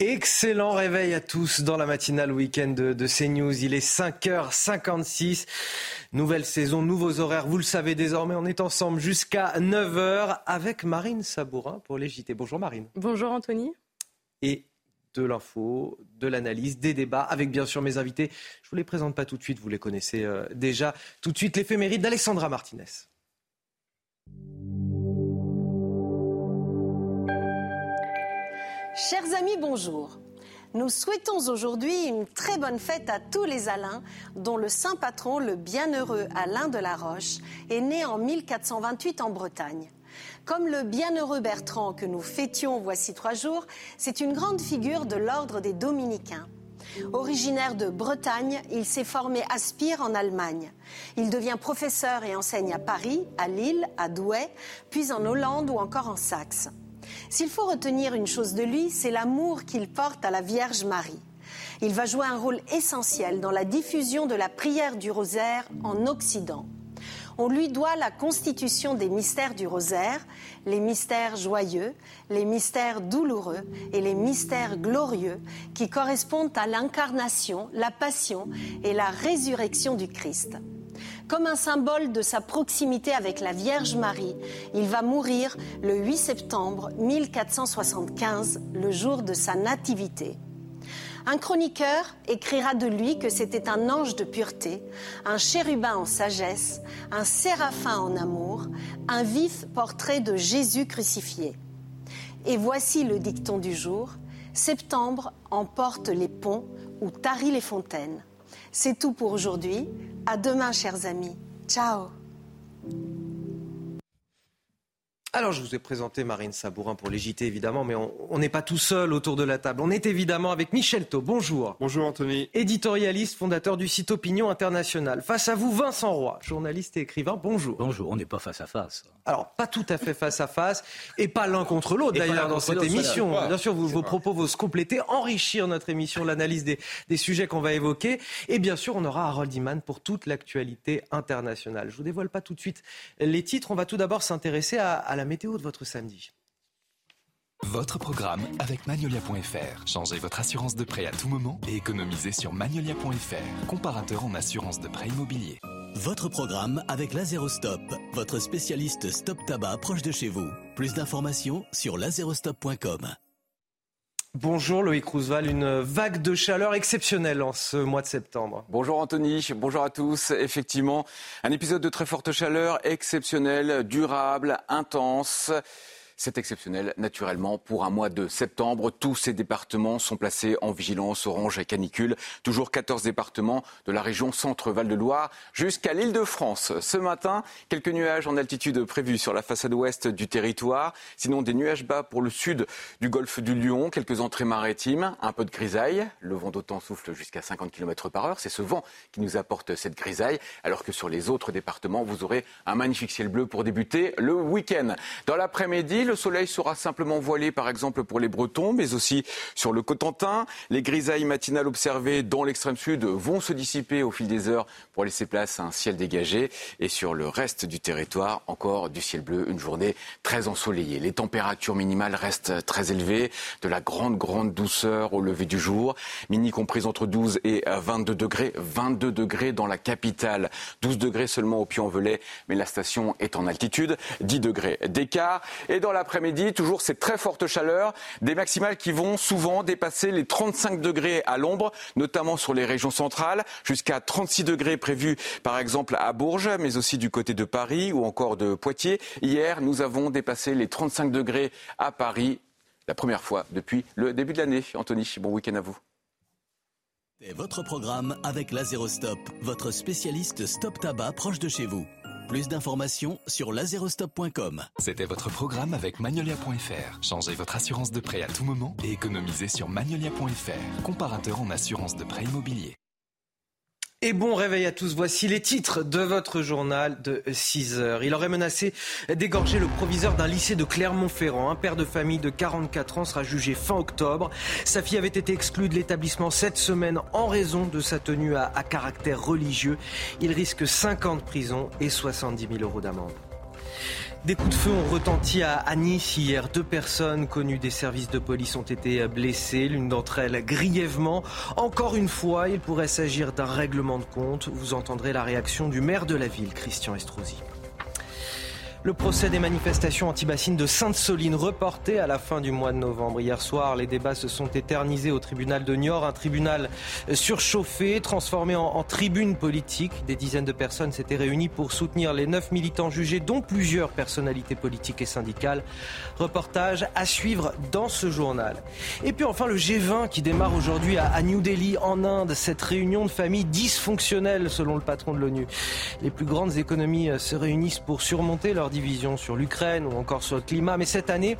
Excellent réveil à tous dans la matinale week-end de, de, CNews. Il est 5h56. Nouvelle saison, nouveaux horaires. Vous le savez désormais, on est ensemble jusqu'à 9h avec Marine Sabourin pour les JT. Bonjour Marine. Bonjour Anthony. Et de l'info, de l'analyse, des débats avec bien sûr mes invités. Je ne vous les présente pas tout de suite, vous les connaissez euh, déjà. Tout de suite, l'éphéméride d'Alexandra Martinez. Chers amis, bonjour. Nous souhaitons aujourd'hui une très bonne fête à tous les Alains, dont le saint patron, le bienheureux Alain de la Roche, est né en 1428 en Bretagne. Comme le bienheureux Bertrand que nous fêtions voici trois jours, c'est une grande figure de l'ordre des dominicains. Originaire de Bretagne, il s'est formé à Spire en Allemagne. Il devient professeur et enseigne à Paris, à Lille, à Douai, puis en Hollande ou encore en Saxe. S'il faut retenir une chose de lui, c'est l'amour qu'il porte à la Vierge Marie. Il va jouer un rôle essentiel dans la diffusion de la prière du rosaire en Occident. On lui doit la constitution des mystères du rosaire, les mystères joyeux, les mystères douloureux et les mystères glorieux qui correspondent à l'incarnation, la passion et la résurrection du Christ. Comme un symbole de sa proximité avec la Vierge Marie, il va mourir le 8 septembre 1475, le jour de sa nativité. Un chroniqueur écrira de lui que c'était un ange de pureté, un chérubin en sagesse, un séraphin en amour, un vif portrait de Jésus crucifié. Et voici le dicton du jour. Septembre emporte les ponts ou tarit les fontaines. C'est tout pour aujourd'hui. À demain, chers amis. Ciao. Alors, je vous ai présenté Marine Sabourin pour JT, évidemment, mais on n'est pas tout seul autour de la table. On est évidemment avec Michel Thau. Bonjour. Bonjour, Anthony. Éditorialiste, fondateur du site Opinion International. Face à vous, Vincent Roy, journaliste et écrivain. Bonjour. Bonjour, on n'est pas face à face. Alors, pas tout à fait face à face, et pas l'un contre l'autre d'ailleurs dans cette émission. Bien sûr, vos propos vont se compléter, enrichir notre émission, l'analyse des, des, sujets qu'on va évoquer. Et bien sûr, on aura Harold Iman pour toute l'actualité internationale. Je vous dévoile pas tout de suite les titres. On va tout d'abord s'intéresser à, à la météo de votre samedi. Votre programme avec Magnolia.fr. Changez votre assurance de prêt à tout moment et économisez sur Magnolia.fr, comparateur en assurance de prêt immobilier. Votre programme avec Lazerostop, votre spécialiste stop tabac proche de chez vous. Plus d'informations sur lazerostop.com. Bonjour Loïc Roosevelt, une vague de chaleur exceptionnelle en ce mois de septembre. Bonjour Anthony, bonjour à tous. Effectivement, un épisode de très forte chaleur exceptionnel, durable, intense. C'est exceptionnel, naturellement, pour un mois de septembre. Tous ces départements sont placés en vigilance orange et canicule. Toujours 14 départements de la région Centre-Val de Loire jusqu'à l'île de France. Ce matin, quelques nuages en altitude prévus sur la façade ouest du territoire. Sinon, des nuages bas pour le sud du golfe du Lion, quelques entrées maritimes, un peu de grisaille. Le vent d'autant souffle jusqu'à 50 km par heure. C'est ce vent qui nous apporte cette grisaille. Alors que sur les autres départements, vous aurez un magnifique ciel bleu pour débuter le week-end. Dans l'après-midi, le soleil sera simplement voilé, par exemple, pour les Bretons, mais aussi sur le Cotentin. Les grisailles matinales observées dans l'extrême sud vont se dissiper au fil des heures pour laisser place à un ciel dégagé. Et sur le reste du territoire, encore du ciel bleu, une journée très ensoleillée. Les températures minimales restent très élevées, de la grande, grande douceur au lever du jour. Mini comprise entre 12 et 22 degrés. 22 degrés dans la capitale. 12 degrés seulement au Puy-en-Velay, mais la station est en altitude. 10 degrés d'écart. Et dans l'après-midi, toujours cette très forte chaleur, des maximales qui vont souvent dépasser les 35 degrés à l'ombre, notamment sur les régions centrales, jusqu'à 36 degrés prévus par exemple à Bourges, mais aussi du côté de Paris ou encore de Poitiers. Hier, nous avons dépassé les 35 degrés à Paris, la première fois depuis le début de l'année. Anthony, bon week-end à vous. Et votre programme avec Lazerostop, votre spécialiste stop tabac proche de chez vous. Plus d'informations sur lazerostop.com. C'était votre programme avec Magnolia.fr. Changez votre assurance de prêt à tout moment et économisez sur Magnolia.fr, comparateur en assurance de prêt immobilier. Et bon réveil à tous. Voici les titres de votre journal de 6 heures. Il aurait menacé d'égorger le proviseur d'un lycée de Clermont-Ferrand. Un père de famille de 44 ans sera jugé fin octobre. Sa fille avait été exclue de l'établissement cette semaine en raison de sa tenue à, caractère religieux. Il risque 5 ans de prison et 70 000 euros d'amende. Des coups de feu ont retenti à Nice hier. Deux personnes connues des services de police ont été blessées, l'une d'entre elles grièvement. Encore une fois, il pourrait s'agir d'un règlement de compte. Vous entendrez la réaction du maire de la ville, Christian Estrosi. Le procès des manifestations anti-bassines de Sainte-Soline reporté à la fin du mois de novembre. Hier soir, les débats se sont éternisés au tribunal de Niort, un tribunal surchauffé, transformé en, tribune politique. Des dizaines de personnes s'étaient réunies pour soutenir les neuf militants jugés, dont plusieurs personnalités politiques et syndicales. Reportage à suivre dans ce journal. Et puis enfin, le G20 qui démarre aujourd'hui à, New Delhi, en Inde. Cette réunion de famille dysfonctionnelle, selon le patron de l'ONU. Les plus grandes économies se réunissent pour surmonter leur division sur l'Ukraine ou encore sur le climat. Mais cette année,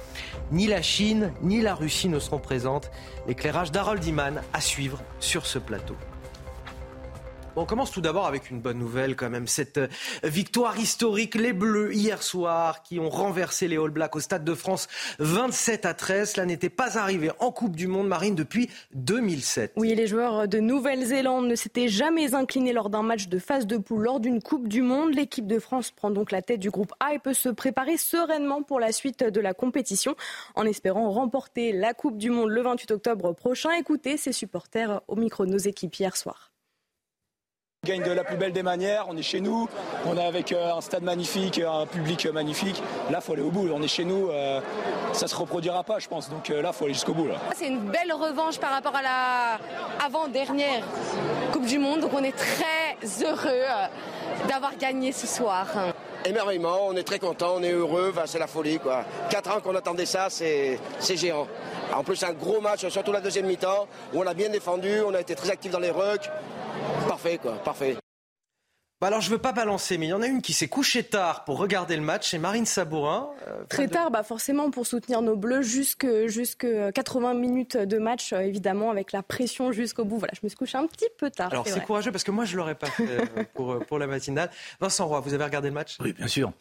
ni la Chine ni la Russie ne seront présentes. L'éclairage d'Harold Iman à suivre sur ce plateau on commence tout d'abord avec une bonne nouvelle quand même. Cette euh, victoire historique, les Bleus hier soir qui ont renversé les All Blacks au Stade de France 27 à 13. Cela n'était pas arrivé en Coupe du Monde marine depuis 2007. Oui, les joueurs de Nouvelle-Zélande ne s'étaient jamais inclinés lors d'un match de phase de poule lors d'une Coupe du Monde. L'équipe de France prend donc la tête du groupe A et peut se préparer sereinement pour la suite de la compétition en espérant remporter la Coupe du Monde le 28 octobre prochain. Écoutez ses supporters au micro de nos équipes hier soir. On gagne de la plus belle des manières, on est chez nous, on est avec euh, un stade magnifique, un public magnifique. Là, il faut aller au bout, on est chez nous, euh, ça se reproduira pas, je pense. Donc euh, là, il faut aller jusqu'au bout. C'est une belle revanche par rapport à la avant-dernière Coupe du Monde, donc on est très heureux d'avoir gagné ce soir. Émerveillement, on est très content, on est heureux, c'est la folie. Quoi. Quatre ans qu'on attendait ça, c'est géant. En plus, un gros match, surtout la deuxième mi-temps, où on a bien défendu, on a été très actif dans les rucks. Parfait, quoi, parfait. Bah alors je veux pas balancer, mais il y en a une qui s'est couchée tard pour regarder le match, c'est Marine Sabourin. Euh, Très tard, bah forcément pour soutenir nos Bleus, jusque, jusque 80 minutes de match, euh, évidemment, avec la pression jusqu'au bout. Voilà, je me suis couchée un petit peu tard. Alors c'est courageux parce que moi je l'aurais pas fait euh, pour, pour la matinale. Vincent Roy, vous avez regardé le match? Oui, bien sûr.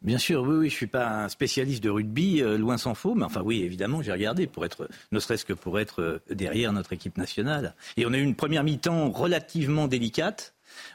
Bien sûr, oui, oui, je suis pas un spécialiste de rugby, loin s'en faut, mais enfin oui, évidemment, j'ai regardé pour être, ne serait-ce que pour être derrière notre équipe nationale. Et on a eu une première mi-temps relativement délicate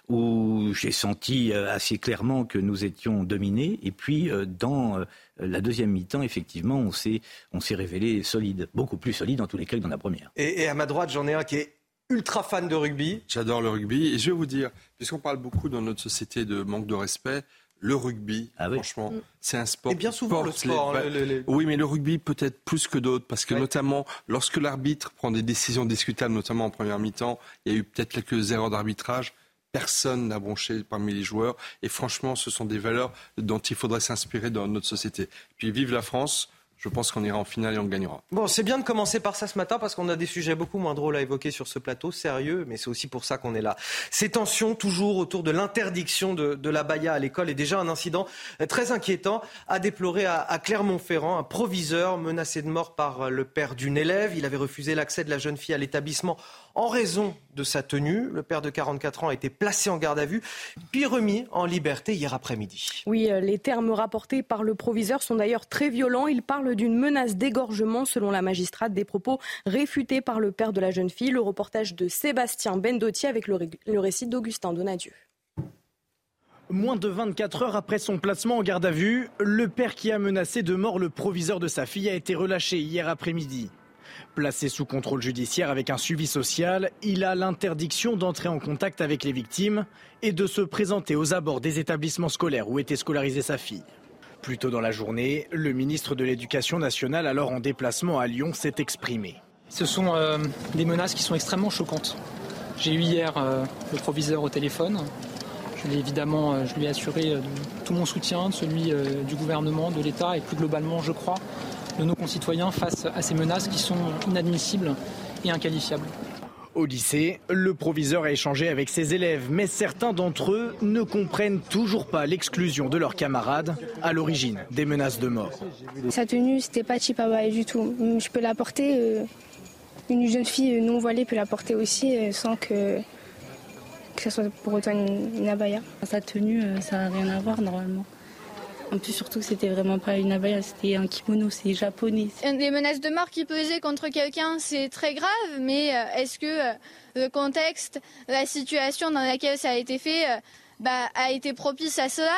où j'ai senti euh, assez clairement que nous étions dominés. Et puis, euh, dans euh, la deuxième mi-temps, effectivement, on s'est, on s'est révélé solide, beaucoup plus solide en tous les cas que dans la première. Et, à ma droite, j'en ai un qui est ultra fan de rugby. J'adore le rugby. Et je vais vous dire, puisqu'on parle beaucoup dans notre société de manque de respect, le rugby, ah franchement, mm. c'est un sport. Et bien souvent le sport. Hein, oui, mais le rugby peut-être plus que d'autres, parce que notamment lorsque l'arbitre prend des décisions discutables, notamment en première mi-temps, il y a eu peut-être quelques erreurs d'arbitrage personne n'a bronché parmi les joueurs. Et franchement, ce sont des valeurs dont il faudrait s'inspirer dans notre société. Puis vive la France. Je pense qu'on ira en finale et on gagnera. Bon, c'est bien de commencer par ça ce matin parce qu'on a des sujets beaucoup moins drôles à évoquer sur ce plateau, sérieux, mais c'est aussi pour ça qu'on est là. Ces tensions toujours autour de l'interdiction de, la baya à l'école et déjà un incident très inquiétant à déplorer à, à Clermont-Ferrand. Un proviseur menacé de mort par le père d'une élève. Il avait refusé l'accès de la jeune fille à l'établissement en raison de sa tenue. Le père de 44 ans a été placé en garde à vue, puis remis en liberté hier après-midi. Oui, euh, les termes rapportés par le proviseur sont d'ailleurs très violents. Il parle d'une menace d'égorgement selon la magistrate, des propos réfutés par le père de la jeune fille. Le reportage de Sébastien Bendotti avec le, récit d'Augustin Donadieu. Moins de 24 heures après son placement en garde à vue, le père qui a menacé de mort le proviseur de sa fille a été relâché hier après-midi. Placé sous contrôle judiciaire avec un suivi social, il a l'interdiction d'entrer en contact avec les victimes et de se présenter aux abords des établissements scolaires où était scolarisée sa fille. Plus tôt dans la journée, le ministre de l'Éducation nationale, alors en déplacement à Lyon, s'est exprimé. Ce sont euh, des menaces qui sont extrêmement choquantes. J'ai eu hier euh, le proviseur au téléphone. Évidemment, euh, je lui ai assuré tout mon soutien, celui du gouvernement, de l'État et plus globalement, je crois, de nos concitoyens face à ces menaces qui sont inadmissibles et inqualifiables. Au lycée, le proviseur a échangé avec ses élèves, mais certains d'entre eux ne comprennent toujours pas l'exclusion de leurs camarades à l'origine des menaces de mort. Sa tenue, c'était pas chipaba du tout. Je peux la porter, euh, une jeune fille non voilée peut la porter aussi euh, sans que, que ce soit pour autant une, une abaya. Sa tenue, euh, ça n'a rien à voir normalement. En plus, surtout, c'était vraiment pas une abaya, c'était un kimono, c'est japonais. Des menaces de mort qui pesaient contre quelqu'un, c'est très grave, mais euh, est-ce que euh, le contexte, la situation dans laquelle ça a été fait, bah, a été propice à cela?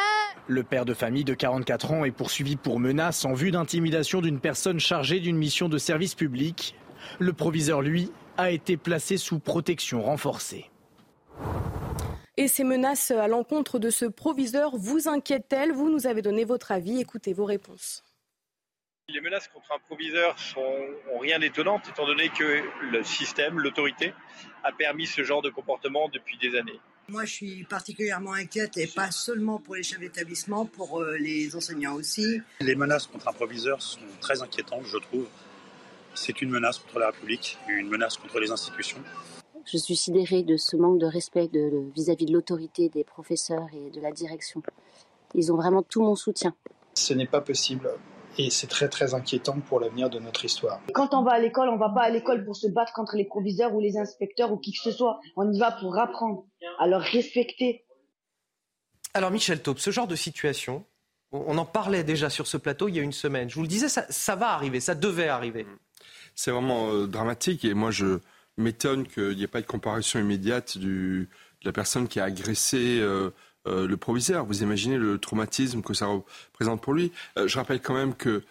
Le père de famille de 44 ans est poursuivi pour menace en vue d'intimidation d'une personne chargée d'une mission de service public. Le proviseur, lui, a été placé sous protection renforcée. Et ces menaces à l'encontre de ce proviseur vous inquiètent-elles? Vous nous avez donné votre avis. Écoutez vos réponses. Les menaces contre un proviseur sont rien d'étonnant, étant donné que le système, l'autorité, a permis ce genre de comportement depuis des années. Moi, je suis particulièrement inquiète, et pas seulement pour les chefs d'établissement, pour euh, les enseignants aussi. Les menaces contre un proviseur sont très inquiétantes, je trouve. C'est une menace contre la République, une menace contre les institutions. Je suis sidérée de ce manque de respect vis-à-vis de l'autorité des professeurs et de la direction. Ils ont vraiment tout mon soutien. Ce n'est pas possible et c'est très très inquiétant pour l'avenir de notre histoire. Quand on va à l'école, on va pas à l'école pour se battre contre les proviseurs ou les inspecteurs ou qui que ce soit. On y va pour apprendre, à leur respecter. Alors Michel Taube, ce genre de situation, on en parlait déjà sur ce plateau il y a une semaine. Je vous le disais, ça, va arriver, ça devait arriver. C'est vraiment euh, dramatique et moi je m'étonne qu'il n'y ait pas de comparaison immédiate de la personne qui a agressé. Euh, euh, le proviseur. Vous imaginez le traumatisme que ça représente pour lui. Euh, je rappelle quand même que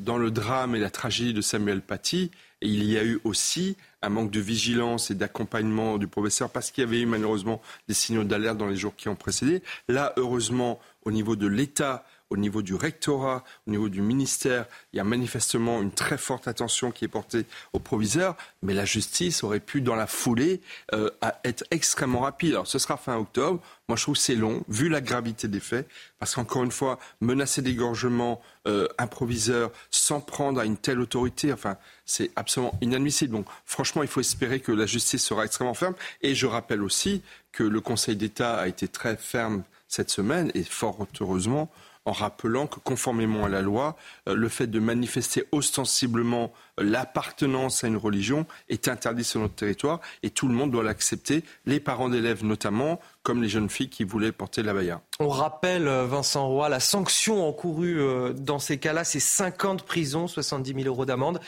dans le drame et la tragédie de Samuel Paty, il y a eu aussi un manque de vigilance et d'accompagnement du professeur parce qu'il y avait eu malheureusement des signaux d'alerte dans les jours qui ont précédé. Là, heureusement, au niveau de l'État, au niveau du rectorat, au niveau du ministère, il y a manifestement une très forte attention qui est portée au proviseur, mais la justice aurait pu, dans la foulée, euh, être extrêmement rapide. Alors, ce sera fin octobre. Moi, je trouve c'est long, vu la gravité des faits, parce qu'encore une fois, menacer d'égorgement euh, un proviseur sans prendre à une telle autorité, enfin, c'est absolument inadmissible. Donc, franchement, il faut espérer que la justice sera extrêmement ferme. Et je rappelle aussi que le Conseil d'État a été très ferme cette semaine, et fort heureusement, en rappelant que conformément à la loi, euh, le fait de manifester ostensiblement euh, l'appartenance à une religion est interdit sur notre territoire et tout le monde doit l'accepter, les parents d'élèves notamment, comme les jeunes filles qui voulaient porter la baya. On rappelle, euh, Vincent Roy, la sanction encourue dans ces cas-là, c'est 50 prisons, 70 000 euros d'amende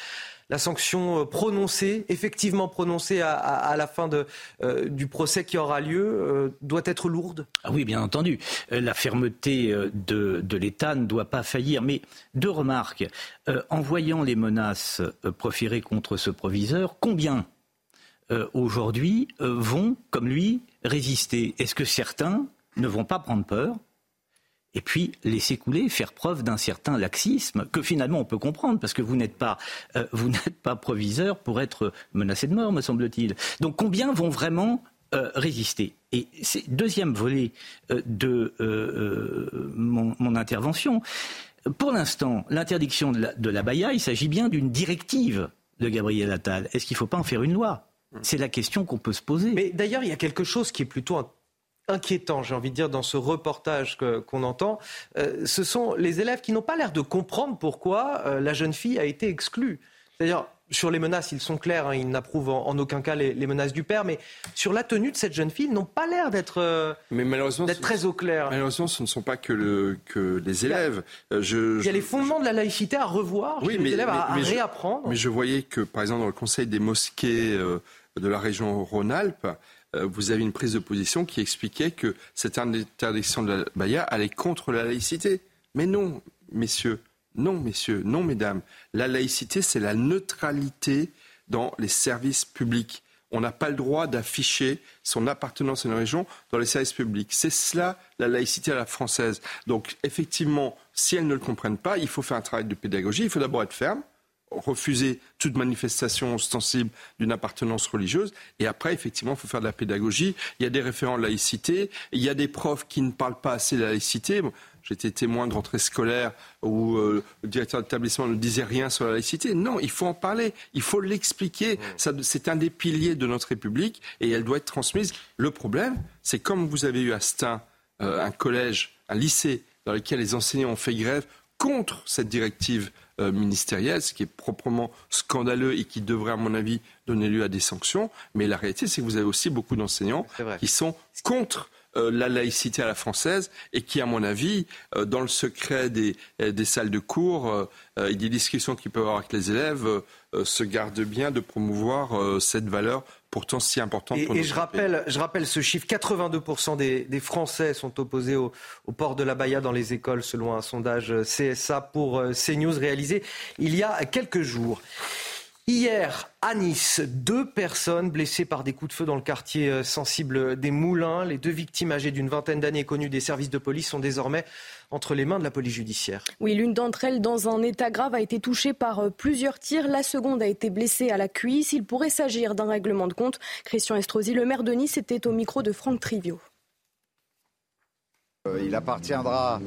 la sanction euh, prononcée, effectivement prononcée à, la fin euh, du procès qui aura lieu, euh, doit être lourde? Ah Oui, bien entendu. La fermeté de, de l'État ne doit pas faillir. Mais deux remarques. en voyant les menaces proférées contre ce proviseur, combien aujourd'hui vont, comme lui, résister? Est-ce que certains ne vont pas prendre peur? Et puis laisser couler, faire preuve d'un certain laxisme que finalement on peut comprendre parce que vous n'êtes pas euh, vous n'êtes pas proviseur pour être menacé de mort, me semble-t-il. Donc combien vont vraiment euh, résister? Et c'est deuxième volet euh, de mon, intervention. Pour l'instant, l'interdiction de la, de la baya, il s'agit bien d'une directive de Gabriel Attal. Est-ce qu'il ne faut pas en faire une loi? C'est la question qu'on peut se poser. Mais d'ailleurs, il y a quelque chose qui est plutôt inquiétant, j'ai envie de dire, dans ce reportage qu'on entend, euh, ce sont les élèves qui n'ont pas l'air de comprendre pourquoi euh, la jeune fille a été exclue. C'est-à-dire, sur les menaces, ils sont clairs, hein, ils n'approuvent en, aucun cas les, menaces du père, mais sur la tenue de cette jeune fille, ils n'ont pas l'air d'être euh, très au clair. Malheureusement, ce ne sont pas que, le, que les élèves. Je, il y a les fondements de la laïcité à revoir, oui, les élèves à, réapprendre. mais je voyais que, par exemple, dans le conseil des mosquées de la région Rhône-Alpes, vous avez une prise de position qui expliquait que cette interdiction de la baya allait contre la laïcité. Mais non, messieurs, non, messieurs, non, mesdames. La laïcité, c'est la neutralité dans les services publics. On n'a pas le droit d'afficher son appartenance à une région dans les services publics. C'est cela la laïcité à la française. Donc effectivement, si elles ne le comprennent pas, il faut faire un travail de pédagogie. Il faut d'abord être ferme refuser toute manifestation ostensible d'une appartenance religieuse. Et après, effectivement, il faut faire de la pédagogie. Il y a des référents de laïcité. Il y a des profs qui ne parlent pas assez de la laïcité. J'étais témoin de rentrée scolaire où euh, le directeur d'établissement ne disait rien sur la laïcité. Non, il faut en parler, il faut l'expliquer. C'est un des piliers de notre République et elle doit être transmise. Le problème, c'est comme vous avez eu à Stein euh, un collège, un lycée dans lequel les enseignants ont fait grève contre cette directive euh, ministérielle, ce qui est proprement scandaleux et qui devrait, à mon avis, donner lieu à des sanctions. Mais la réalité, c'est que vous avez aussi beaucoup d'enseignants qui sont contre la laïcité à la française et qui, à mon avis, dans le secret des, des salles de cours et des discussions qu'il peut avoir avec les élèves, se garde bien de promouvoir cette valeur pourtant si importante. Et, et je, rappelle, je rappelle ce chiffre 82% des, des, Français sont opposés au, au, port de la baya dans les écoles, selon un sondage CSA pour CNews réalisé il y a quelques jours. Hier, à Nice, deux personnes blessées par des coups de feu dans le quartier euh, sensible des Moulins. Les deux victimes âgées d'une vingtaine d'années connues des services de police sont désormais entre les mains de la police judiciaire. Oui, l'une d'entre elles, dans un état grave, a été touchée par euh, plusieurs tirs. La seconde a été blessée à la cuisse. Il pourrait s'agir d'un règlement de compte. Christian Estrosi, le maire de Nice, était au micro de Franck Trivio. Euh, il appartiendra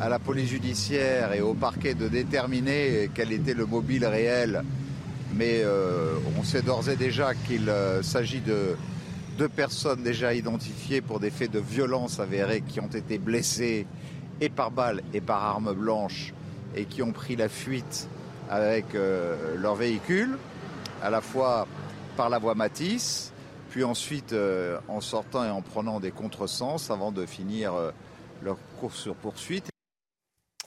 à la police judiciaire et au parquet de déterminer quel était le mobile réel mais euh, on sait d'ores et déjà qu'il euh, s'agit de deux personnes déjà identifiées pour des faits de violence avérés qui ont été blessées et par balle et par arme blanche et qui ont pris la fuite avec euh, leur véhicule, à la fois par la voie Matisse, puis ensuite en sortant et en prenant des contresens avant de finir leur course sur poursuite.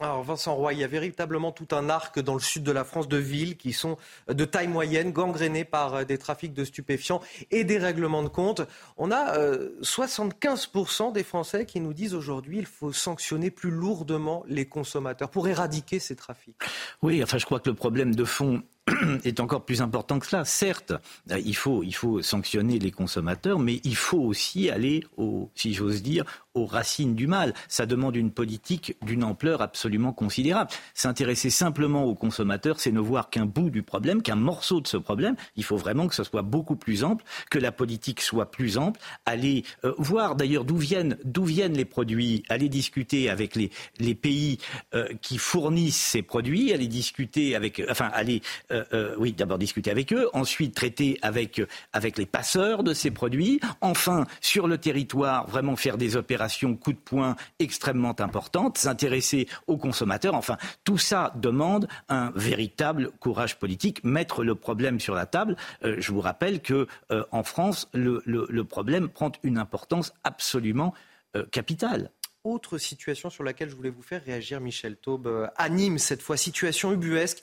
Alors Vincent Roy, il y a véritablement tout un arc dans le sud de la France de villes qui sont de taille moyenne, gangrénées par euh, des trafics de stupéfiants et des règlements de compte. On a 75% euh, des Français qui nous disent aujourd'hui qu'il faut sanctionner plus lourdement les consommateurs pour éradiquer ces trafics. Oui, enfin je crois que le problème de fond est encore plus important que cela. Certes, euh, il faut, il faut sanctionner les consommateurs, mais il faut aussi aller, au, si j'ose dire, aux racines du mal. Ça demande une politique d'une ampleur absolument considérable. S'intéresser simplement aux consommateurs, c'est ne voir qu'un bout du problème, qu'un morceau de ce problème. Il faut vraiment que ce soit beaucoup plus ample, que la politique soit plus ample. Aller euh, voir d'ailleurs d'où viennent, viennent les produits, aller discuter avec les, les pays euh, qui fournissent ces produits, aller discuter avec, enfin, aller, euh, oui, d'abord discuter avec eux, ensuite traiter avec, avec les passeurs de ces produits, enfin, sur le territoire, vraiment faire des opérations coup de poing extrêmement importante, s'intéresser aux consommateurs. Enfin, tout ça demande un véritable courage politique, mettre le problème sur la table. Euh, je vous rappelle que euh, en France, le, problème prend une importance absolument euh, capitale autre situation sur laquelle je voulais vous faire réagir, Michel Taube, euh, à Nîmes cette fois, situation ubuesque.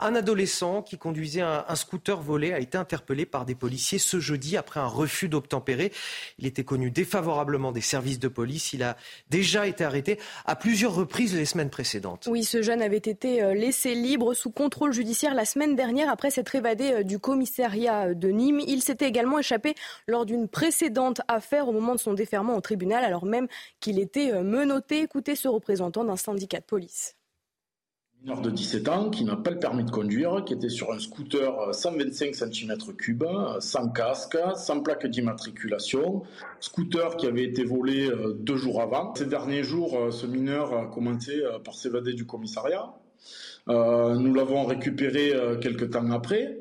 Un adolescent qui conduisait un, scooter volé a été interpellé par des policiers ce jeudi après un refus d'obtempérer. Il était connu défavorablement des services de police. Il a déjà été arrêté à plusieurs reprises les semaines précédentes. Oui, ce jeune avait été euh, laissé libre sous contrôle judiciaire la semaine dernière après s'être évadé euh, du commissariat de Nîmes. Il s'était également échappé lors d'une précédente affaire au moment de son déferment au tribunal, alors même qu'il était menotté. Écoutez ce représentant d'un syndicat de police. Mineur de 17 ans qui n'a pas le permis de conduire, qui était sur un scooter 125 cm3, sans casque, sans plaque d'immatriculation. Scooter qui avait été volé euh, deux jours avant. Ces derniers jours, euh, ce mineur a commencé euh, par s'évader du commissariat. nous l'avons récupéré quelques temps après.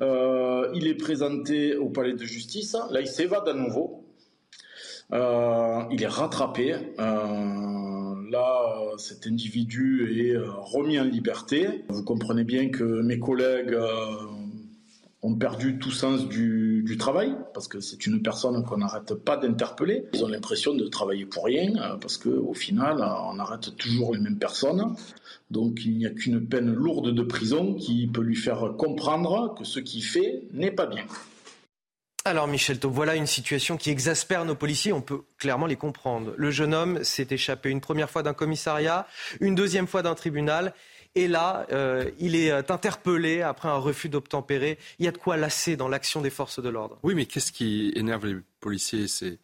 il est présenté au palais de justice. Là, il s'évade à nouveau. Euh, il est rattrapé. Euh, là, cet individu est euh, remis en liberté. Vous comprenez bien que mes collègues ont perdu tout sens du, du travail, parce que c'est une personne qu'on n'arrête pas d'interpeller. Ils ont l'impression de travailler pour rien, parce qu'au final, on arrête toujours les mêmes personnes. Donc il n'y a qu'une peine lourde de prison qui peut lui faire comprendre que ce qu'il fait n'est pas bien. Alors Michel Taub, voilà une situation qui exaspère nos policiers, on peut clairement les comprendre. Le jeune homme s'est échappé une première fois d'un commissariat, une deuxième fois d'un tribunal, et là, euh, il est euh, interpellé après un refus d'obtempérer. Il y a de quoi lasser dans l'action des forces de l'ordre. Oui, mais qu'est-ce qui énerve les policiers? C'est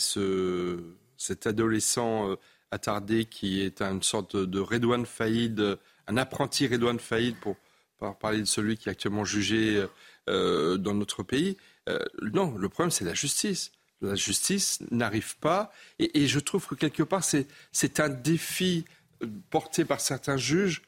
ce, cet adolescent euh, attardé qui est une sorte de, de Redouane Faïd, un apprenti Redouane Faïd, pour, parler de celui qui est actuellement jugé dans notre pays. Euh, non, le problème, c'est la justice. La justice n'arrive pas. Et, je trouve que quelque part, c'est un défi euh, porté par certains juges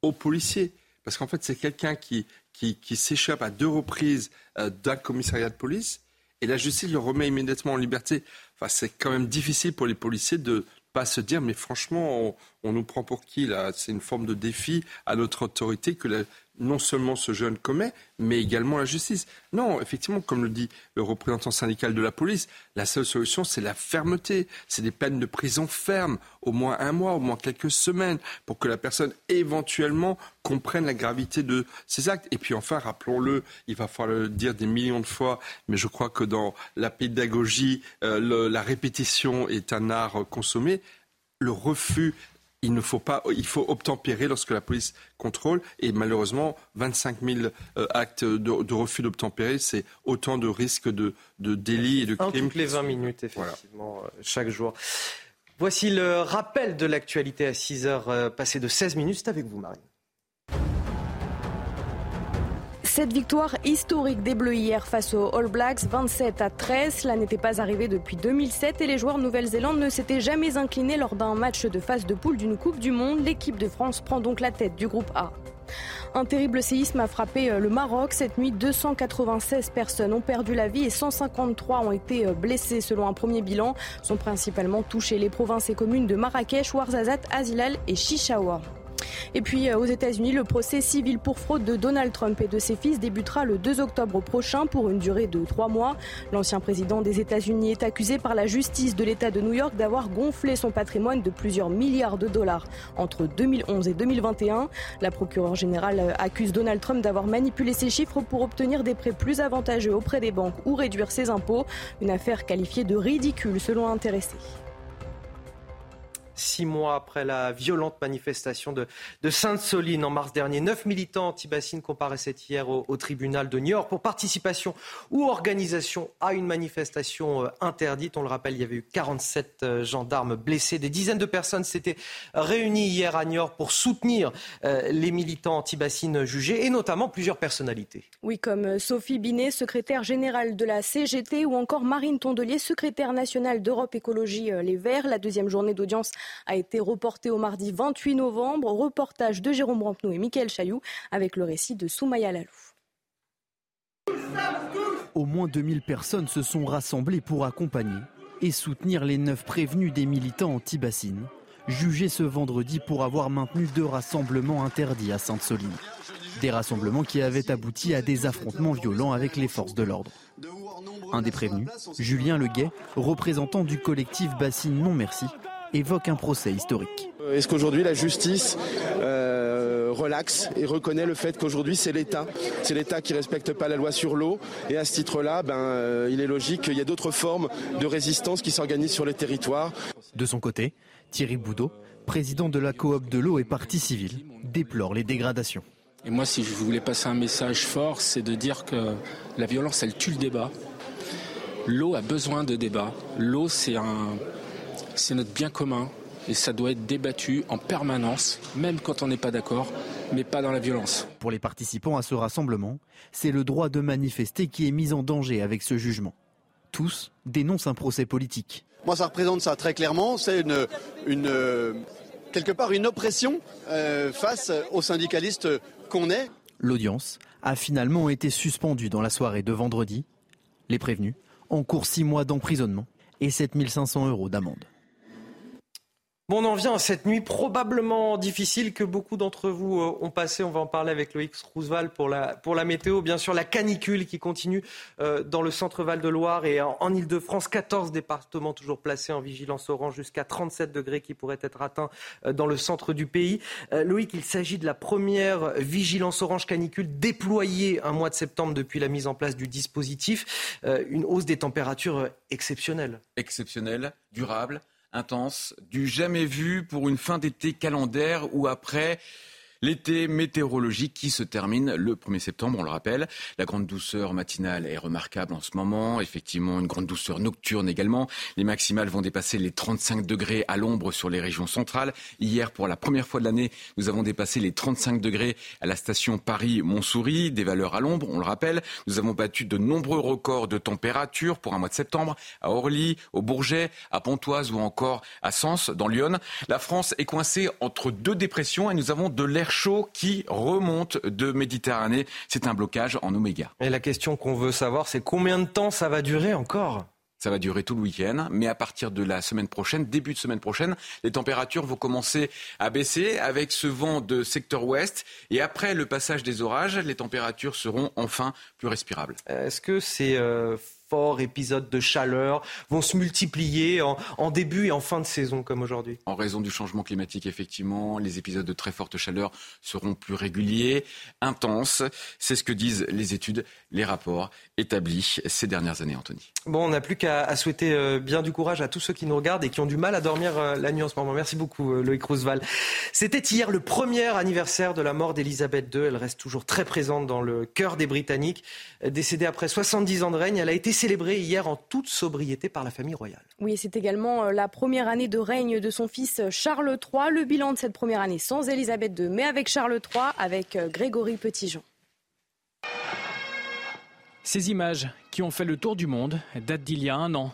aux policiers. Parce qu'en fait, c'est quelqu'un qui, qui, s'échappe à deux reprises euh, d'un commissariat de police et la justice le remet immédiatement en liberté. Enfin, c'est quand même difficile pour les policiers de pas se dire, mais franchement, on, nous prend pour qui là? C'est une forme de défi à notre autorité que la non seulement ce jeune commet, mais également la justice. Non, effectivement, comme le dit le représentant syndical de la police, la seule solution, c'est la fermeté. C'est des peines de prison ferme, au moins un mois, au moins quelques semaines, pour que la personne éventuellement comprenne la gravité de ces actes. Et puis enfin, rappelons-le, il va falloir le dire des millions de fois, mais je crois que dans la pédagogie, euh, la répétition est un art consommé. Le refus il ne faut pas, il faut obtempérer lorsque la police contrôle. Et malheureusement, 25 000 euh, actes de, refus d'obtempérer, c'est autant de risques de, délits et de crimes. toutes les 20 minutes, effectivement, euh, chaque jour. Voici le rappel de l'actualité à 6 heures euh, passées de 16 minutes. C'est avec vous, Marine. Cette victoire historique des Bleus hier face aux All Blacks, 27 à 13, cela n'était pas arrivé depuis 2007 et les joueurs de Nouvelle-Zélande ne s'étaient jamais inclinés lors d'un match de phase de poule d'une Coupe du Monde. L'équipe de France prend donc la tête du groupe A. Un terrible séisme a frappé euh, le Maroc. Cette nuit, 296 personnes ont perdu la vie et 153 ont été euh, blessées selon un premier bilan. Sont principalement touchées les provinces et communes de Marrakech, Ouarzazate, Azilal et Chichaoua. Et puis euh, aux États-Unis, le procès civil pour fraude de Donald Trump et de ses fils débutera le 2 octobre prochain pour une durée de trois mois. L'ancien président des États-Unis est accusé par la justice de l'État de New York d'avoir gonflé son patrimoine de plusieurs milliards de dollars entre 2011 et 2021. La procureure générale accuse Donald Trump d'avoir manipulé ces chiffres pour obtenir des prêts plus avantageux auprès des banques ou réduire ses impôts. Une affaire qualifiée de ridicule selon intéressés six mois après la violente manifestation de, Sainte-Soline en mars dernier. Neuf militants anti-bassines comparaissaient hier au, tribunal de Niort pour participation ou organisation à une manifestation euh, interdite. On le rappelle, il y avait eu 47 euh, gendarmes blessés. Des dizaines de personnes s'étaient réunies hier à Niort pour soutenir euh, les militants anti-bassines jugés et notamment plusieurs personnalités. Oui, comme Sophie Binet, secrétaire générale de la CGT ou encore Marine Tondelier, secrétaire nationale d'Europe Écologie Les Verts. La deuxième journée d'audience a été reporté au mardi 28 novembre. Reportage de Jérôme Rampenou et Mickaël Chailloux avec le récit de Soumaya Lalou. Au moins 2000 personnes se sont rassemblées pour accompagner et soutenir les neuf prévenus des militants anti-bassines, jugés ce vendredi pour avoir maintenu deux rassemblements interdits à Sainte-Soline. Des rassemblements qui avaient abouti à des affrontements violents avec les forces de l'ordre. Un des prévenus, Julien Leguet, représentant du collectif Bassine Non évoque un procès historique. Euh, est-ce qu'aujourd'hui la justice euh, relaxe et reconnaît le fait qu'aujourd'hui c'est l'État, c'est l'État qui respecte pas la loi sur l'eau et à ce titre-là, ben, euh, il est logique qu'il y ait d'autres formes de résistance qui s'organisent sur les territoires. De son côté, Thierry Boudot, président de la coop de l'eau et partie civile, déplore les dégradations. Et moi, si je voulais passer un message fort, c'est de dire que la violence, elle tue le débat. L'eau a besoin de débat. L'eau, c'est un, c'est notre bien commun et ça doit être débattu en permanence, même quand on n'est pas d'accord, mais pas dans la violence. Pour les participants à ce rassemblement, c'est le droit de manifester qui est mis en danger avec ce jugement. Tous dénoncent un procès politique. Moi, ça représente ça très clairement. C'est une, une, quelque part une oppression euh, face aux syndicalistes qu'on est. L'audience a finalement été suspendue dans la soirée de vendredi. Les prévenus encourent six mois d'emprisonnement et 7500 euros d'amende on en vient à cette nuit probablement difficile que beaucoup d'entre vous euh, ont passé. On va en parler avec Loïc Roosevelt pour la, météo. Bien sûr, la canicule qui continue euh, dans le centre Val-de-Loire et en, Ile-de-France. 14 départements toujours placés en vigilance orange jusqu'à 37 degrés qui pourraient être atteints euh, dans le centre du pays. Loïc, il s'agit de la première vigilance orange canicule déployée un mois de septembre depuis la mise en place du dispositif. une hausse des températures exceptionnelle. Exceptionnelle, durable intense, du jamais vu pour une fin d'été calendaire ou après L'été météorologique qui se termine le 1er septembre, on le rappelle. La grande douceur matinale est remarquable en ce moment. Effectivement, une grande douceur nocturne également. Les maximales vont dépasser les 35 degrés à l'ombre sur les régions centrales. Hier, pour la première fois de l'année, nous avons dépassé les 35 degrés à la station Paris-Montsouris, des valeurs à l'ombre, on le rappelle. Nous avons battu de nombreux records de température pour un mois de septembre à Orly, au Bourget, à Pontoise ou encore à Sens, dans Lyon. La France est coincée entre deux dépressions et nous avons de l'air chaud qui remonte de Méditerranée. C'est un blocage en oméga. Et la question qu'on veut savoir, c'est combien de temps ça va durer encore? Ça va durer tout le week-end, mais à partir de la semaine prochaine, début de semaine prochaine, les températures vont commencer à baisser avec ce vent de secteur ouest. Et après le passage des orages, les températures seront enfin plus respirables. Est-ce que c'est euh, forts épisodes de chaleur vont se multiplier en, début et en fin de saison comme aujourd'hui En raison du changement climatique, effectivement, les épisodes de très forte chaleur seront plus réguliers, intenses. C'est ce que disent les études, les rapports établis ces dernières années, Anthony. Bon, on n'a plus qu'à souhaiter euh, bien du courage à tous ceux qui nous regardent et qui ont du mal à dormir euh, la nuit en ce moment. Merci beaucoup, euh, Loïc Roosevelt. C'était hier le premier anniversaire de la mort d'Elisabeth II. Elle reste toujours très présente dans le cœur des Britanniques. Décédée après 70 ans de règne, elle a été célébrée hier en toute sobriété par la famille royale. Oui, c'est également la première année de règne de son fils Charles III. Le bilan de cette première année sans Elisabeth II, mais avec Charles III, avec Grégory Petitjean. Ces images, qui ont fait le tour du monde, datent d'il y a un an.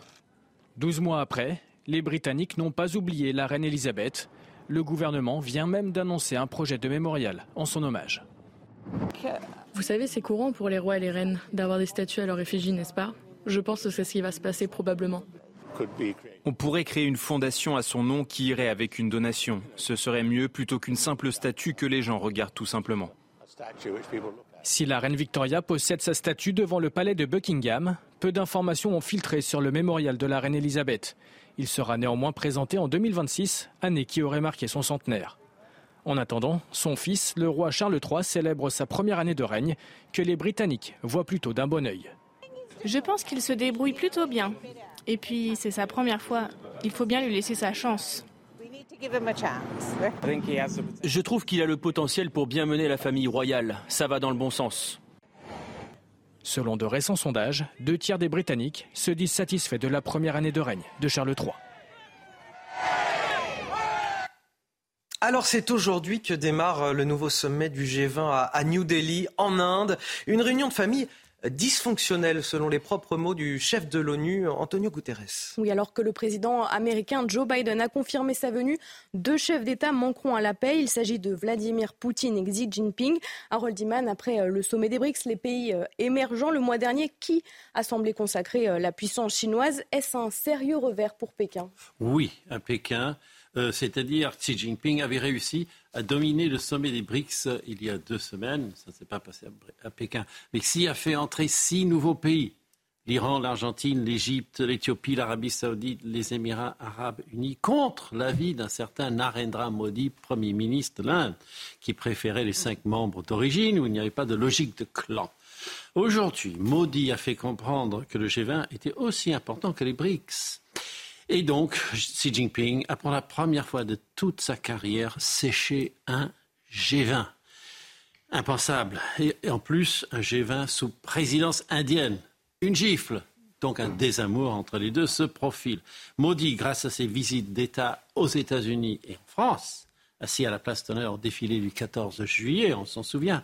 Douze mois après, les Britanniques n'ont pas oublié la reine Elisabeth. Le gouvernement vient même d'annoncer un projet de mémorial en son hommage. Vous savez, c'est courant pour les rois et les reines d'avoir des statues à leur effigie, n'est-ce pas? Je pense que c'est ce qui va se passer probablement. On pourrait créer une fondation à son nom qui irait avec une donation. Ce serait mieux plutôt qu'une simple statue que les gens regardent tout simplement. Si la reine Victoria possède sa statue devant le palais de Buckingham, peu d'informations ont filtré sur le mémorial de la reine Elisabeth. Il sera néanmoins présenté en 2026, année qui aurait marqué son centenaire. En attendant, son fils, le roi Charles III, célèbre sa première année de règne, que les Britanniques voient plutôt d'un bon œil. Je pense qu'il se débrouille plutôt bien. Et puis, c'est sa première fois. Il faut bien lui laisser sa chance. Je trouve qu'il a le potentiel pour bien mener la famille royale. Ça va dans le bon sens. Selon de récents sondages, deux tiers des Britanniques se disent satisfaits de la première année de règne de Charles III. Alors c'est aujourd'hui que démarre le nouveau sommet du G20 à New Delhi en Inde, une réunion de famille dysfonctionnel, selon les propres mots du chef de l'ONU, Antonio Guterres. Oui, alors que le président américain Joe Biden a confirmé sa venue, deux chefs d'État manqueront à la paix. Il s'agit de Vladimir Poutine et Xi Jinping. Harold Iman, après euh, le sommet des BRICS, les pays euh, émergents le mois dernier, qui a semblé consacrer euh, la puissance chinoise, est-ce un sérieux revers pour Pékin? Oui, à Pékin. c'est-à-dire Xi Jinping avait réussi a dominé le sommet des BRICS il y a deux semaines. Ça ne s'est pas passé à Pékin. Mais Xi a fait entrer six nouveaux pays? L'Iran, l'Argentine, l'Égypte, l'Éthiopie, l'Arabie saoudite, les Émirats arabes unis, contre l'avis d'un certain Narendra Modi, Premier ministre de l'Inde, qui préférait les cinq membres d'origine où il n'y avait pas de logique de clan. Aujourd'hui, Modi a fait comprendre que le G20 était aussi important que les BRICS. Et donc, Xi Jinping a pour la première fois de toute sa carrière séché un G20. Impensable. Et en plus, un G20 sous présidence indienne. Une gifle. Donc un désamour entre les deux se profile. Maudit, grâce à ses visites d'État aux États-Unis et en France, assis à la place d'honneur au défilé du 14 juillet, on s'en souvient,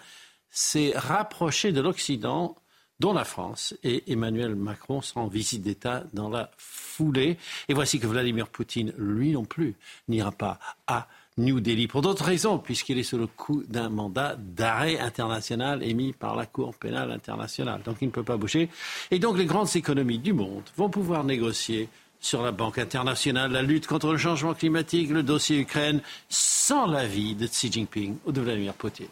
s'est rapproché de l'Occident dont la France et Emmanuel Macron seront en visite d'État dans la foulée. Et voici que Vladimir Poutine, lui non plus, n'ira pas à New Delhi pour d'autres raisons, puisqu'il est sous le coup d'un mandat d'arrêt international émis par la Cour pénale internationale. Donc il ne peut pas bouger. Et donc les grandes économies du monde vont pouvoir négocier sur la Banque internationale, la lutte contre le changement climatique, le dossier Ukraine, sans l'avis de Xi Jinping ou de Vladimir Poutine.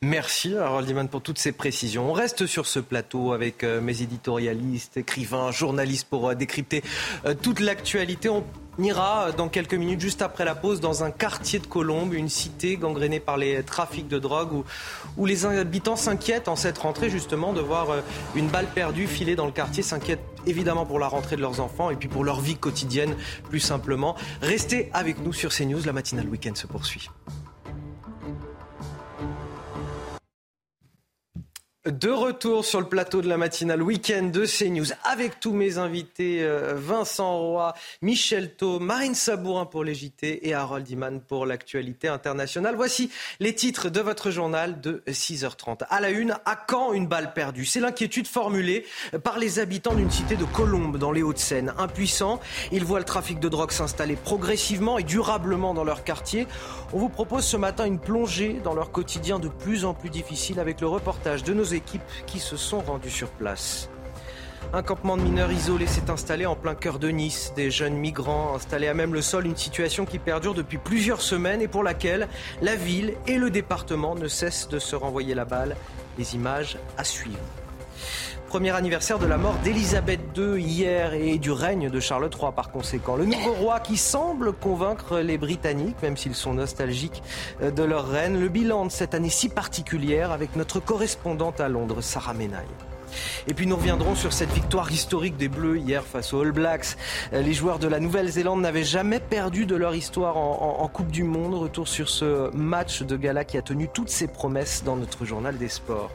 Merci Harold Iman pour toutes ces précisions. On reste sur ce plateau avec euh, mes éditorialistes, écrivains, journalistes pour euh, décrypter euh, toute l'actualité. On ira dans quelques minutes, juste après la pause, dans un quartier de Colombes, une cité gangrénée par les trafics de drogue, où, où les habitants s'inquiètent en cette rentrée justement de voir une balle perdue filer dans le quartier, s'inquiètent évidemment pour la rentrée de leurs enfants et puis pour leur vie quotidienne plus simplement. Restez avec nous sur CNews, la matinale week-end se poursuit. De retour sur le plateau de la matinale week-end de CNews avec tous mes invités euh, Vincent Roy, Michel Thau, Marine Sabourin pour les JT et Harold Iman pour l'actualité internationale. Voici les titres de votre journal de 6h30. À la une, à quand une balle perdue C'est l'inquiétude formulée par les habitants d'une cité de Colombes dans les Hauts-de-Seine. Impuissants, ils voient le trafic de drogue s'installer progressivement et durablement dans leur quartier. On vous propose ce matin une plongée dans leur quotidien de plus en plus difficile avec le reportage de nos équipes qui se sont rendues sur place. Un campement de mineurs isolé s'est installé en plein cœur de Nice. Des jeunes migrants installés à même le sol, une situation qui perdure depuis plusieurs semaines et pour laquelle la ville et le département ne cessent de se renvoyer la balle. Les images à suivre. Premier anniversaire de la mort d'Élisabeth II hier et du règne de Charles III par conséquent. Le nouveau roi qui semble convaincre les Britanniques, même s'ils sont nostalgiques euh, de leur reine. Le bilan de cette année si particulière avec notre correspondante à Londres, Sarah Menaille. Et puis nous reviendrons sur cette victoire historique des Bleus hier face aux All Blacks. Euh, les joueurs de la Nouvelle-Zélande n'avaient jamais perdu de leur histoire en, en, Coupe du Monde. Retour sur ce match de gala qui a tenu toutes ses promesses dans notre journal des sports.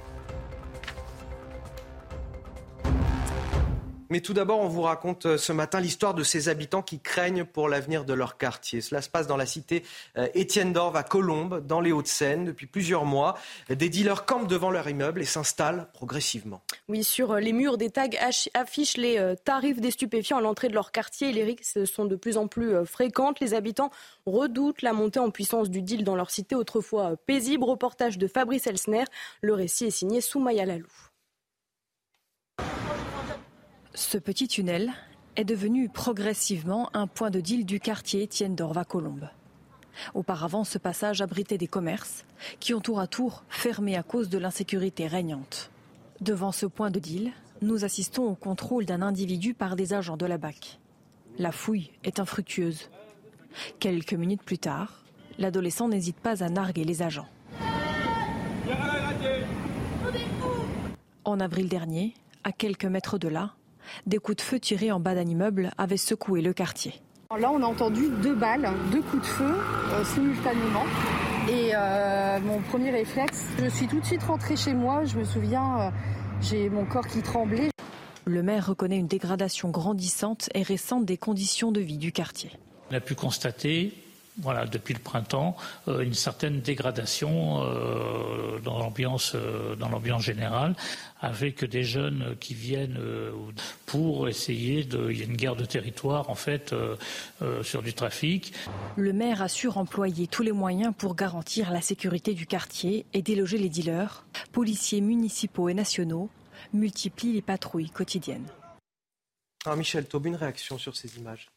Mais tout d'abord, on vous raconte euh, ce matin l'histoire de ces habitants qui craignent pour l'avenir de leur quartier. Cela se passe dans la cité euh, Étienne d'Orve à Colombes, dans les Hauts-de-Seine. Depuis plusieurs mois, des dealers campent devant leur immeuble et s'installent progressivement. Oui, sur euh, les murs, des tags affichent les tarifs des stupéfiants à l'entrée de leur quartier. Les rixes sont de plus en plus fréquentes. Les habitants redoutent la montée en puissance du deal dans leur cité, autrefois paisible. Reportage de Fabrice Elsner. Le récit est signé Soumaya Lalou. Ce petit tunnel est devenu progressivement un point de deal du quartier Étienne d'Orva-Colombe. Auparavant, ce passage abritait des commerces qui ont tour à tour fermé à cause de l'insécurité régnante. Devant ce point de deal, nous assistons au contrôle d'un individu par des agents de la BAC. La fouille est infructueuse. Quelques minutes plus tard, l'adolescent n'hésite pas à narguer les agents. En avril dernier, à quelques mètres de là, des coups de feu tirés en bas d'un immeuble avaient secoué le quartier. Là, on a entendu deux balles, deux coups de feu euh, simultanément. Et euh, mon premier réflexe, je suis tout de suite rentrée chez moi. Je me souviens, euh, j'ai mon corps qui tremblait. Le maire reconnaît une dégradation grandissante et récente des conditions de vie du quartier. On a pu constater voilà, depuis le printemps, euh, une certaine dégradation euh, dans l'ambiance euh, dans l'ambiance générale, avec des jeunes qui viennent pour essayer de. Il y a une guerre de territoire en fait sur du trafic. Le maire assure employer tous les moyens pour garantir la sécurité du quartier et déloger les dealers. Policiers municipaux et nationaux multiplient les patrouilles quotidiennes. Alors Michel Taube, une réaction sur ces images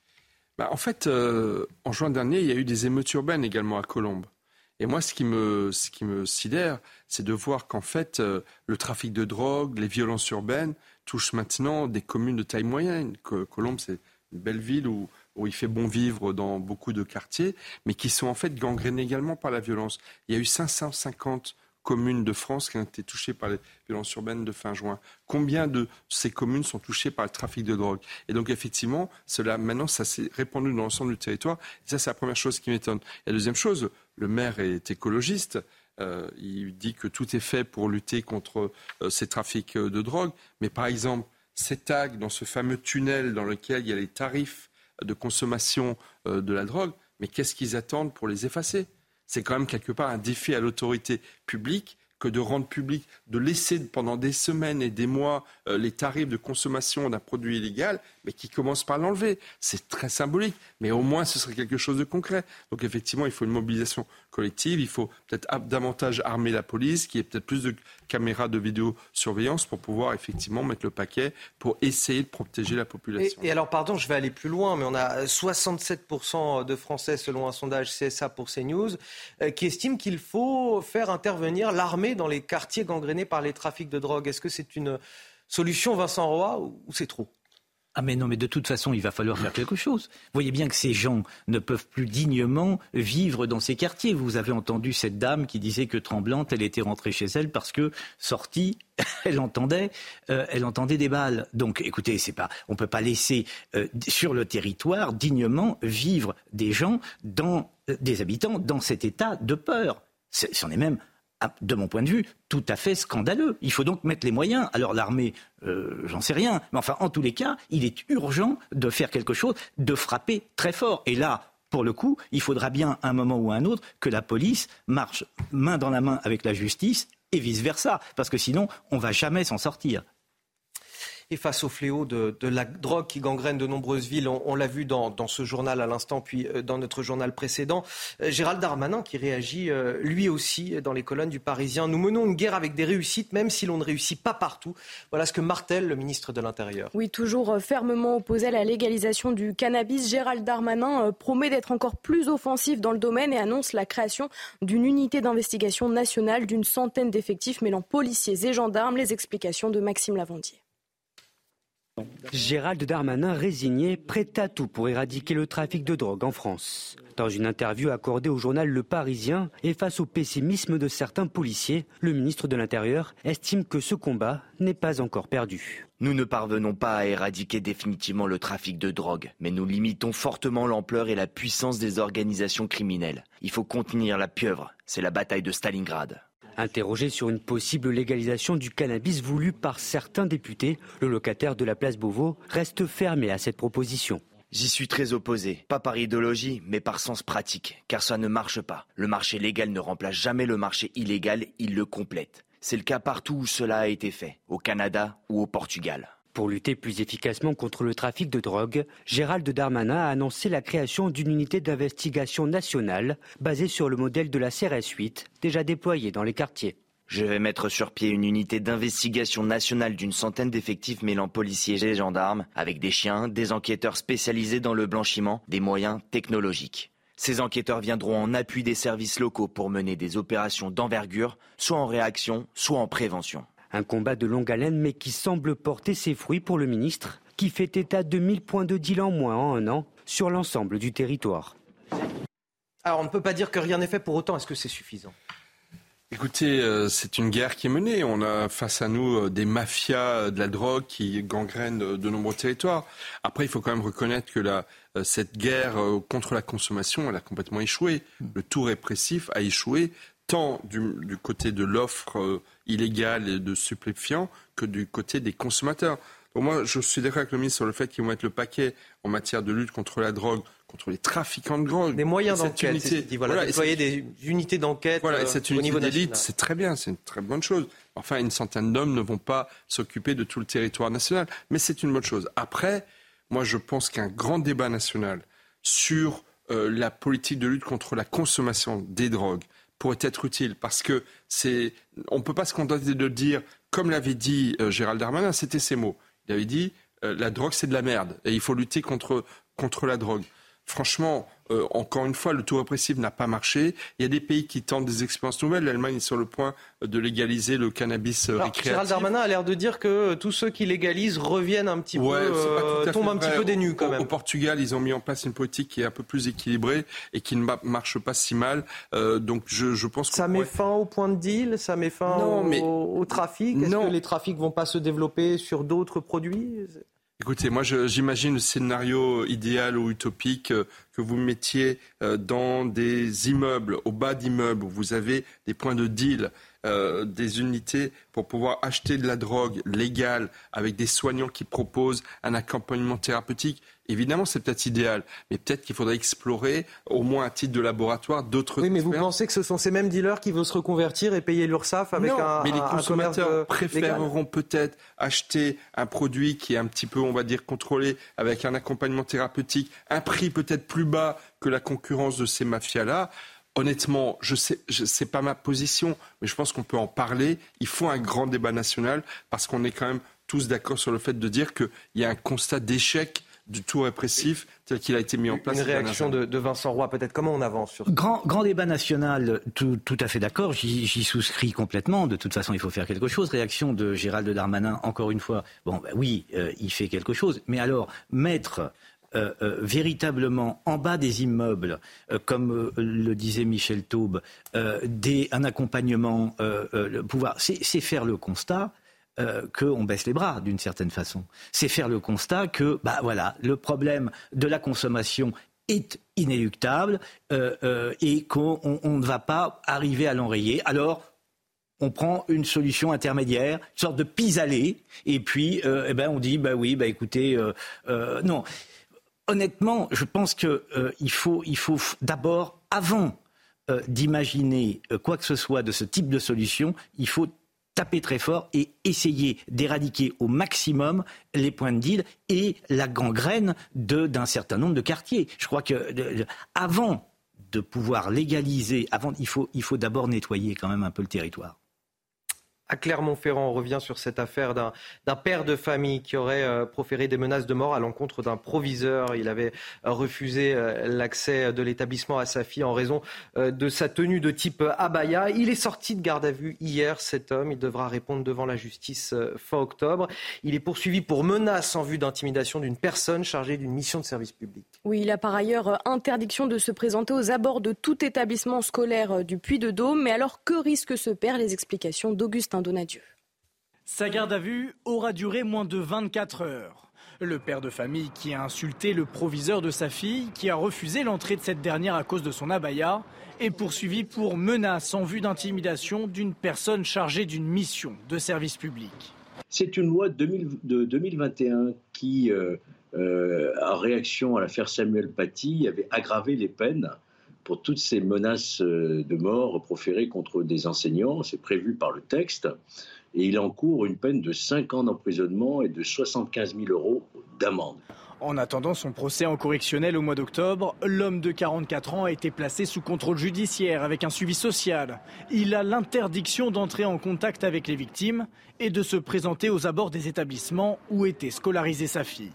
bah, en fait, euh, en juin dernier, il y a eu des émeutes urbaines également à Colombes. Et moi, ce qui me, sidère, c'est de voir qu'en fait, euh, le trafic de drogue, les violences urbaines touchent maintenant des communes de taille moyenne. Colombes, c'est une belle ville où, où il fait bon vivre dans beaucoup de quartiers, mais qui sont en fait gangrénées également par la violence. Il y a eu 550 communes de France qui ont été touchées par les violences urbaines de fin juin. Combien de ces communes sont touchées par le trafic de drogue? Et donc effectivement, cela maintenant, ça s'est répandu dans l'ensemble du territoire. Ça, c'est la première chose qui m'étonne. La deuxième chose, le maire est écologiste. Euh, il dit que tout est fait pour lutter contre euh, ces trafics euh, de drogue. Mais par exemple, ces tags dans ce fameux tunnel dans lequel il y a les tarifs de consommation de la drogue, mais qu'est-ce qu'ils attendent pour les effacer? C'est quand même quelque part un défi à l'autorité publique que de rendre public, de laisser pendant des semaines et des mois euh, les tarifs de consommation d'un produit illégal, mais qui commence par l'enlever. C'est très symbolique, mais au moins ce serait quelque chose de concret. Donc effectivement, il faut une mobilisation collective, il faut peut-être davantage armer la police, qu'il y ait peut-être plus de caméras de vidéosurveillance pour pouvoir effectivement mettre le paquet pour essayer de protéger la population. Et, alors, pardon, je vais aller plus loin, mais on a 67% de Français, selon un sondage CSA pour CNews, euh, qui estiment qu'il faut faire intervenir l'armée dans les quartiers gangrénés par les trafics de drogue. Est-ce que c'est une solution, Vincent Roy, ou c'est trop? Ah mais non, mais de toute façon, il va falloir faire quelque chose. Vous voyez bien que ces gens ne peuvent plus dignement vivre dans ces quartiers. Vous avez entendu cette dame qui disait que tremblante, elle était rentrée chez elle parce que sortie, elle entendait, euh, elle entendait des balles. Donc, écoutez, c'est pas, on peut pas laisser euh, sur le territoire dignement vivre des gens dans euh, des habitants dans cet état de peur. C'en est même de mon point de vue, tout à fait scandaleux. Il faut donc mettre les moyens. Alors l'armée, euh, j'en sais rien, mais enfin, en tous les cas, il est urgent de faire quelque chose, de frapper très fort. Et là, pour le coup, il faudra bien, un moment ou un autre, que la police marche main dans la main avec la justice et vice-versa, parce que sinon, on ne va jamais s'en sortir. Et face au fléau de, la drogue qui gangrène de nombreuses villes, on, l'a vu dans, ce journal à l'instant, puis euh, dans notre journal précédent, euh, Gérald Darmanin qui réagit euh, lui aussi dans les colonnes du Parisien. Nous menons une guerre avec des réussites, même si l'on ne réussit pas partout. Voilà ce que martèle le ministre de l'Intérieur. Oui, toujours fermement opposé à la légalisation du cannabis, Gérald Darmanin promet d'être encore plus offensif dans le domaine et annonce la création d'une unité d'investigation nationale d'une centaine d'effectifs mêlant policiers et gendarmes. Les explications de Maxime Lavandier. Gérald Darmanin résigné, prêt à tout pour éradiquer le trafic de drogue en France. Dans une interview accordée au journal Le Parisien et face au pessimisme de certains policiers, le ministre de l'Intérieur estime que ce combat n'est pas encore perdu. Nous ne parvenons pas à éradiquer définitivement le trafic de drogue, mais nous limitons fortement l'ampleur et la puissance des organisations criminelles. Il faut contenir la pieuvre, c'est la bataille de Stalingrad. Interrogé sur une possible légalisation du cannabis voulu par certains députés, le locataire de la place Beauvau reste fermé à cette proposition. J'y suis très opposé, pas par idéologie, mais par sens pratique, car ça ne marche pas. Le marché légal ne remplace jamais le marché illégal, il le complète. C'est le cas partout où cela a été fait, au Canada ou au Portugal. Pour lutter plus efficacement contre le trafic de drogue, Gérald Darmanin a annoncé la création d'une unité d'investigation nationale basée sur le modèle de la CRS 8 déjà déployée dans les quartiers. Je vais mettre sur pied une unité d'investigation nationale d'une centaine d'effectifs mêlant policiers et gendarmes, avec des chiens, des enquêteurs spécialisés dans le blanchiment, des moyens technologiques. Ces enquêteurs viendront en appui des services locaux pour mener des opérations d'envergure, soit en réaction, soit en prévention. Un combat de longue haleine mais qui semble porter ses fruits pour le ministre, qui fait état de 1000 points de deal en moins en un an sur l'ensemble du territoire. Alors on ne peut pas dire que rien n'est fait pour autant. Est-ce que c'est suffisant? Écoutez, euh, c'est une guerre qui est menée. On a face à nous euh, des mafias de la drogue qui gangrènent de nombreux territoires. Après, il faut quand même reconnaître que la, euh, cette guerre contre la consommation, elle a complètement échoué. Le tout répressif a échoué tant du, côté de l'offre euh, illégale de stupéfiants que du côté des consommateurs. Donc moi, je suis d'accord avec le ministre sur le fait qu'ils vont être le paquet en matière de lutte contre la drogue, contre les trafiquants de drogue. Des moyens d'enquête, voilà, voilà déployer des unités d'enquête voilà, et cette euh, au niveau d'élite, c'est très bien, c'est une très bonne chose. Enfin, une centaine d'hommes ne vont pas s'occuper de tout le territoire national, mais c'est une bonne chose. Après, moi, je pense qu'un grand débat national sur euh, la politique de lutte contre la consommation des drogues, pourrait être utile parce que c'est, on ne peut pas se contenter de dire, comme l'avait dit euh, Gérald Darmanin, c'était ses mots. Il avait dit, euh, la drogue c'est de la merde et il faut lutter contre, contre la drogue. Franchement, euh, encore une fois, le tout répressif n'a pas marché. Il y a des pays qui tentent des expériences nouvelles. L'Allemagne est sur le point de légaliser le cannabis euh, récréatif. Gérald Darmanin a l'air de dire que euh, tous ceux qui légalisent reviennent un petit peu, tombent un petit peu des nues quand même. Au, Portugal, ils ont mis en place une politique qui est un peu plus équilibrée et qui ne marche pas si mal. donc je, je pense que ça met fin au point de deal, ça met fin au, au, trafic? Est-ce que les trafics vont pas se développer sur d'autres produits? Écoutez, moi j'imagine le scénario idéal ou utopique euh, que vous mettiez euh, dans des immeubles, au bas d'immeubles, où vous avez des points de deal, euh, des unités pour pouvoir acheter de la drogue légale avec des soignants qui proposent un accompagnement thérapeutique. Évidemment, c'est peut-être idéal, mais peut-être qu'il faudrait explorer, au moins à titre de laboratoire, d'autres. Oui, mais vous pensez que ce sont ces mêmes dealers qui vont se reconvertir et payer l'URSSAF avec non, un, mais les consommateurs préféreront peut-être acheter un produit qui est un petit peu, on va dire, contrôlé avec un accompagnement thérapeutique, un prix peut-être plus bas que la concurrence de ces mafias-là. Honnêtement, je sais, je sais pas ma position, mais je pense qu'on peut en parler. Il faut un grand débat national parce qu'on est quand même tous d'accord sur le fait de dire qu'il y a un constat d'échec du tout répressif tel qu'il a été mis en place. Une réaction de, Vincent Roy, peut-être. Comment on avance sur grand, grand débat national, tout, tout à fait d'accord, j'y souscris complètement. De toute façon, il faut faire quelque chose. Réaction de Gérald Darmanin, encore une fois. Bon, ben oui, euh, il fait quelque chose. Mais alors, mettre euh, euh, véritablement en bas des immeubles, comme le disait Michel Taube, un accompagnement, pouvoir, c'est faire le constat euh, qu'on baisse les bras d'une certaine façon. C'est faire le constat que, bah voilà, le problème de la consommation est inéluctable euh, euh, et qu'on ne va pas arriver à l'enrayer. Alors, on prend une solution intermédiaire, une sorte de pis-aller, et puis eh ben on dit bah oui, bah écoutez, non. Honnêtement, je pense qu'il faut, il faut d'abord, avant d'imaginer quoi que ce soit de ce type de solution, il faut taper très fort et essayer d'éradiquer au maximum les points de deal et la gangrène d'un certain nombre de quartiers. Je crois que avant de pouvoir légaliser, avant, il faut, il faut d'abord nettoyer quand même un peu le territoire à Clermont-Ferrand. On revient sur cette affaire d'un père de famille qui aurait euh, proféré des menaces de mort à l'encontre d'un proviseur. Il avait euh, refusé euh, l'accès de l'établissement à sa fille en raison de sa tenue de type abaya. Il est sorti de garde à vue hier, cet homme. Il devra répondre devant la justice fin octobre. Il est poursuivi pour menace en vue d'intimidation d'une personne chargée d'une mission de service public. Oui, il a par ailleurs interdiction de se présenter aux abords de tout établissement scolaire du Puy-de-Dôme. Mais alors, que risque ce père? Les explications d'Augustin sa garde à vue aura duré moins de 24 heures. Le père de famille qui a insulté le proviseur de sa fille, qui a refusé l'entrée de cette dernière à cause de son abaya, est poursuivi pour menace en vue d'intimidation d'une personne chargée d'une mission de service public. C'est une loi de 2021 qui, euh, euh, en réaction à l'affaire Samuel Paty, avait aggravé les peines pour toutes ces menaces euh, de mort proférées contre des enseignants. C'est prévu par le texte. Et il encourt une peine de 5 ans d'emprisonnement et de 75 000 euros d'amende. En attendant son procès en correctionnel au mois d'octobre, l'homme de 44 ans a été placé sous contrôle judiciaire avec un suivi social. Il a l'interdiction d'entrer en contact avec les victimes et de se présenter aux abords des établissements où était scolarisée sa fille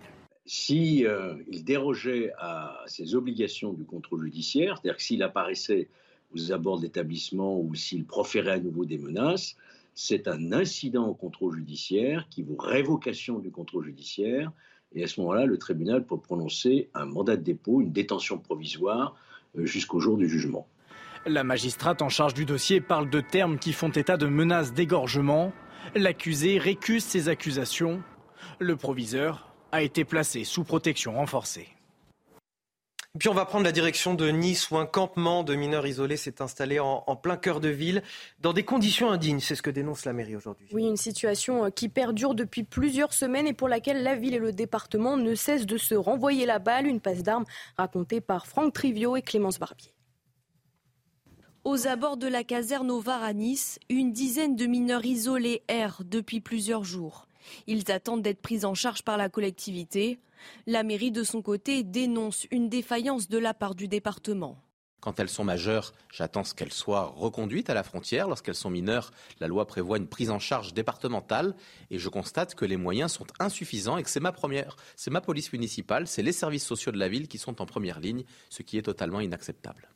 s'il euh, dérogeait à ses obligations du contrôle judiciaire, c'est-à-dire que s'il apparaissait aux abords de l'établissement ou s'il proférait à nouveau des menaces, c'est un incident au contrôle judiciaire qui vaut révocation du contrôle judiciaire. Et à ce moment-là, le tribunal peut prononcer un mandat de dépôt, une détention provisoire euh, jusqu'au jour du jugement. La magistrate en charge du dossier parle de termes qui font état de menaces d'égorgement. L'accusé récuse ces accusations. Le proviseur a été placé sous protection renforcée. Puis on va prendre la direction de Nice où un campement de mineurs isolés s'est installé en, plein cœur de ville dans des conditions indignes. C'est ce que dénonce la mairie aujourd'hui. Oui, une situation euh, qui perdure depuis plusieurs semaines et pour laquelle la ville et le département ne cessent de se renvoyer la balle. Une passe d'armes racontée par Franck Trivio et Clémence Barbier. Aux abords de la caserne au Var à Nice, une dizaine de mineurs isolés errent depuis plusieurs jours. Ils attendent d'être pris en charge par la collectivité. La mairie, de son côté, dénonce une défaillance de la part du département. Quand elles sont majeures, j'attends qu'elles soient reconduites à la frontière. Lorsqu'elles sont mineures, la loi prévoit une prise en charge départementale et je constate que les moyens sont insuffisants et que c'est ma première, c'est ma police municipale, c'est les services sociaux de la ville qui sont en première ligne, ce qui est totalement inacceptable.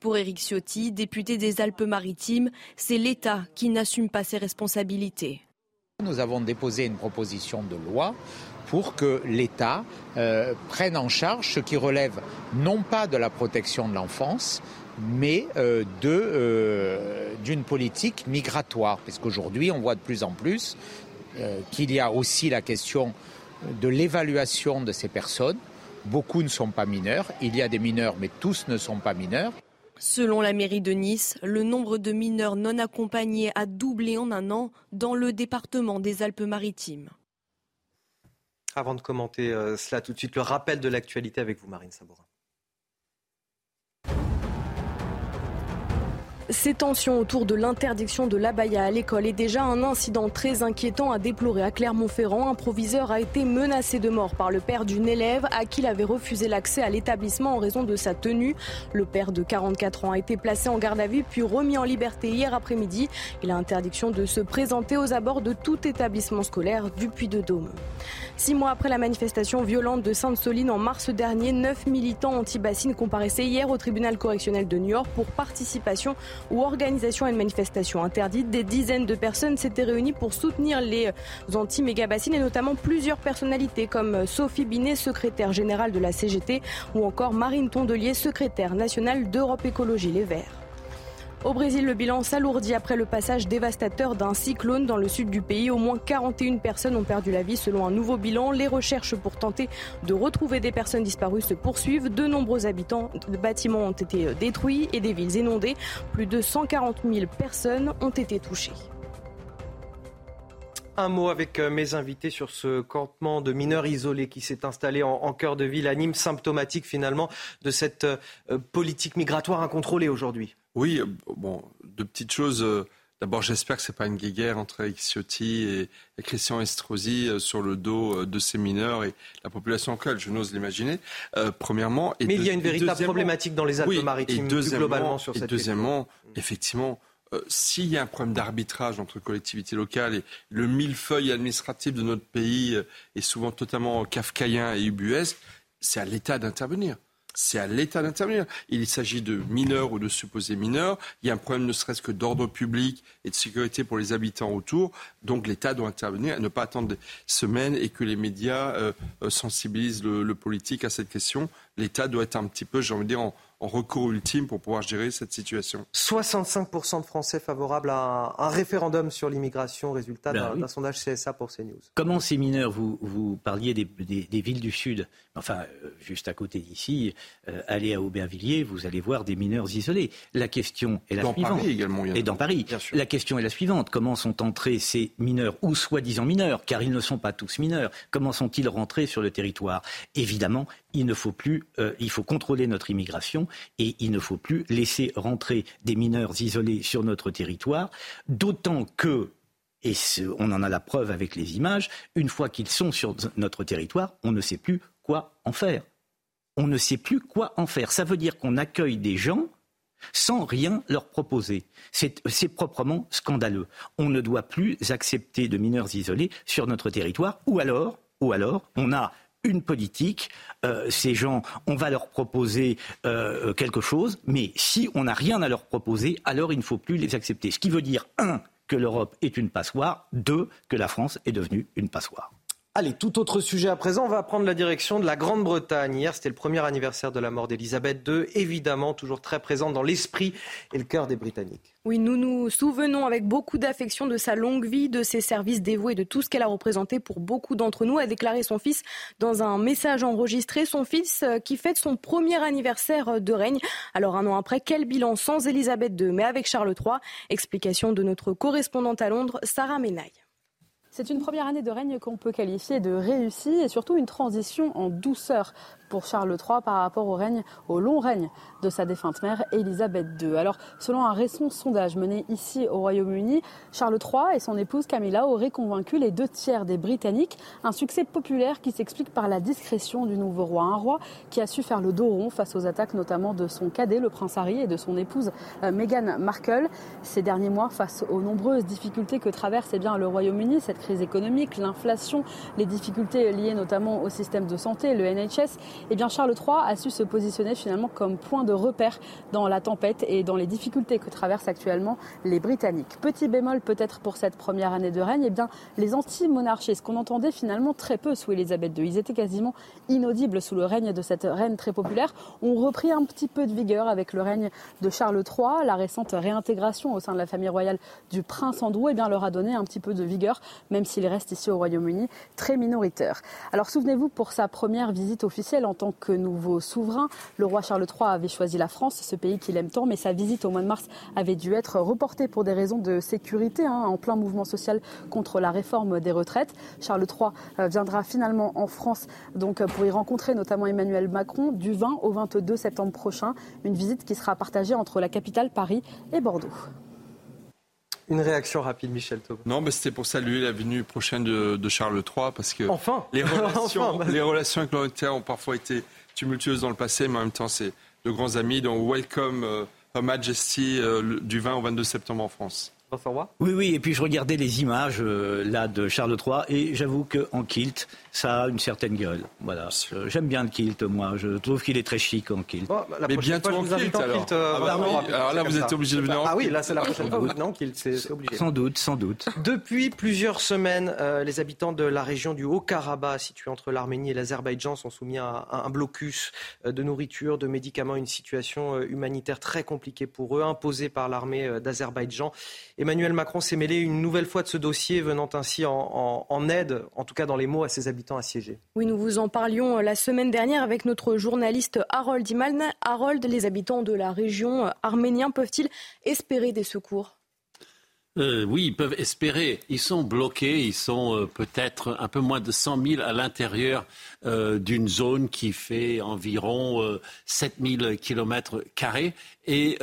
Pour Éric Ciotti, député des Alpes-Maritimes, c'est l'État qui n'assume pas ses responsabilités. Nous avons déposé une proposition de loi pour que l'État euh, prenne en charge ce qui relève non pas de la protection de l'enfance, mais euh, euh, d'une politique migratoire. Parce qu'aujourd'hui, on voit de plus en plus qu'il y a aussi la question de l'évaluation de ces personnes. Beaucoup ne sont pas mineurs. Il y a des mineurs, mais tous ne sont pas mineurs. Selon la mairie de Nice, le nombre de mineurs non accompagnés a doublé en un an dans le département des Alpes-Maritimes. Avant de commenter euh, cela tout de suite, le rappel de l'actualité avec vous, Marine Sabourin. Ces tensions autour de l'interdiction de l'abaya à l'école est déjà un incident très inquiétant à déplorer à Clermont-Ferrand. Un proviseur a été menacé de mort par le père d'une élève à qui il avait refusé l'accès à l'établissement en raison de sa tenue. Le père de 44 ans a été placé en garde à vue puis remis en liberté hier après-midi. Il a interdiction de se présenter aux abords de tout établissement scolaire du Puy-de-Dôme. Six mois après la manifestation violente de Sainte-Soline en mars dernier, neuf militants anti-bassines comparaissaient hier au tribunal correctionnel de New York pour participation ou organisation une manifestation interdite. Des dizaines de personnes s'étaient réunies pour soutenir les anti-méga-bassines et notamment plusieurs personnalités comme Sophie Binet, secrétaire générale de la CGT, ou encore Marine Tondelier, secrétaire nationale d'Europe Écologie Les Verts. Au Brésil, le bilan s'alourdit après le passage dévastateur d'un cyclone dans le sud du pays. Au moins 41 personnes ont perdu la vie selon un nouveau bilan. Les recherches pour tenter de retrouver des personnes disparues se poursuivent. De nombreux habitants de bâtiments ont été détruits et des villes inondées. Plus de 140 000 personnes ont été touchées. Un mot avec euh, mes invités sur ce campement de mineurs isolés qui s'est installé en, cœur de ville à Nîmes, symptomatique finalement de cette euh, politique migratoire incontrôlée aujourd'hui. Oui, bon, deux petites choses. D'abord, j'espère que ce n'est pas une guerre entre Ciotti et, Christian Estrosi euh, sur le dos euh, de ces mineurs et la population locale. Je n'ose l'imaginer. Euh, premièrement. Mais il y a une véritable problématique dans les Alpes-Maritimes, plus globalement sur cette Et deuxièmement, effectivement, s'il y a un problème d'arbitrage entre collectivités locales et le millefeuille administratif de notre pays est souvent totalement kafkaïen et ubuesque, c'est à l'État d'intervenir c'est à l'État d'intervenir. Il s'agit de mineurs ou de supposés mineurs. Il y a un problème ne serait-ce que d'ordre public et de sécurité pour les habitants autour. Donc l'État doit intervenir et ne pas attendre des semaines et que les médias euh, euh, sensibilisent le, politique à cette question. L'État doit être un petit peu, j'ai envie de dire, en, en recours ultime pour pouvoir gérer cette situation. 65% de Français favorables à un, référendum sur l'immigration, résultat ben d'un sondage CSA pour CNews. Comment ces mineurs, vous, vous parliez des, villes du Sud, enfin euh, juste à côté d'ici, euh, allez à Aubervilliers, vous allez voir des mineurs isolés. La question est la dans suivante. Paris également, Et dans Paris. La question est la suivante. Comment sont entrés ces mineurs, ou soi-disant mineurs, car ils ne sont pas tous mineurs, comment sont-ils rentrés sur le territoire? Évidemment, il ne faut plus, euh, il faut contrôler notre immigration et il ne faut plus laisser rentrer des mineurs isolés sur notre territoire, d'autant que et on en a la preuve avec les images, une fois qu'ils sont sur notre territoire, on ne sait plus quoi en faire. On ne sait plus quoi en faire. Ça veut dire qu'on accueille des gens sans rien leur proposer. C'est proprement scandaleux. On ne doit plus accepter de mineurs isolés sur notre territoire, ou alors, ou alors, on a une politique. Euh, ces gens, on va leur proposer euh, quelque chose, mais si on n'a rien à leur proposer, alors il ne faut plus les accepter. Ce qui veut dire, un, que l'Europe est une passoire, deux, que la France est devenue une passoire. Allez, tout autre sujet à présent, on va prendre la direction de la Grande-Bretagne. Hier, c'était le premier anniversaire de la mort d'Elisabeth II, évidemment toujours très présente dans l'esprit et le cœur des Britanniques. Oui, nous nous souvenons avec beaucoup d'affection de sa longue vie, de ses services dévoués, de tout ce qu'elle a représenté pour beaucoup d'entre nous, a déclaré son fils dans un message enregistré. Son fils euh, qui fête son premier anniversaire euh, de règne. Alors un an après, quel bilan sans Elisabeth II, mais avec Charles III Explication de notre correspondante à Londres, Sarah Menaille. C'est une première année de règne qu'on peut qualifier de réussie et surtout une transition en douceur pour Charles III par rapport au règne, au long règne de sa défunte mère Elisabeth II. Alors, selon un récent sondage mené ici au Royaume-Uni, Charles III et son épouse Camilla auraient convaincu les deux tiers des Britanniques. Un succès populaire qui s'explique par la discrétion du nouveau roi. Un roi qui a su faire le dos rond face aux attaques notamment de son cadet, le prince Harry, et de son épouse euh, Meghan Markle. Ces derniers mois, face aux nombreuses difficultés que traverse eh bien, le Royaume-Uni, cette crise économique, l'inflation, les difficultés liées notamment au système de santé, le NHS, eh bien Charles III a su se positionner finalement comme point de repère dans la tempête et dans les difficultés que traversent actuellement les Britanniques. Petit bémol peut-être pour cette première année de règne, eh bien les anti-monarchistes qu'on entendait finalement très peu sous Elisabeth II, ils étaient quasiment inaudibles sous le règne de cette reine très populaire, ont repris un petit peu de vigueur avec le règne de Charles III. La récente réintégration au sein de la famille royale du prince Andrew eh bien, leur a donné un petit peu de vigueur, même s'il reste ici au Royaume-Uni très minoritaire. Alors souvenez-vous, pour sa première visite officielle en tant que nouveau souverain. Le roi Charles III avait choisi la France, ce pays qu'il aime tant, mais sa visite au mois de mars avait dû être reportée pour des raisons de sécurité, hein, en plein mouvement social contre la réforme des retraites. Charles III euh, viendra finalement en France donc pour y rencontrer notamment Emmanuel Macron du 20 au 22 septembre prochain. Une visite qui sera partagée entre la capitale Paris et Bordeaux. Une réaction rapide, Michel. Non, mais c'était pour saluer la venue prochaine de, Charles III, parce que enfin les relations, bah. les relations avec l'Angleterre ont parfois été tumultueuses dans le passé, mais en même temps, c'est de grands amis. Donc, welcome euh, Her Majesty euh, du 20 au 22 septembre en France. Oui, oui, et puis je regardais les images euh, là de Charles III et j'avoue qu'en kilt, ça a une certaine gueule. Voilà, j'aime bien le kilt, moi. Je trouve qu'il est très chic en kilt. Bah, mais bientôt en kilt, alors. Euh, ah bah alors là, vous êtes obligé de venir en Ah oui, là, c'est la prochaine fois. Non, kilt, c'est obligé. Sans doute, sans doute. Depuis plusieurs semaines, euh, les habitants de la région du Haut-Karabakh, située entre l'Arménie et l'Azerbaïdjan, sont soumis à un blocus de nourriture, de médicaments, une situation humanitaire très compliquée pour eux, imposée par l'armée d'Azerbaïdjan. Emmanuel Macron s'est mêlé une nouvelle fois de ce dossier, venant ainsi en, aide, en tout cas dans les mots, à ses habitants assiégés. Oui, nous vous en parlions euh, la semaine dernière avec notre journaliste Harold Iman. Harold, les habitants de la région euh, arménienne peuvent-ils espérer des secours? Euh, oui, ils peuvent espérer. Ils sont bloqués. Ils sont peut-être un peu moins de 100 000 à l'intérieur d'une zone qui fait environ 7 000 kilomètres carrés. Et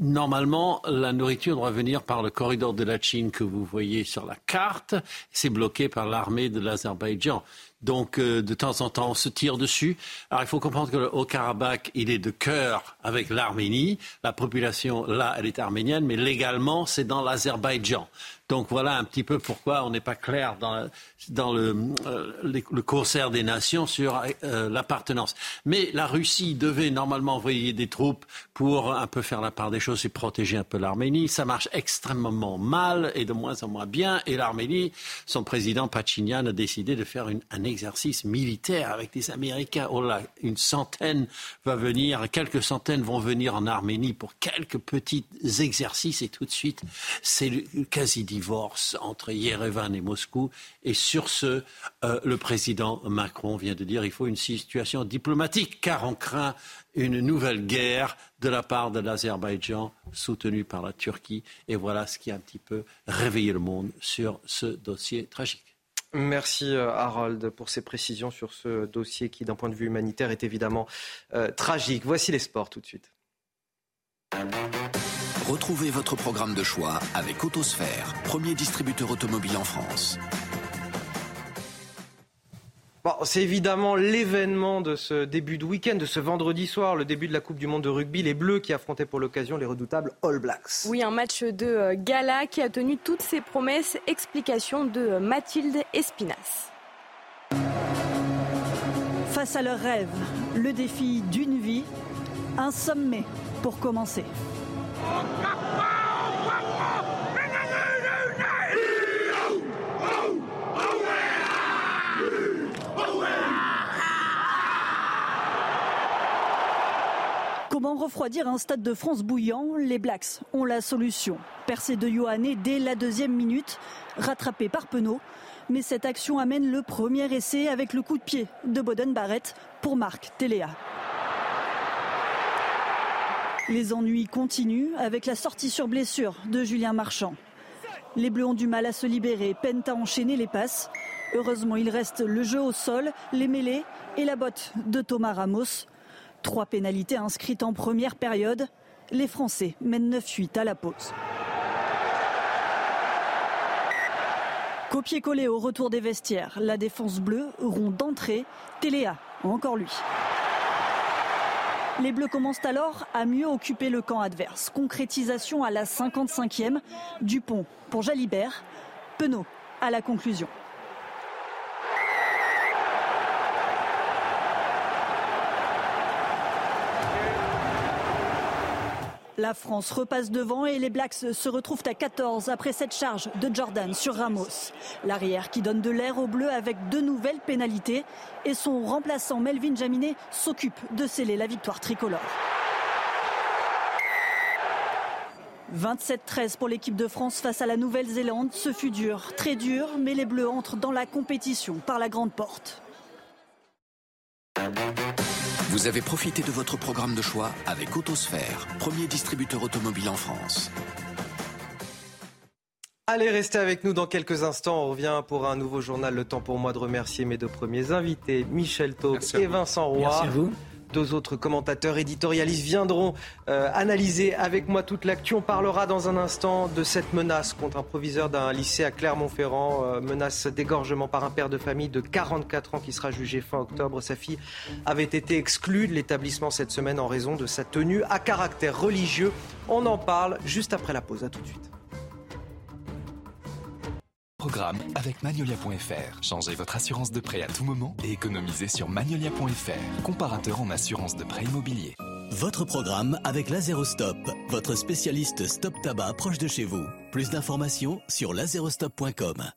Normalement, la nourriture doit venir par le corridor de la Chine que vous voyez sur la carte. C'est bloqué par l'armée de l'Azerbaïdjan. Donc, euh, de temps en temps, on se tire dessus. Alors, il faut comprendre que le Haut-Karabakh, il est de cœur avec l'Arménie. La population, là, elle est arménienne, mais légalement, c'est dans l'Azerbaïdjan. Donc voilà un petit peu pourquoi on n'est pas clair dans, dans le, euh, concert des nations sur euh, l'appartenance. Mais la Russie devait normalement envoyer des troupes pour un peu faire la part des choses et protéger un peu l'Arménie. Ça marche extrêmement mal et de moins en moins bien. Et l'Arménie, son président Pachinian a décidé de faire un exercice militaire avec des Américains. Oh là, une centaine va venir, quelques centaines vont venir en Arménie pour quelques petits exercices et tout de suite, c'est quasi divorce entre Yerevan et Moscou. Et sur ce, euh, le président Macron vient de dire qu'il faut une situation diplomatique, car on craint une nouvelle guerre de la part de l'Azerbaïdjan, soutenue par la Turquie. Et voilà ce qui a un petit peu réveillé le monde sur ce dossier tragique. Merci euh, Harold pour ces précisions sur ce dossier qui, d'un point de vue humanitaire, est évidemment euh, tragique. Voici les sports tout de suite. Retrouvez votre programme de choix avec Autosphère, premier distributeur automobile en France. c'est évidemment l'événement de ce début de week-end, de ce vendredi soir, le début de la Coupe du Monde de rugby. Les Bleus qui affrontaient pour l'occasion les redoutables All Blacks. Oui, un match de euh, gala qui a tenu toutes ses promesses. Explication de euh, Mathilde Espinas. Face à leur rêve, le défi d'une vie, un sommet pour commencer. Comment refroidir un stade de France bouillant Les Blacks ont la solution. Percé de Yohanné dès la deuxième minute, rattrapé par Penaud. Mais cette action amène le premier essai avec le coup de pied de Boden Barrett pour Marc Téléa. Les ennuis continuent avec la sortie sur blessure de Julien Marchand. Les Bleus ont du mal à se libérer, peinent à enchaîner les passes. Heureusement, il reste le jeu au sol, les mêlées et la botte de Thomas Ramos. Trois pénalités inscrites en première période. Les Français mènent 9-8 à la pause. Copier-coller au retour des vestiaires. La défense bleue, rond d'entrée. Téléa, encore lui. Les Bleus commencent alors à mieux occuper le camp adverse. Concrétisation à la 55e. Dupont pour Jalibert. Penaud à la conclusion. La France repasse devant et les Blacks se retrouvent à 14 après cette charge de Jordan sur Ramos. L'arrière qui donne de l'air au bleu avec deux nouvelles pénalités et son remplaçant Melvin Jaminet s'occupe de sceller la victoire tricolore. 27-13 pour l'équipe de France face à la Nouvelle-Zélande. Ce fut dur, très dur, mais les Bleus entrent dans la compétition par la grande porte. Vous avez profité de votre programme de choix avec Autosphère, premier distributeur automobile en France. Allez, restez avec nous dans quelques instants. On revient pour un nouveau journal. Le temps pour moi de remercier mes deux premiers invités, Michel Taub et Vincent Roy. Merci à vous. Deux autres commentateurs éditorialistes viendront euh, analyser avec moi toute l'actu. On parlera dans un instant de cette menace contre un proviseur d'un lycée à Clermont-Ferrand, euh, menace d'égorgement par un père de famille de 44 ans qui sera jugé fin octobre. Sa fille avait été exclue de l'établissement cette semaine en raison de sa tenue à caractère religieux. On en parle juste après la pause. À tout de suite programme avec Magnolia.fr. Changez votre assurance de prêt à tout moment et économisez sur Magnolia.fr, comparateur en assurance de prêt immobilier. Votre programme avec Lazerostop, votre spécialiste stop tabac proche de chez vous. Plus d'informations sur lazerostop.com.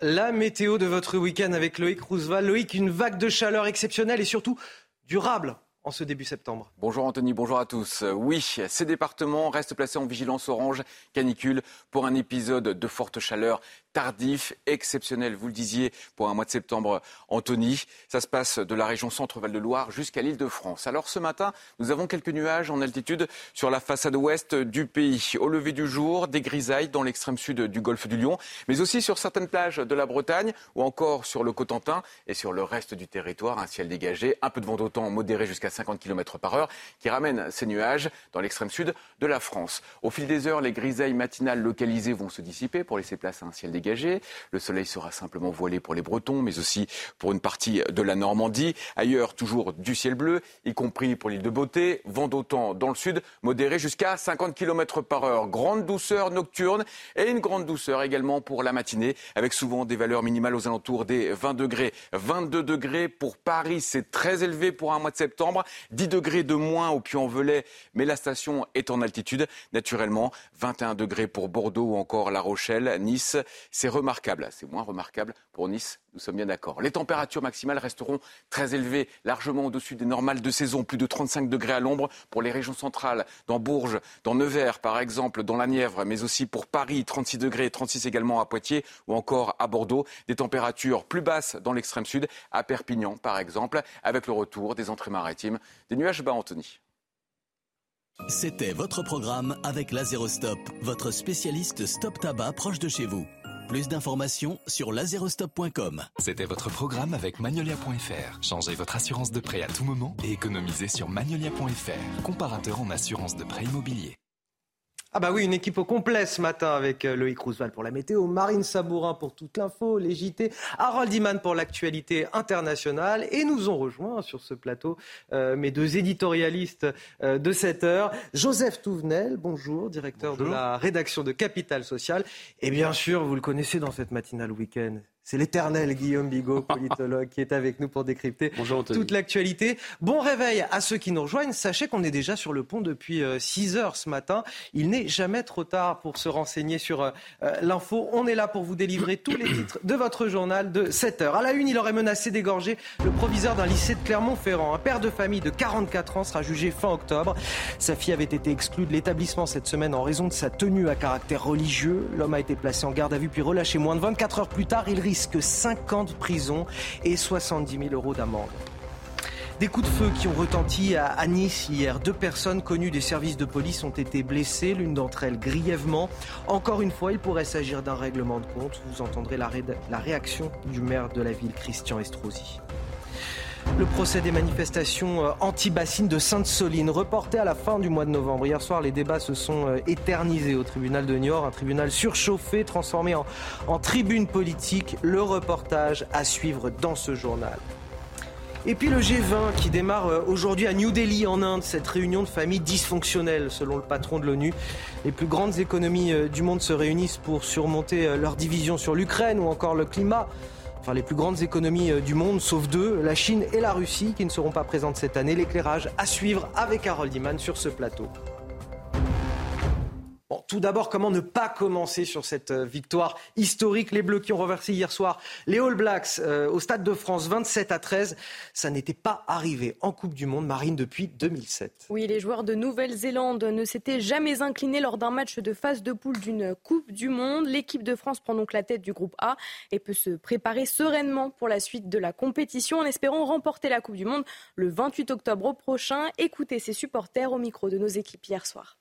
La météo de votre week-end avec Loïc Roosevelt. Loïc, une vague de chaleur exceptionnelle et surtout durable en ce début septembre. Bonjour Anthony, bonjour à tous. Oui, ces départements restent placés en vigilance orange canicule pour un épisode de forte chaleur tardif, exceptionnel, vous le disiez, pour un mois de septembre, Anthony. Ça se passe de la région centre-Val de Loire jusqu'à l'île de France. Alors ce matin, nous avons quelques nuages en altitude sur la façade ouest du pays. Au lever du jour, des grisailles dans l'extrême sud du golfe du Lion, mais aussi sur certaines plages de la Bretagne ou encore sur le Cotentin et sur le reste du territoire. Un ciel dégagé, un peu de vent d'autant modéré jusqu'à 50 km par heure qui ramène ces nuages dans l'extrême sud de la France. Au fil des heures, les grisailles matinales localisées vont se dissiper pour laisser place à un ciel dégagé. Le soleil sera simplement voilé pour les Bretons, mais aussi pour une partie de la Normandie. Ailleurs, toujours du ciel bleu, y compris pour l'île de Beauté. Vent d'autant dans le sud, modéré jusqu'à 50 km par heure. Grande douceur nocturne et une grande douceur également pour la matinée, avec souvent des valeurs minimales aux alentours des 20 degrés. 22 degrés pour Paris, c'est très élevé pour un mois de septembre. 10 degrés de moins au Puy-en-Velay, mais la station est en altitude. Naturellement, 21 degrés pour Bordeaux ou encore La Rochelle, Nice. C'est remarquable. C'est moins remarquable pour Nice nous sommes bien d'accord. Les températures maximales resteront très élevées, largement au-dessus des normales de saison. Plus de 35 degrés à l'ombre pour les régions centrales, dans Bourges, dans Nevers par exemple, dans la Nièvre, mais aussi pour Paris, 36 degrés, 36 également à Poitiers ou encore à Bordeaux. Des températures plus basses dans l'extrême sud, à Perpignan par exemple, avec le retour des entrées maritimes. Des nuages bas, Anthony. C'était votre programme avec Stop, votre spécialiste stop tabac proche de chez vous. Plus d'informations sur laserostop.com. C'était votre programme avec Magnolia.fr. Changez votre assurance de prêt à tout moment et économisez sur Magnolia.fr, comparateur en assurance de prêt immobilier. Ah bah oui, une équipe au complet ce matin avec euh, Loïc Roosevelt pour la météo, Marine Sabourin pour toute l'info, les JT, Harold Iman pour l'actualité internationale. Et nous ont rejoint sur ce plateau euh, mes deux éditorialistes euh, de cette heure, Joseph Touvenel, bonjour, directeur de la rédaction de Capital Social. Et bien sûr, vous le connaissez dans cette matinale week-end, c'est l'éternel Guillaume Bigot, politologue, qui est avec nous pour décrypter toute l'actualité. Bon réveil à ceux qui nous rejoignent. Sachez qu'on est déjà sur le pont depuis 6 euh, heures ce matin. Il n'est jamais trop tard pour se renseigner sur euh, euh, l'info. On est là pour vous délivrer tous les titres de votre journal de 7 heures. À la une, il aurait menacé d'égorger le proviseur d'un lycée de Clermont-Ferrand. Un père de famille de 44 ans sera jugé fin octobre. Sa fille avait été exclue de l'établissement cette semaine en raison de sa tenue à caractère religieux. L'homme a été placé en garde à vue puis relâché moins de 24 heures plus tard. Il risque 50 prisons et 70 000 euros d'amende. Des coups de feu qui ont retenti à Nice hier. Deux personnes connues des services de police ont été blessées, l'une d'entre elles grièvement. Encore une fois, il pourrait s'agir d'un règlement de compte. Vous entendrez la, la réaction du maire de la ville, Christian Estrosi. Le procès des manifestations euh, anti-bassines de Sainte-Soline, reporté à la fin du mois de novembre. Hier soir, les débats se sont euh, éternisés au tribunal de Niort, un tribunal surchauffé, transformé en, en tribune politique. Le reportage à suivre dans ce journal. Et puis le G20 qui démarre euh, aujourd'hui à New Delhi en Inde, cette réunion de familles dysfonctionnelles selon le patron de l'ONU. Les plus grandes économies du monde se réunissent pour surmonter leur division sur l'Ukraine ou encore le climat enfin les plus grandes économies euh, du monde, sauf deux, la Chine et la Russie, qui ne seront pas présentes cette année. L'éclairage à suivre avec Harold Iman sur ce plateau tout d'abord, comment ne pas commencer sur cette euh, victoire historique? Les Bleus qui ont reversé hier soir les All Blacks euh, au Stade de France 27 à 13. Ça n'était pas arrivé en Coupe du Monde marine depuis 2007. Oui, les joueurs de Nouvelle-Zélande ne s'étaient jamais inclinés lors d'un match de phase de poule d'une Coupe du Monde. L'équipe de France prend donc la tête du groupe A et peut se préparer sereinement pour la suite de la compétition en espérant remporter la Coupe du Monde le 28 octobre prochain. Écoutez ses supporters au micro de nos équipes hier soir.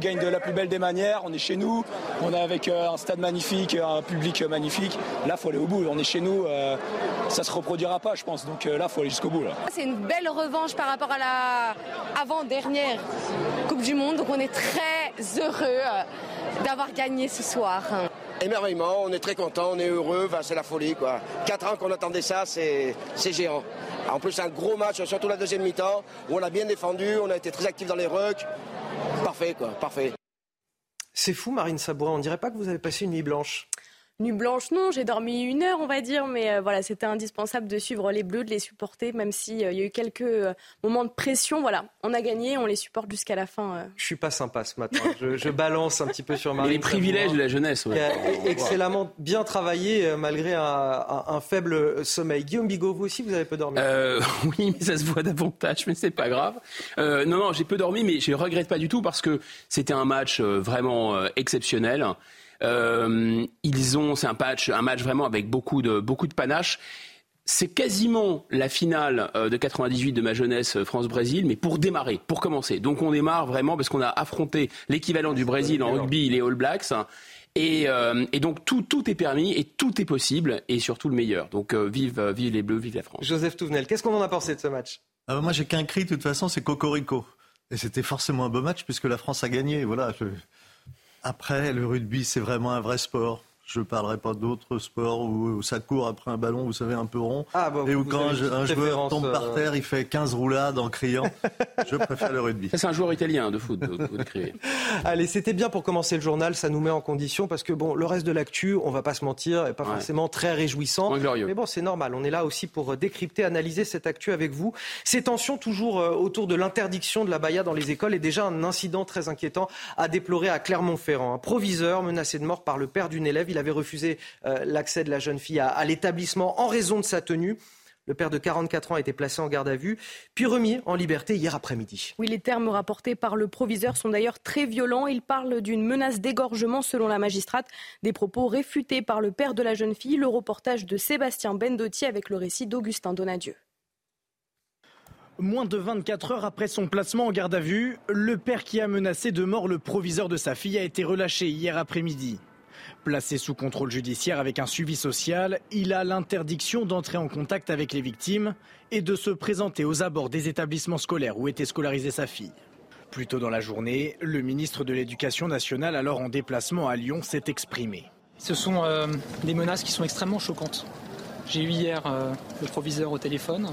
On gagne de la plus belle des manières, on est chez nous, on est avec euh, un stade magnifique, un public magnifique. Là, il faut aller au bout, on est chez nous, euh, ça se reproduira pas, je pense. Donc euh, là, il faut aller jusqu'au bout. C'est une belle revanche par rapport à la avant-dernière Coupe du Monde, donc on est très heureux d'avoir gagné ce soir. Émerveillement, on est très content, on est heureux, c'est la folie. Quoi. Quatre ans qu'on attendait ça, c'est géant. En plus, c'est un gros match, surtout la deuxième mi-temps, où on a bien défendu, on a été très actifs dans les rucks. Parfait, quoi, parfait. C'est fou, Marine Sabourin. On dirait pas que vous avez passé une nuit blanche. Nuit blanche, non, j'ai dormi une heure, on va dire, mais euh, voilà, c'était indispensable de suivre les Bleus, de les supporter, même s'il euh, y a eu quelques euh, moments de pression. Voilà, on a gagné, on les supporte jusqu'à la fin. Je suis pas sympa ce matin, je, balance un petit peu sur Marine. les privilèges de la jeunesse. Ouais. excellemment bien travaillé malgré un, faible sommeil. Guillaume Bigot, vous aussi, vous avez peu dormi Oui, mais ça se voit davantage, mais c'est pas grave. non, non, j'ai peu dormi, mais je regrette pas du tout parce que c'était un match vraiment exceptionnel. Ils ont, c'est un match, un match vraiment avec beaucoup de beaucoup de panache c'est quasiment la finale de 98 de ma jeunesse France-Brésil, mais pour démarrer, pour commencer. Donc on démarre vraiment parce qu'on a affronté l'équivalent du Brésil en rugby, les All Blacks. Euh, et, donc tout, tout, est permis et tout est possible et surtout le meilleur. Donc euh, vive, euh, vive les Bleus, vive la France. Joseph Touvenel, qu'est-ce qu'on en a pensé de ce match? Ah, Moi j'ai qu'un cri de toute façon, c'est Cocorico. Et c'était forcément un beau match puisque la France a gagné. Voilà. Après, le rugby, c'est vraiment un vrai sport. Je ne parlerai pas d'autres sports où, ça court après un ballon, vous savez, un peu rond. Ah, bah, et où quand un, joueur tombe par euh, terre, il fait 15 roulades en criant. je préfère le rugby. C'est un joueur italien de foot, de, Allez, c'était bien pour commencer le journal. Ça nous met en condition parce que bon, le reste de l'actu, on va pas se mentir, est pas forcément très réjouissant. Mais bon, c'est normal. On est là aussi pour décrypter, analyser cette actu avec vous. Ces tensions toujours euh, autour de l'interdiction de la baya dans les écoles et déjà un incident très inquiétant à déplorer à Clermont-Ferrand. Un proviseur menacé de mort par le père d'une élève il avait refusé euh, l'accès de la jeune fille à, l'établissement en raison de sa tenue. Le père de 44 ans a été placé en garde à vue, puis remis en liberté hier après-midi. Oui, les termes rapportés par le proviseur sont d'ailleurs très violents. Il parle d'une menace d'égorgement selon la magistrate. Des propos réfutés par le père de la jeune fille. Le reportage de Sébastien Bendotti avec le récit d'Augustin Donadieu. Moins de 24 heures après son placement en garde à vue, le père qui a menacé de mort le proviseur de sa fille a été relâché hier après-midi. Placé sous contrôle judiciaire avec un suivi social, il a l'interdiction d'entrer en contact avec les victimes et de se présenter aux abords des établissements scolaires où était scolarisée sa fille. Plus tôt dans la journée, le ministre de l'Éducation nationale, alors en déplacement à Lyon, s'est exprimé. Ce sont euh, des menaces qui sont extrêmement choquantes. J'ai eu hier euh, le proviseur au téléphone.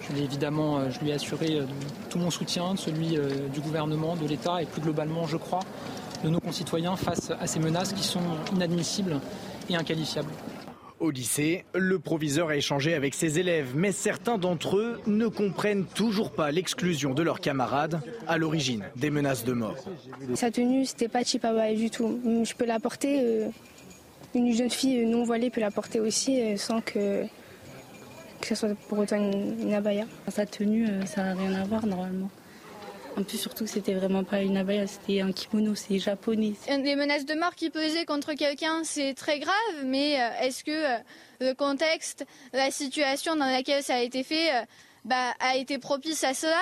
Je, évidemment, euh, je lui ai assuré tout mon soutien, celui du gouvernement, de l'État et plus globalement, je crois, de nos concitoyens face à ces menaces qui sont inadmissibles et inqualifiables. Au lycée, le proviseur a échangé avec ses élèves, mais certains d'entre eux ne comprennent toujours pas l'exclusion de leurs camarades à l'origine des menaces de mort. Sa tenue, c'était pas chipaba du tout. Je peux la porter, euh, une jeune fille non voilée peut la porter aussi euh, sans que, que ce soit pour autant une, une abaya. Sa tenue, euh, ça n'a rien à voir normalement. En plus, surtout, c'était vraiment pas une abaya, c'était un kimono, c'est japonais. Des menaces de mort qui pesaient contre quelqu'un, c'est très grave, mais euh, est-ce que euh, le contexte, la situation dans laquelle ça a été fait, euh, bah, a été propice à cela?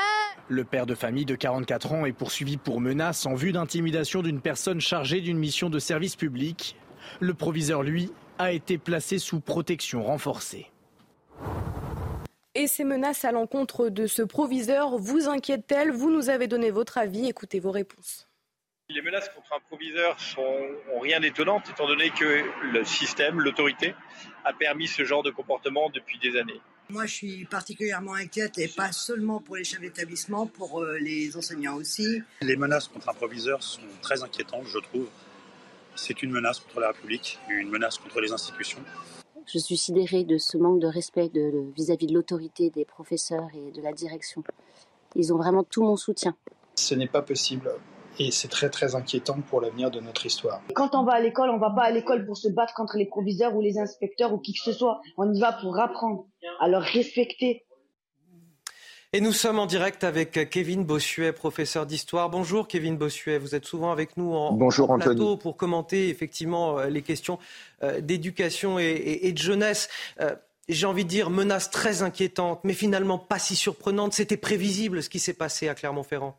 Le père de famille de 44 ans est poursuivi pour menace en vue d'intimidation d'une personne chargée d'une mission de service public. Le proviseur, lui, a été placé sous protection renforcée. Et ces menaces à l'encontre de ce proviseur vous inquiètent-elles? Vous nous avez donné votre avis, écoutez vos réponses. Les menaces contre un proviseur sont rien d'étonnant étant donné que le système, l'autorité, a permis ce genre de comportement depuis des années. Moi, je suis particulièrement inquiète, et pas seulement pour les chefs d'établissement, pour euh, les enseignants aussi. Les menaces contre un proviseur sont très inquiétantes, je trouve. C'est une menace contre la République, une menace contre les institutions. Je suis sidérée de ce manque de respect vis-à-vis de, l'autorité des professeurs et de la direction. Ils ont vraiment tout mon soutien. Ce n'est pas possible et c'est très très inquiétant pour l'avenir de notre histoire. Quand on va à l'école, on ne va pas à l'école pour se battre contre les proviseurs ou les inspecteurs ou qui que ce soit. On y va pour apprendre, à leur respecter, et nous sommes en direct avec Kevin Bossuet, professeur d'histoire. Bonjour Kevin Bossuet, vous êtes souvent avec nous en, Bonjour, plateau pour commenter effectivement euh, les questions euh, d'éducation et, de jeunesse. Euh, j'ai envie de dire menace très inquiétante, mais finalement pas si surprenante. C'était prévisible ce qui s'est passé à Clermont-Ferrand.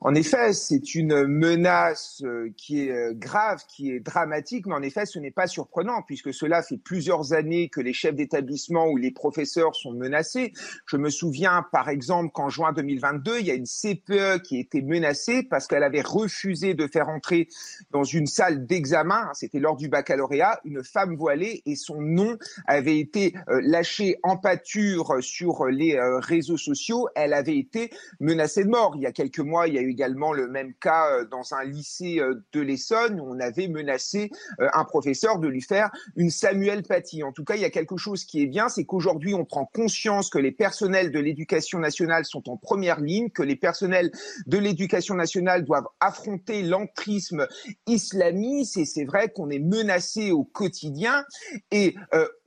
En effet, c'est une menace euh, qui est euh, grave, qui est dramatique, mais en effet, ce n'est pas surprenant puisque cela fait plusieurs années que les chefs d'établissement ou les professeurs sont menacés. Je me souviens, par exemple, qu'en juin 2022, il y a une CPE qui été menacée parce qu'elle avait refusé de faire entrer dans une salle d'examen, hein, c'était lors du baccalauréat, une femme voilée et son nom avait été euh, lâché en pâture sur les réseaux sociaux. Elle avait été menacée de mort. Il y a quelques mois, il y a eu également le même cas euh, dans un lycée euh, de l'Essonne où on avait menacé euh, un professeur de lui faire une Samuel Paty. En tout cas, il y a quelque chose qui est bien, c'est qu'aujourd'hui, on prend conscience que les personnels de l'éducation nationale sont en première ligne, que les personnels de l'éducation nationale doivent affronter l'entrisme islamiste et c'est vrai qu'on est menacé au quotidien et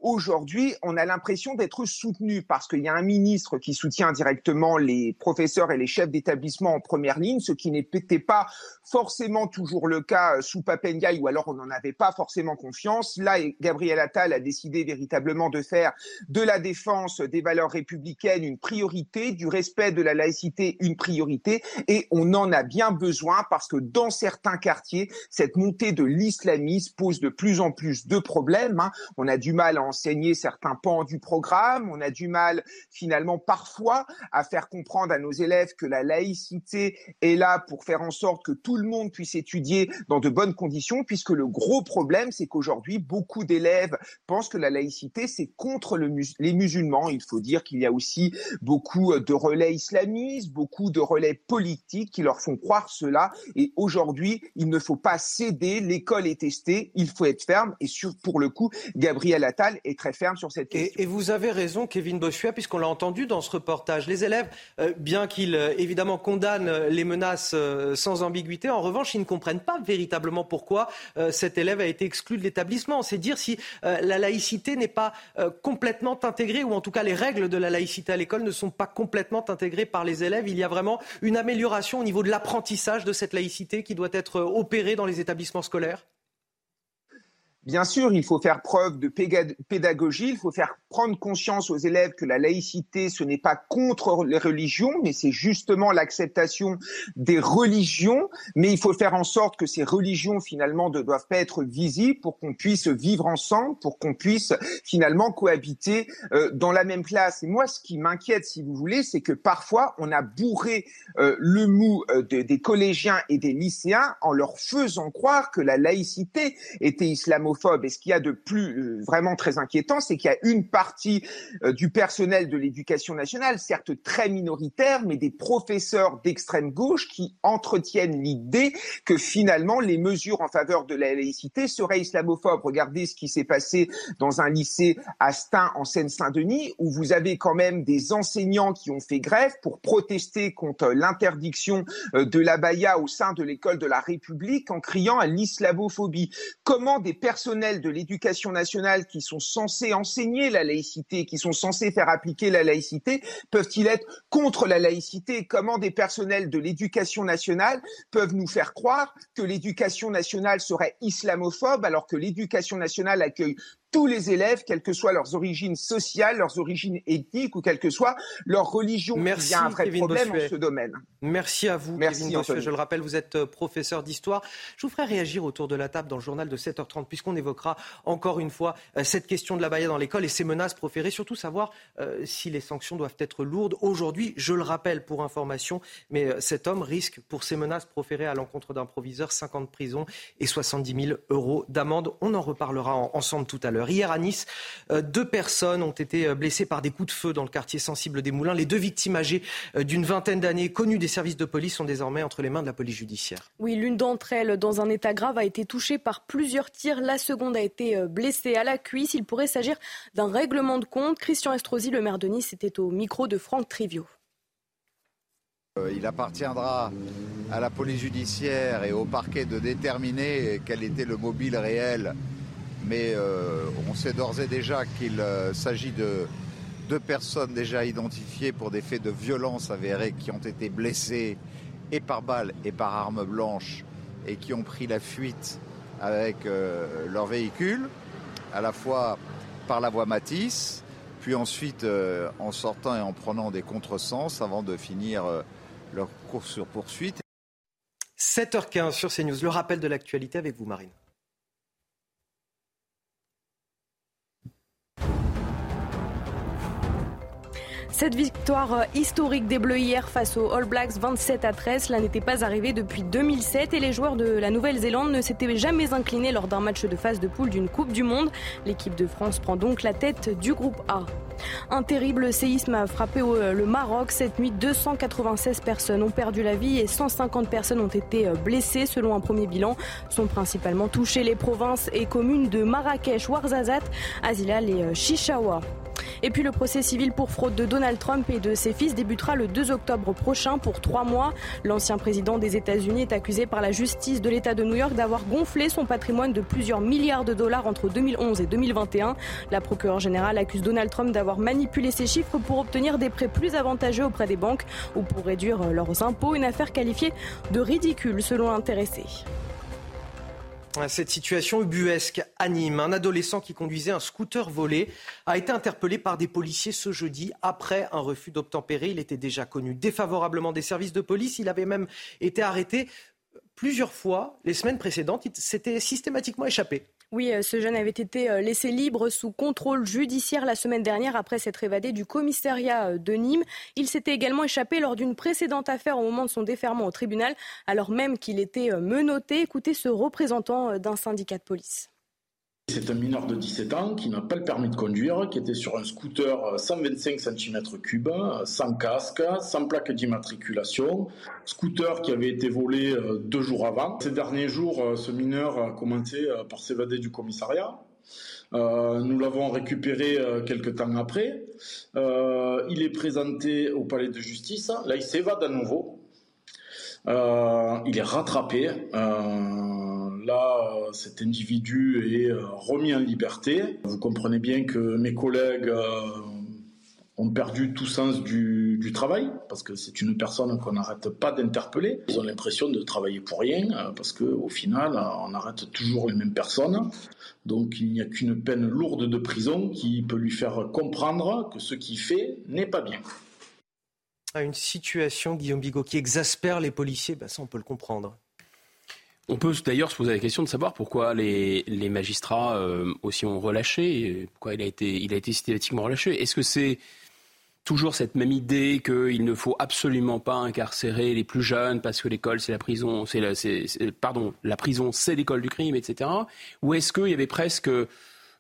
aujourd'hui, on a l'impression d'être soutenu parce qu'il y a un ministre qui soutient directement les professeurs et les chefs d'établissement en première ligne, ce qui n'était pas forcément toujours le cas sous Papendiaï ou alors on n'en avait pas forcément confiance. Là, Gabriel Attal a décidé véritablement de faire de la défense des valeurs républicaines une priorité, du respect de la laïcité une priorité et on en a bien besoin parce que dans certains quartiers, cette montée de l'islamisme pose de plus en plus de problèmes. Hein. On a du mal à enseigner certains pans du programme, on a du mal finalement parfois à faire comprendre à nos élèves que la laïcité est là pour faire en sorte que tout le monde puisse étudier dans de bonnes conditions, puisque le gros problème, c'est qu'aujourd'hui, beaucoup d'élèves pensent que la laïcité, c'est contre le les musulmans. Il faut dire qu'il y a aussi beaucoup de relais islamistes, beaucoup de relais politiques qui leur font croire cela. Et aujourd'hui, il ne faut pas céder. L'école est testée. Il faut être ferme. Et sur, pour le coup, Gabriel Attal est très ferme sur cette question. Et, vous avez raison, Kevin Bossuet, puisqu'on l'a entendu dans ce reportage. Les élèves, euh, bien qu'ils euh, évidemment condamnent les menaces euh, sans ambiguïté, en revanche, ils ne comprennent pas véritablement pourquoi cet élève a été exclu de l'établissement. C'est dire si la laïcité n'est pas complètement intégrée, ou en tout cas les règles de la laïcité à l'école ne sont pas complètement intégrées par les élèves. Il y a vraiment une amélioration au niveau de l'apprentissage de cette laïcité qui doit être opérée dans les établissements scolaires Bien sûr, il faut faire preuve de pédagogie, il faut faire prendre conscience aux élèves que la laïcité, ce n'est pas contre les religions, mais c'est justement l'acceptation des religions, mais il faut faire en sorte que ces religions, finalement, ne doivent pas être visibles pour qu'on puisse vivre ensemble, pour qu'on puisse, finalement, cohabiter euh, dans la même classe. Et moi, ce qui m'inquiète, si vous voulez, c'est que parfois, on a bourré euh, le mou euh, des collégiens et des lycéens en leur faisant croire que la laïcité était islamophobe et ce qu'il y a de plus euh, vraiment très inquiétant, c'est qu'il y a une partie euh, du personnel de l'éducation nationale, certes très minoritaire, mais des professeurs d'extrême gauche qui entretiennent l'idée que finalement les mesures en faveur de la laïcité seraient islamophobes. Regardez ce qui s'est passé dans un lycée à Stein en Seine-Saint-Denis, où vous avez quand même des enseignants qui ont fait grève pour protester contre l'interdiction euh, de l'abaya au sein de l'école de la République en criant à l'islamophobie. Comment des personnes personnels de l'éducation nationale qui sont censés enseigner la laïcité, qui sont censés faire appliquer la laïcité, peuvent-ils être contre la laïcité? Comment des personnels de l'éducation nationale peuvent nous faire croire que l'éducation nationale serait islamophobe alors que l'éducation nationale accueille tous les élèves, quelles que soient leurs origines sociales, leurs origines ethniques ou quelle que soit leur religion. Merci, Il y a un vrai problème en ce domaine. Merci à vous, Merci, Kevin Bossuet. Je le rappelle, vous êtes euh, professeur d'histoire. Je vous ferai réagir autour de la table dans le journal de 7h30, puisqu'on évoquera encore une fois euh, cette question de la baïa dans l'école et ces menaces proférées. Surtout savoir euh, si les sanctions doivent être lourdes. Aujourd'hui, je le rappelle pour information, mais cet homme risque, pour ces menaces proférées à l'encontre d'un proviseur, 50 ans de prison et 70 000 euros d'amende. On en reparlera ensemble tout à l'heure. Hier à Nice, euh, deux personnes ont été euh, blessées par des coups de feu dans le quartier sensible des Moulins. Les deux victimes âgées euh, d'une vingtaine d'années, connues des services de police, sont désormais entre les mains de la police judiciaire. Oui, l'une d'entre elles, dans un état grave, a été touchée par plusieurs tirs. La seconde a été blessée à la cuisse. Il pourrait s'agir d'un règlement de compte. Christian Estrosi, le maire de Nice, était au micro de Franck Trivio. Il appartiendra à la police judiciaire et au parquet de déterminer quel était le mobile réel mais euh, on sait d'ores et déjà qu'il euh, s'agit de deux personnes déjà identifiées pour des faits de violence avérés qui ont été blessées et par balle et par arme blanche et qui ont pris la fuite avec euh, leur véhicule, à la fois par la voie Matisse, puis ensuite en sortant et en prenant des contresens avant de finir leur course sur poursuite. 7h15 sur CNews, le rappel de l'actualité avec vous Marine. Cette victoire euh, historique des Bleus hier face aux All Blacks 27 à 13, cela n'était pas arrivé depuis 2007 et les joueurs de la Nouvelle-Zélande ne s'étaient jamais inclinés lors d'un match de phase de poule d'une Coupe du Monde. L'équipe de France prend donc la tête du groupe A. Un terrible séisme a frappé euh, le Maroc. Cette nuit, 296 personnes ont perdu la vie et 150 personnes ont été euh, blessées. Selon un premier bilan, sont principalement touchées les provinces et communes de Marrakech, Ouarzazate, Azilal et Chichaoua. Et puis le procès civil pour fraude de Donald Trump et de ses fils débutera le 2 octobre prochain pour trois mois. L'ancien président des États-Unis est accusé par la justice de l'État de New York d'avoir gonflé son patrimoine de plusieurs milliards de dollars entre 2011 et 2021. La procureure générale accuse Donald Trump d'avoir manipulé ces chiffres pour obtenir des prêts plus avantageux auprès des banques ou pour réduire leurs impôts. Une affaire qualifiée de ridicule selon l'intéressé. Cette situation ubuesque anime. Un adolescent qui conduisait un scooter volé a été interpellé par des policiers ce jeudi après un refus d'obtempérer. Il était déjà connu défavorablement des services de police. Il avait même été arrêté plusieurs fois les semaines précédentes. Il s'était systématiquement échappé. Oui, euh, ce jeune avait été euh, laissé libre sous contrôle judiciaire la semaine dernière après s'être évadé du commissariat euh, de Nîmes. Il s'était également échappé lors d'une précédente affaire au moment de son déferment au tribunal, alors même qu'il était menotté. Écoutez ce représentant d'un syndicat de police. C'est un mineur de 17 ans qui n'a pas le permis de conduire, qui était sur un scooter 125 cm3, sans casque, sans plaque d'immatriculation. Scooter qui avait été volé euh, deux jours avant. Ces derniers jours, euh, ce mineur a commencé euh, par s'évader du commissariat. nous l'avons récupéré quelques temps après. il est présenté au palais de justice. Là, il s'évade à nouveau. Il est rattrapé là, cet individu est euh, remis en liberté. Vous comprenez bien que mes collègues euh, ont perdu tout sens du, travail, parce que c'est une personne qu'on n'arrête pas d'interpeller. Ils ont l'impression de travailler pour rien, euh, parce qu'au final, on arrête toujours les mêmes personnes. Donc il n'y a qu'une peine lourde de prison qui peut lui faire comprendre que ce qu'il fait n'est pas bien. Une situation, Guillaume Bigot, qui exaspère les policiers, ben ça on peut le comprendre. On peut d'ailleurs se poser la question de savoir pourquoi les, magistrats euh, aussi ont relâché, pourquoi il a été, il a été systématiquement relâché. Est-ce que c'est toujours cette même idée qu'il ne faut absolument pas incarcérer les plus jeunes parce que l'école c'est la prison, c'est pardon, la prison c'est l'école du crime, etc. Ou est-ce qu'il y avait presque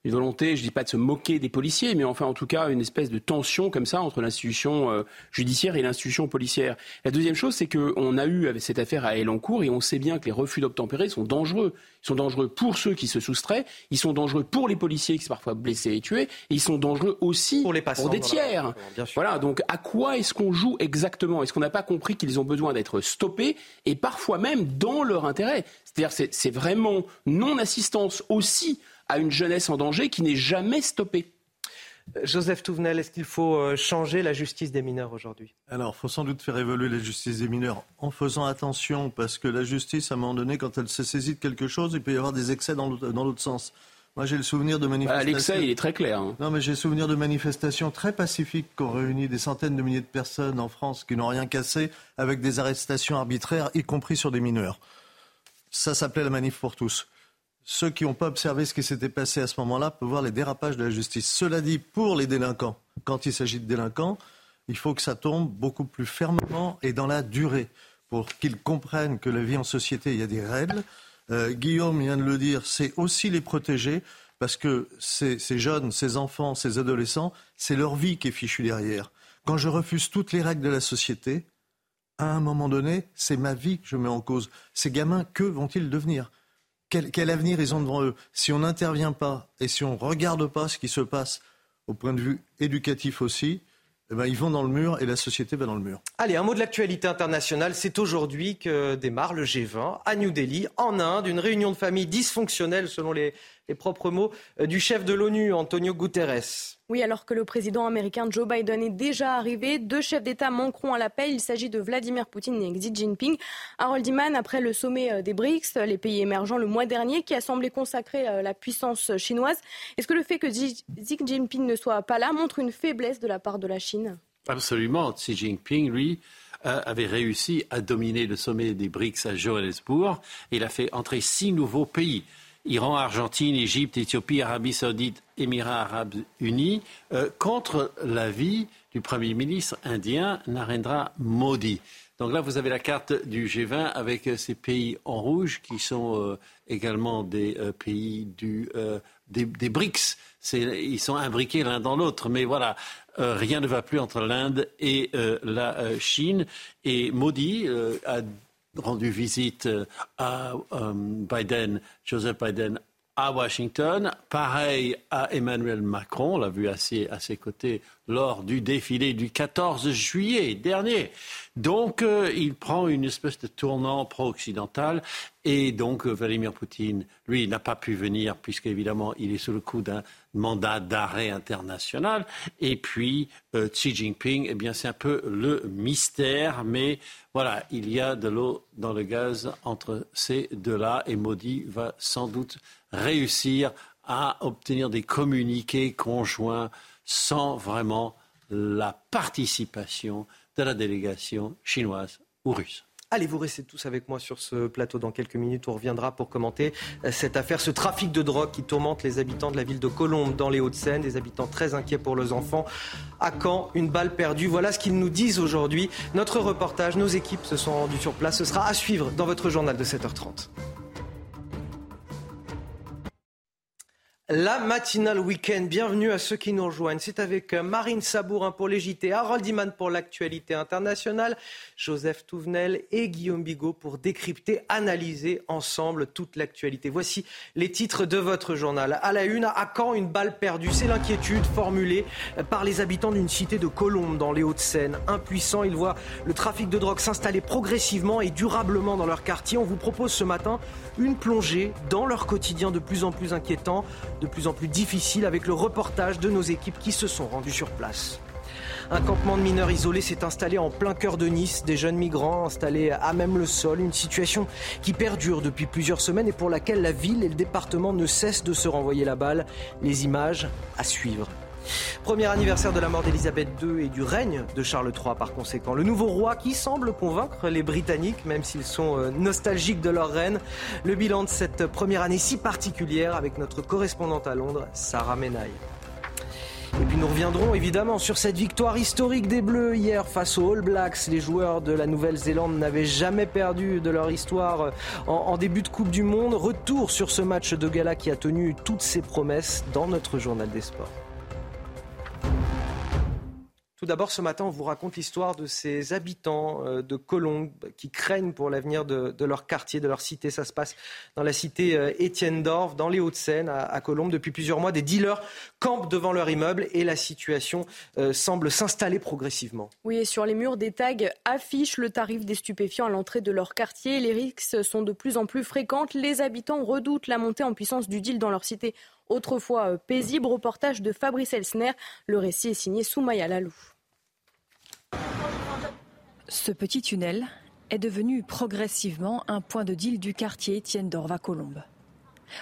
une volonté, je dis pas de se moquer des policiers, mais enfin en tout cas une espèce de tension comme ça entre l'institution euh, judiciaire et l'institution policière. La deuxième chose, c'est qu'on a eu avec cette affaire à Elancourt et on sait bien que les refus d'obtempérer sont dangereux. Ils sont dangereux pour ceux qui se soustraient, ils sont dangereux pour les policiers qui sont parfois blessés et tués, et ils sont dangereux aussi pour, les pour des tiers. Voilà, donc à quoi est-ce qu'on joue exactement? Est-ce qu'on n'a pas compris qu'ils ont besoin d'être stoppés et parfois même dans leur intérêt? C'est-à-dire c'est vraiment non-assistance aussi à une jeunesse en danger qui n'est jamais stoppée. Joseph Touvenel, est-ce qu'il faut euh, changer la justice des mineurs aujourd'hui? Alors, il faut sans doute faire évoluer la justice des mineurs en faisant attention, parce que la justice, à un moment donné, quand elle se saisit de quelque chose, il peut y avoir des excès dans l'autre sens. Moi, j'ai le souvenir de bah, manifestations. L'excès, il est très clair. Hein. Non, mais j'ai le souvenir de manifestations très pacifiques qui ont réuni des centaines de milliers de personnes en France qui n'ont rien cassé, avec des arrestations arbitraires, y compris sur des mineurs. Ça s'appelait la manif pour tous ceux qui n'ont pas observé ce qui s'était passé à ce moment-là peuvent voir les dérapages de la justice. Cela dit, pour les délinquants, quand il s'agit de délinquants, il faut que ça tombe beaucoup plus fermement et dans la durée pour qu'ils comprennent que la vie en société, il y a des règles. Euh, Guillaume vient de le dire, c'est aussi les protéger parce que ces, ces jeunes, ces enfants, ces adolescents, c'est leur vie qui est fichue derrière. Quand je refuse toutes les règles de la société, à un moment donné, c'est ma vie que je mets en cause. Ces gamins, que vont-ils devenir? Quel, avenir ils ont devant eux Si on n'intervient pas et si on ne regarde pas ce qui se passe au point de vue éducatif aussi, eh ben, ils vont dans le mur et la société va dans le mur. Allez, un mot de l'actualité internationale. C'est aujourd'hui que démarre le G20 à New Delhi, en Inde, une réunion de famille dysfonctionnelle selon les, les propres mots euh, du chef de l'ONU, Antonio Guterres. Oui, alors que le président américain Joe Biden est déjà arrivé, deux chefs d'État manqueront à l'appel. Il s'agit de Vladimir Poutine et Xi Jinping. Harold Iman, après le sommet euh, des BRICS, les pays émergents le mois dernier, qui a semblé consacrer euh, la puissance chinoise, est-ce que le fait que Xi Jinping ne soit pas là montre une faiblesse de la part de la Chine? Absolument. Xi Jinping, lui, avait réussi à dominer le sommet des BRICS à Johannesburg. Il a fait entrer six nouveaux pays. Iran, Argentine, Égypte, Éthiopie, Arabie saoudite, Émirats arabes unis, euh, contre l'avis du Premier ministre indien Narendra Modi. Donc là, vous avez la carte du G20 avec euh, ces pays en rouge qui sont euh, également des pays du, des, des, BRICS. Ils sont imbriqués l'un dans l'autre, mais voilà, rien ne va plus entre l'Inde et la Chine. Et Modi a rendu visite euh, à euh, Biden, Joseph Biden, à Washington. Pareil à Emmanuel Macron, on l'a vu à ses, côtés lors du défilé du 14 juillet dernier. Donc, euh, il prend une espèce de tournant pro-occidental. Et donc, euh, Vladimir Poutine, lui, n'a pas pu venir, puisqu'évidemment, il est sous le coup d'un mandat d'arrêt international. Et puis, euh, Xi Jinping, eh bien, c'est un peu le mystère. Mais voilà, il y a de l'eau dans le gaz entre ces deux-là. Et Modi va sans doute réussir à obtenir des communiqués conjoints sans vraiment la participation de la délégation chinoise ou russe. Allez, vous restez tous avec moi sur ce plateau dans quelques minutes. On reviendra pour commenter euh, cette affaire, ce trafic de drogue qui tourmente les habitants de la ville de Colombes dans les Hauts-de-Seine, des habitants très inquiets pour leurs enfants. À quand une balle perdue Voilà ce qu'ils nous disent aujourd'hui. Notre reportage, nos équipes se sont rendues sur place. Ce sera à suivre dans votre journal de 7h30. La matinale week-end, bienvenue à ceux qui nous rejoignent. C'est avec euh, Marine Sabourin pour les JT, Harold Iman pour l'actualité internationale, Joseph Touvenel et Guillaume Bigot pour décrypter, analyser ensemble toute l'actualité. Voici les titres de votre journal. À la une, à quand une balle perdue C'est l'inquiétude formulée euh, par les habitants d'une cité de Colombes dans les Hauts-de-Seine. Impuissants, ils voient le trafic de drogue s'installer progressivement et durablement dans leur quartier. On vous propose ce matin une plongée dans leur quotidien de plus en plus inquiétant, de plus en plus difficile avec le reportage de nos équipes qui se sont rendues sur place. Un campement de mineurs isolés s'est installé en plein cœur de Nice, des jeunes migrants installés à même le sol, une situation qui perdure depuis plusieurs semaines et pour laquelle la ville et le département ne cessent de se renvoyer la balle. Les images à suivre. Premier anniversaire de la mort d'Elisabeth II et du règne de Charles III par conséquent. Le nouveau roi qui semble convaincre les Britanniques, même s'ils sont euh, nostalgiques de leur reine. Le bilan de cette première année si particulière avec notre correspondante à Londres, Sarah Menaille. Et puis nous reviendrons évidemment sur cette victoire historique des Bleus hier face aux All Blacks. Les joueurs de la Nouvelle-Zélande n'avaient jamais perdu de leur histoire euh, en, en, début de Coupe du Monde. Retour sur ce match de gala qui a tenu toutes ses promesses dans notre journal des sports. Tout d'abord, ce matin, on vous raconte l'histoire de ces habitants euh, de Colombes qui craignent pour l'avenir de, leur quartier, de leur cité. Ça se passe dans la cité euh, Étienne Dorf, dans les Hauts-de-Seine, à, Colombes. Depuis plusieurs mois, des dealers campent devant leur immeuble et la situation euh, semble s'installer progressivement. Oui, et sur les murs, des tags affichent le tarif des stupéfiants à l'entrée de leur quartier. Les risques sont de plus en plus fréquents. Les habitants redoutent la montée en puissance du deal dans leur cité autrefois euh, paisible. Reportage de Fabrice Elsner. Le récit est signé Soumaya Lalou. Ce petit tunnel est devenu progressivement un point de deal du quartier Étienne d'Orva Colombe.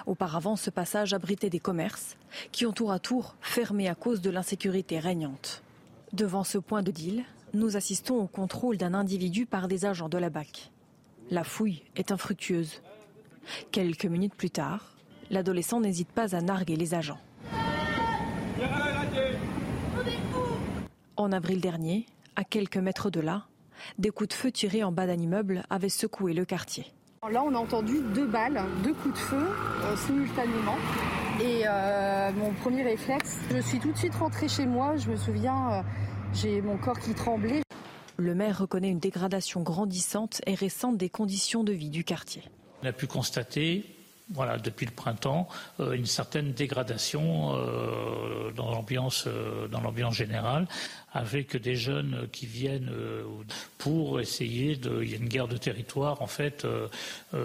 Auparavant, ce passage abritait des commerces qui ont tour à tour fermé à cause de l'insécurité régnante. Devant ce point de deal, nous assistons au contrôle d'un individu par des agents de la BAC. La fouille est infructueuse. Quelques minutes plus tard, l'adolescent n'hésite pas à narguer les agents. En avril dernier, à quelques mètres de là, des coups de feu tirés en bas d'un immeuble avaient secoué le quartier. Là, on a entendu deux balles, deux coups de feu euh, simultanément. Et euh, mon premier réflexe, je suis tout de suite rentrée chez moi. Je me souviens, euh, j'ai mon corps qui tremblait. Le maire reconnaît une dégradation grandissante et récente des conditions de vie du quartier. On a pu constater voilà, depuis le printemps, euh, une certaine dégradation euh, dans l'ambiance euh, dans l'ambiance générale, avec des jeunes qui viennent pour essayer de. Il y a une guerre de territoire en fait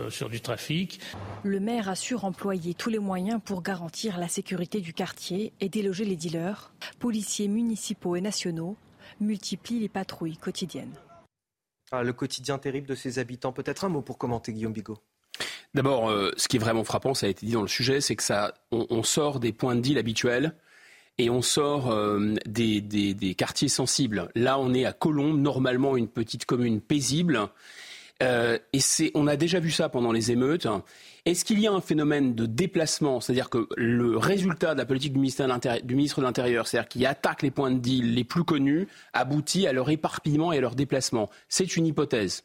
sur du trafic. Le maire assure employer tous les moyens pour garantir la sécurité du quartier et déloger les dealers. Policiers municipaux et nationaux multiplient les patrouilles quotidiennes. Ah, le quotidien terrible de ses habitants. Peut-être un mot pour commenter Guillaume Bigot. D'abord, euh, ce qui est vraiment frappant, ça a été dit dans le sujet, c'est que on, sort des points de deal habituels et on sort euh, des, quartiers sensibles. Là, on est à Colombes, normalement une petite commune paisible. Euh, et c'est, on a déjà vu ça pendant les émeutes. Est-ce qu'il y a un phénomène de déplacement, c'est-à-dire que le résultat de la politique du, ministre de l'Intérieur, c'est-à-dire qui attaque les points de deal les plus connus, aboutit à leur éparpillement et à leur déplacement C'est une hypothèse.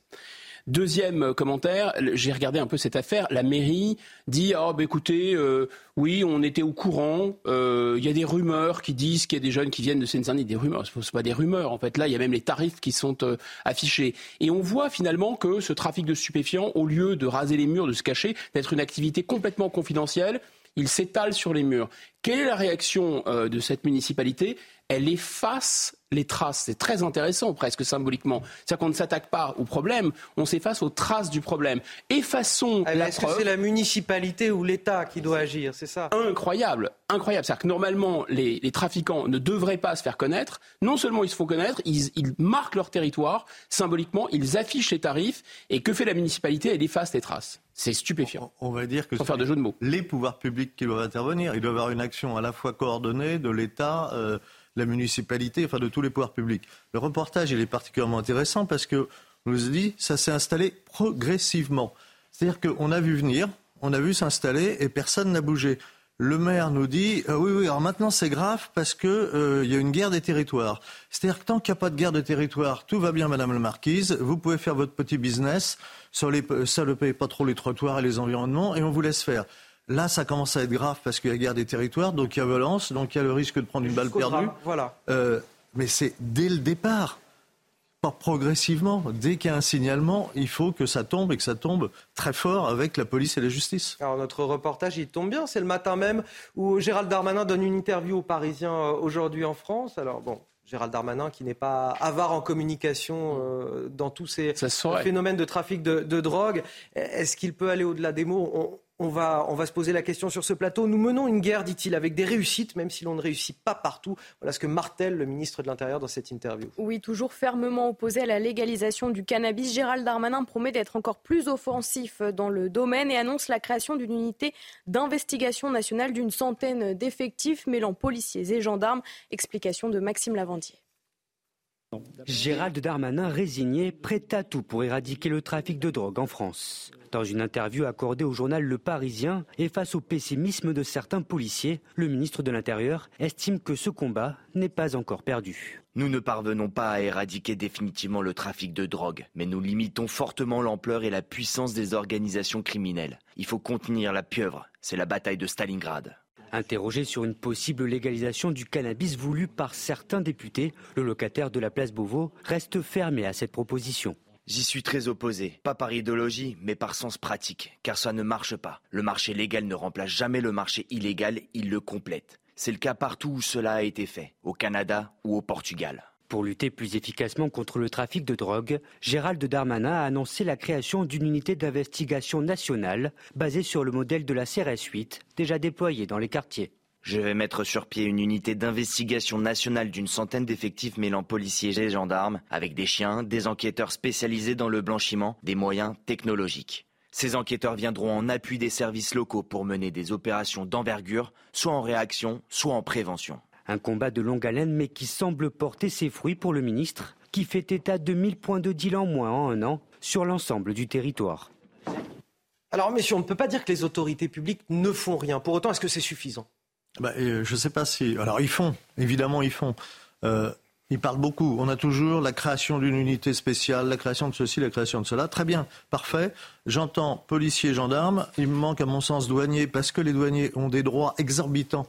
Deuxième euh, commentaire, j'ai regardé un peu cette affaire. La mairie dit oh, écoutez, euh, oui, on était au courant. Euh, il y a des rumeurs qui disent qu'il y a des jeunes qui viennent de Seine-Saint-Denis. Des rumeurs, ce pas des rumeurs. En fait, là, il y a même les tarifs qui sont affichés. Et on voit finalement que ce trafic de stupéfiants, au lieu de raser les murs, de se cacher, d'être une activité complètement confidentielle, il s'étale sur les murs. Quelle est la réaction de cette municipalité? Elle efface les traces. C'est très intéressant, presque symboliquement. C'est-à-dire qu'on ne s'attaque pas au problème, on s'efface aux traces du problème. Effaçons ah, la Est-ce que c'est la municipalité ou l'État qui doit agir C'est ça? Incroyable, incroyable. C'est-à-dire que normalement, les, trafiquants ne devraient pas se faire connaître. Non seulement ils se font connaître, ils, marquent leur territoire. Symboliquement, ils affichent les tarifs. Et que fait la municipalité? Elle efface les traces. C'est stupéfiant. On va dire que Sans faire de jeu de mots. les pouvoirs publics qui doivent intervenir. Il doit y avoir une action à la fois coordonnée de l'État. Euh, la municipalité, enfin de tous les pouvoirs publics. Le reportage, il est particulièrement intéressant parce que, on nous dit, ça s'est installé progressivement. C'est-à-dire qu'on a vu venir, on a vu s'installer et personne n'a bougé. Le maire nous dit euh, oui, oui, alors maintenant c'est grave parce qu'il euh, y a une guerre des territoires. C'est-à-dire que tant qu'il n'y a pas de guerre des territoires, tout va bien, Madame la Marquise. Vous pouvez faire votre petit business, ça ne paye pas trop les trottoirs et les environnements, et on vous laisse faire. Là, ça commence à être grave parce qu'il y a guerre des territoires, donc il y a violence, donc il y a le risque de prendre une balle perdue. Voilà. Euh, mais c'est dès le départ, pas progressivement. Dès qu'il y a un signalement, il faut que ça tombe et que ça tombe très fort avec la police et la justice. Alors notre reportage, il tombe bien. C'est le matin même où Gérald Darmanin donne une interview aux Parisiens euh, aujourd'hui en France. Alors bon, Gérald Darmanin, qui n'est pas avare en communication euh, dans tous ces phénomènes de trafic de, de drogue. Est-ce qu'il peut aller au-delà des mots? On va, se poser la question sur ce plateau. Nous menons une guerre, dit-il, avec des réussites, même si l'on ne réussit pas partout. Voilà ce que martèle le ministre de l'Intérieur dans cette interview. Oui, toujours fermement opposé à la légalisation du cannabis, Gérald Darmanin promet d'être encore plus offensif dans le domaine et annonce la création d'une unité d'investigation nationale d'une centaine d'effectifs mêlant policiers et gendarmes. Explication de Maxime Lavandier. Gérald Darmanin résigné, prêt à tout pour éradiquer le trafic de drogue en France. Dans une interview accordée au journal Le Parisien et face au pessimisme de certains policiers, le ministre de l'Intérieur estime que ce combat n'est pas encore perdu. Nous ne parvenons pas à éradiquer définitivement le trafic de drogue, mais nous limitons fortement l'ampleur et la puissance des organisations criminelles. Il faut contenir la pieuvre, c'est la bataille de Stalingrad. Interrogé sur une possible légalisation du cannabis voulu par certains députés, le locataire de la place Beauvau reste fermé à cette proposition. J'y suis très opposé, pas par idéologie, mais par sens pratique, car ça ne marche pas. Le marché légal ne remplace jamais le marché illégal, il le complète. C'est le cas partout où cela a été fait, au Canada ou au Portugal. Pour lutter plus efficacement contre le trafic de drogue, Gérald Darmanin a annoncé la création d'une unité d'investigation nationale basée sur le modèle de la CRS 8 déjà déployée dans les quartiers. Je vais mettre sur pied une unité d'investigation nationale d'une centaine d'effectifs mêlant policiers et gendarmes, avec des chiens, des enquêteurs spécialisés dans le blanchiment, des moyens technologiques. Ces enquêteurs viendront en appui des services locaux pour mener des opérations d'envergure, soit en réaction, soit en prévention. Un combat de longue haleine mais qui semble porter ses fruits pour le ministre, qui fait état de 1000 points de deal en moins en un an sur l'ensemble du territoire. Alors messieurs, on ne peut pas dire que les autorités publiques ne font rien. Pour autant, est-ce que c'est suffisant? Bah, euh, Je ne sais pas si. Alors, ils font, évidemment, ils font. Euh, ils parlent beaucoup. On a toujours la création d'une unité spéciale, la création de ceci, la création de cela. Très bien, parfait. J'entends policiers, gendarmes. Il me manque, à mon sens, douaniers, parce que les douaniers ont des droits exorbitants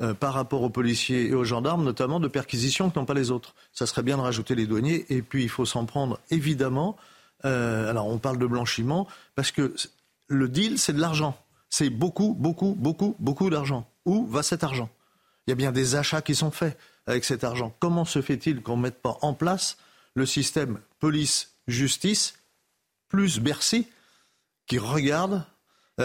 euh, par rapport aux policiers et aux gendarmes, notamment de perquisition que n'ont pas les autres. Ça serait bien de rajouter les douaniers. Et puis, il faut s'en prendre, évidemment. alors, on parle de blanchiment, parce que le deal, c'est de l'argent. C'est beaucoup, beaucoup, beaucoup, beaucoup d'argent. Où va cet argent? Il y a bien des achats qui sont faits avec cet argent. Comment se fait-il qu'on ne mette pas en place le système police-justice plus Bercy qui regarde euh,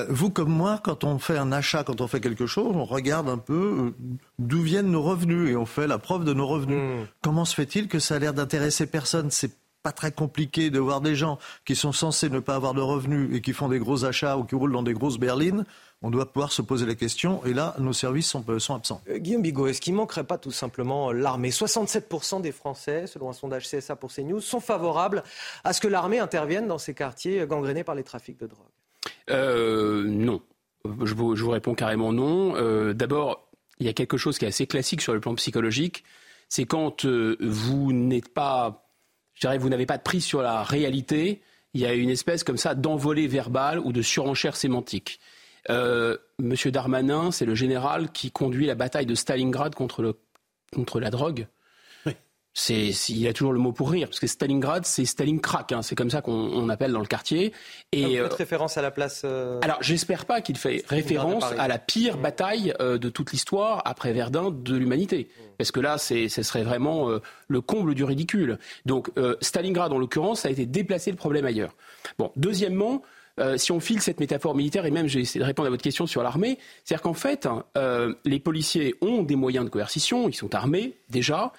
vous comme moi, quand on fait un achat, quand on fait quelque chose, on regarde un peu euh, d'où viennent nos revenus et on fait la preuve de nos revenus. Mmh. Comment se fait-il que ça a l'air d'intéresser personne? C'est pas très compliqué de voir des gens qui sont censés ne pas avoir de revenus et qui font des gros achats ou qui roulent dans des grosses berlines on doit pouvoir se poser la question. Et là, nos services sont, euh, absents. Euh, Guillaume Bigot, est-ce qu'il ne manquerait pas tout simplement l'armée? 67% des Français, selon un sondage CSA pour CNews, sont favorables à ce que l'armée intervienne dans ces quartiers gangrénés par les trafics de drogue euh, Non. Je vous, réponds carrément non. D'abord, il y a quelque chose qui est assez classique sur le plan psychologique. C'est quand vous n'êtes pas, je vous n'avez pas de prise sur la réalité, il y a une espèce comme ça d'envolée verbale ou de surenchère sémantique. Euh, Monsieur Darmanin, c'est le général qui conduit la bataille de Stalingrad contre, la drogue. C'est, il a toujours le mot pour rire, parce que Stalingrad, c'est Stalingrad, hein, c'est comme ça qu'on appelle dans le quartier. Et euh, référence à la place. Euh, alors, j'espère pas qu'il fait référence à la pire mmh. bataille euh, de toute l'histoire après Verdun de l'humanité, mmh. parce que là, c'est, ce serait vraiment le comble du ridicule. Donc, Stalingrad, en l'occurrence, ça a été déplacé le problème ailleurs. Bon, deuxièmement. si on file cette métaphore militaire, et même j'ai essayé de répondre à votre question sur l'armée, c'est-à-dire qu'en fait, hein, les policiers ont des moyens de coercition, ils sont armés déjà,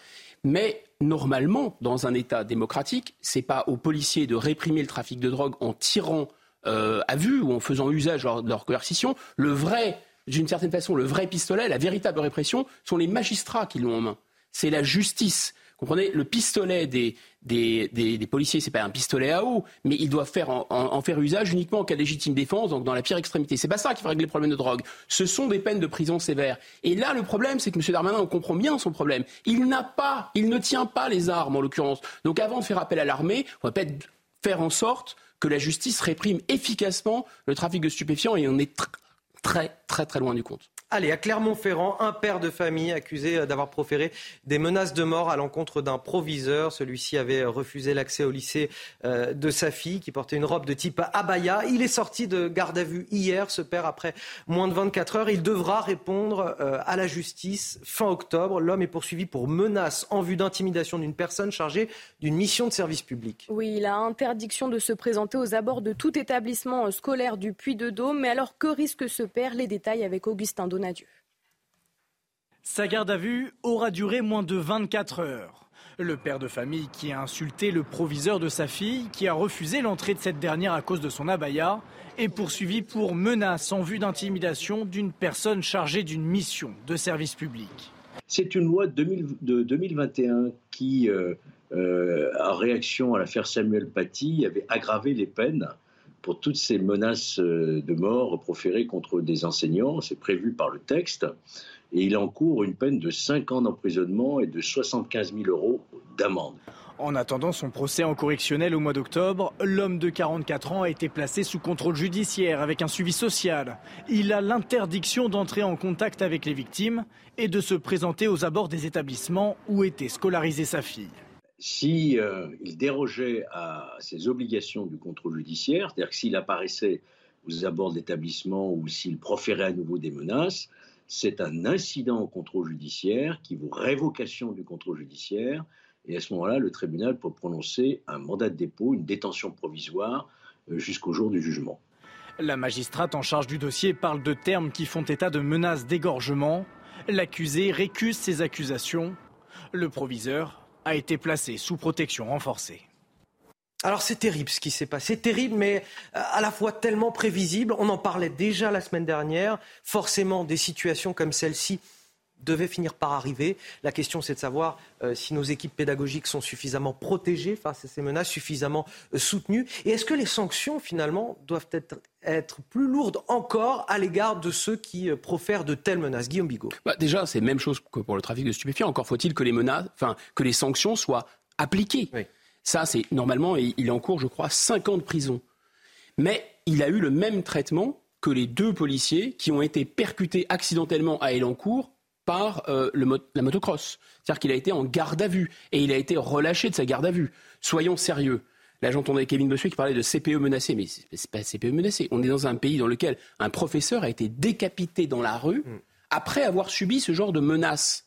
mais normalement, dans un État démocratique, c'est pas aux policiers de réprimer le trafic de drogue en tirant euh, à vue ou en faisant usage de leur coercition. Le vrai, d'une certaine façon, le vrai pistolet, la véritable répression, sont les magistrats qui l'ont en main. C'est la justice comprenez, le pistolet des, des, des, policiers, c'est pas un pistolet à eau, mais ils doivent faire en, faire usage uniquement en cas de légitime défense, donc dans la pire extrémité. C'est pas ça qui va régler le problème de drogue. Ce sont des peines de prison sévères. Et là, le problème, c'est que M. Darmanin, on comprend bien son problème. Il n'a pas, il ne tient pas les armes, en l'occurrence. Donc avant de faire appel à l'armée, on va peut-être faire en sorte que la justice réprime efficacement le trafic de stupéfiants et on est très, très, très loin du compte. Allez, à Clermont-Ferrand, un père de famille accusé euh, d'avoir proféré des menaces de mort à l'encontre d'un proviseur. Celui-ci avait refusé l'accès au lycée euh, de sa fille qui portait une robe de type abaya. Il est sorti de garde à vue hier, ce père, après moins de 24 heures. Il devra répondre euh, à la justice fin octobre. L'homme est poursuivi pour menace en vue d'intimidation d'une personne chargée d'une mission de service public. Oui, il a interdiction de se présenter aux abords de tout établissement scolaire du Puy-de-Dôme. Mais alors, que risque ce père? Les détails avec Augustin Sa garde à vue aura duré moins de 24 heures. Le père de famille qui a insulté le proviseur de sa fille, qui a refusé l'entrée de cette dernière à cause de son abaya, est poursuivi pour menace en vue d'intimidation d'une personne chargée d'une mission de service public. C'est une loi de 2021 qui, euh, euh, en réaction à l'affaire Samuel Paty, avait aggravé les peines pour toutes ces menaces euh, de mort proférées contre des enseignants. C'est prévu par le texte. Et il encourt une peine de 5 ans d'emprisonnement et de 75 000 euros d'amende. En attendant son procès en correctionnel au mois d'octobre, l'homme de 44 ans a été placé sous contrôle judiciaire avec un suivi social. Il a l'interdiction d'entrer en contact avec les victimes et de se présenter aux abords des établissements où était scolarisée sa fille s'il euh, dérogeait à ses obligations du contrôle judiciaire, c'est-à-dire que s'il apparaissait aux abords d'établissement ou s'il proférait à nouveau des menaces, c'est un incident au contrôle judiciaire qui vaut révocation du contrôle judiciaire. Et à ce moment-là, le tribunal peut prononcer un mandat de dépôt, une détention provisoire euh, jusqu'au jour du jugement. La magistrate en charge du dossier parle de termes qui font état de menaces d'égorgement. L'accusé récuse ces accusations. Le proviseur a été placé sous protection renforcée. Alors c'est terrible ce qui s'est passé, terrible mais euh, à la fois tellement prévisible, on en parlait déjà la semaine dernière, forcément des situations comme celle-ci devaient finir par arriver. La question, c'est de savoir euh, si nos équipes pédagogiques sont suffisamment protégées face à ces menaces, suffisamment euh, soutenues. Et est-ce que les sanctions, finalement, doivent être, être plus lourdes encore à l'égard de ceux qui profèrent de telles menaces? Guillaume Bigot. Bah, déjà, c'est la même chose que pour le trafic de stupéfiants. Encore faut-il que les menaces, enfin, que les sanctions soient appliquées. Ça, c'est normalement, il encourt, je crois, 5 ans de prison. Mais il a eu le même traitement que les deux policiers qui ont été percutés accidentellement à Elancourt par euh, la motocross. C'est-à-dire qu'il a été en garde à vue et il a été relâché de sa garde à vue. Soyons sérieux. Là, j'entendais Kevin Bossuet qui parlait de CPE menacé, mais c'est pas CPE menacé. On est dans un pays dans lequel un professeur a été décapité dans la rue mm. après avoir subi ce genre de menaces.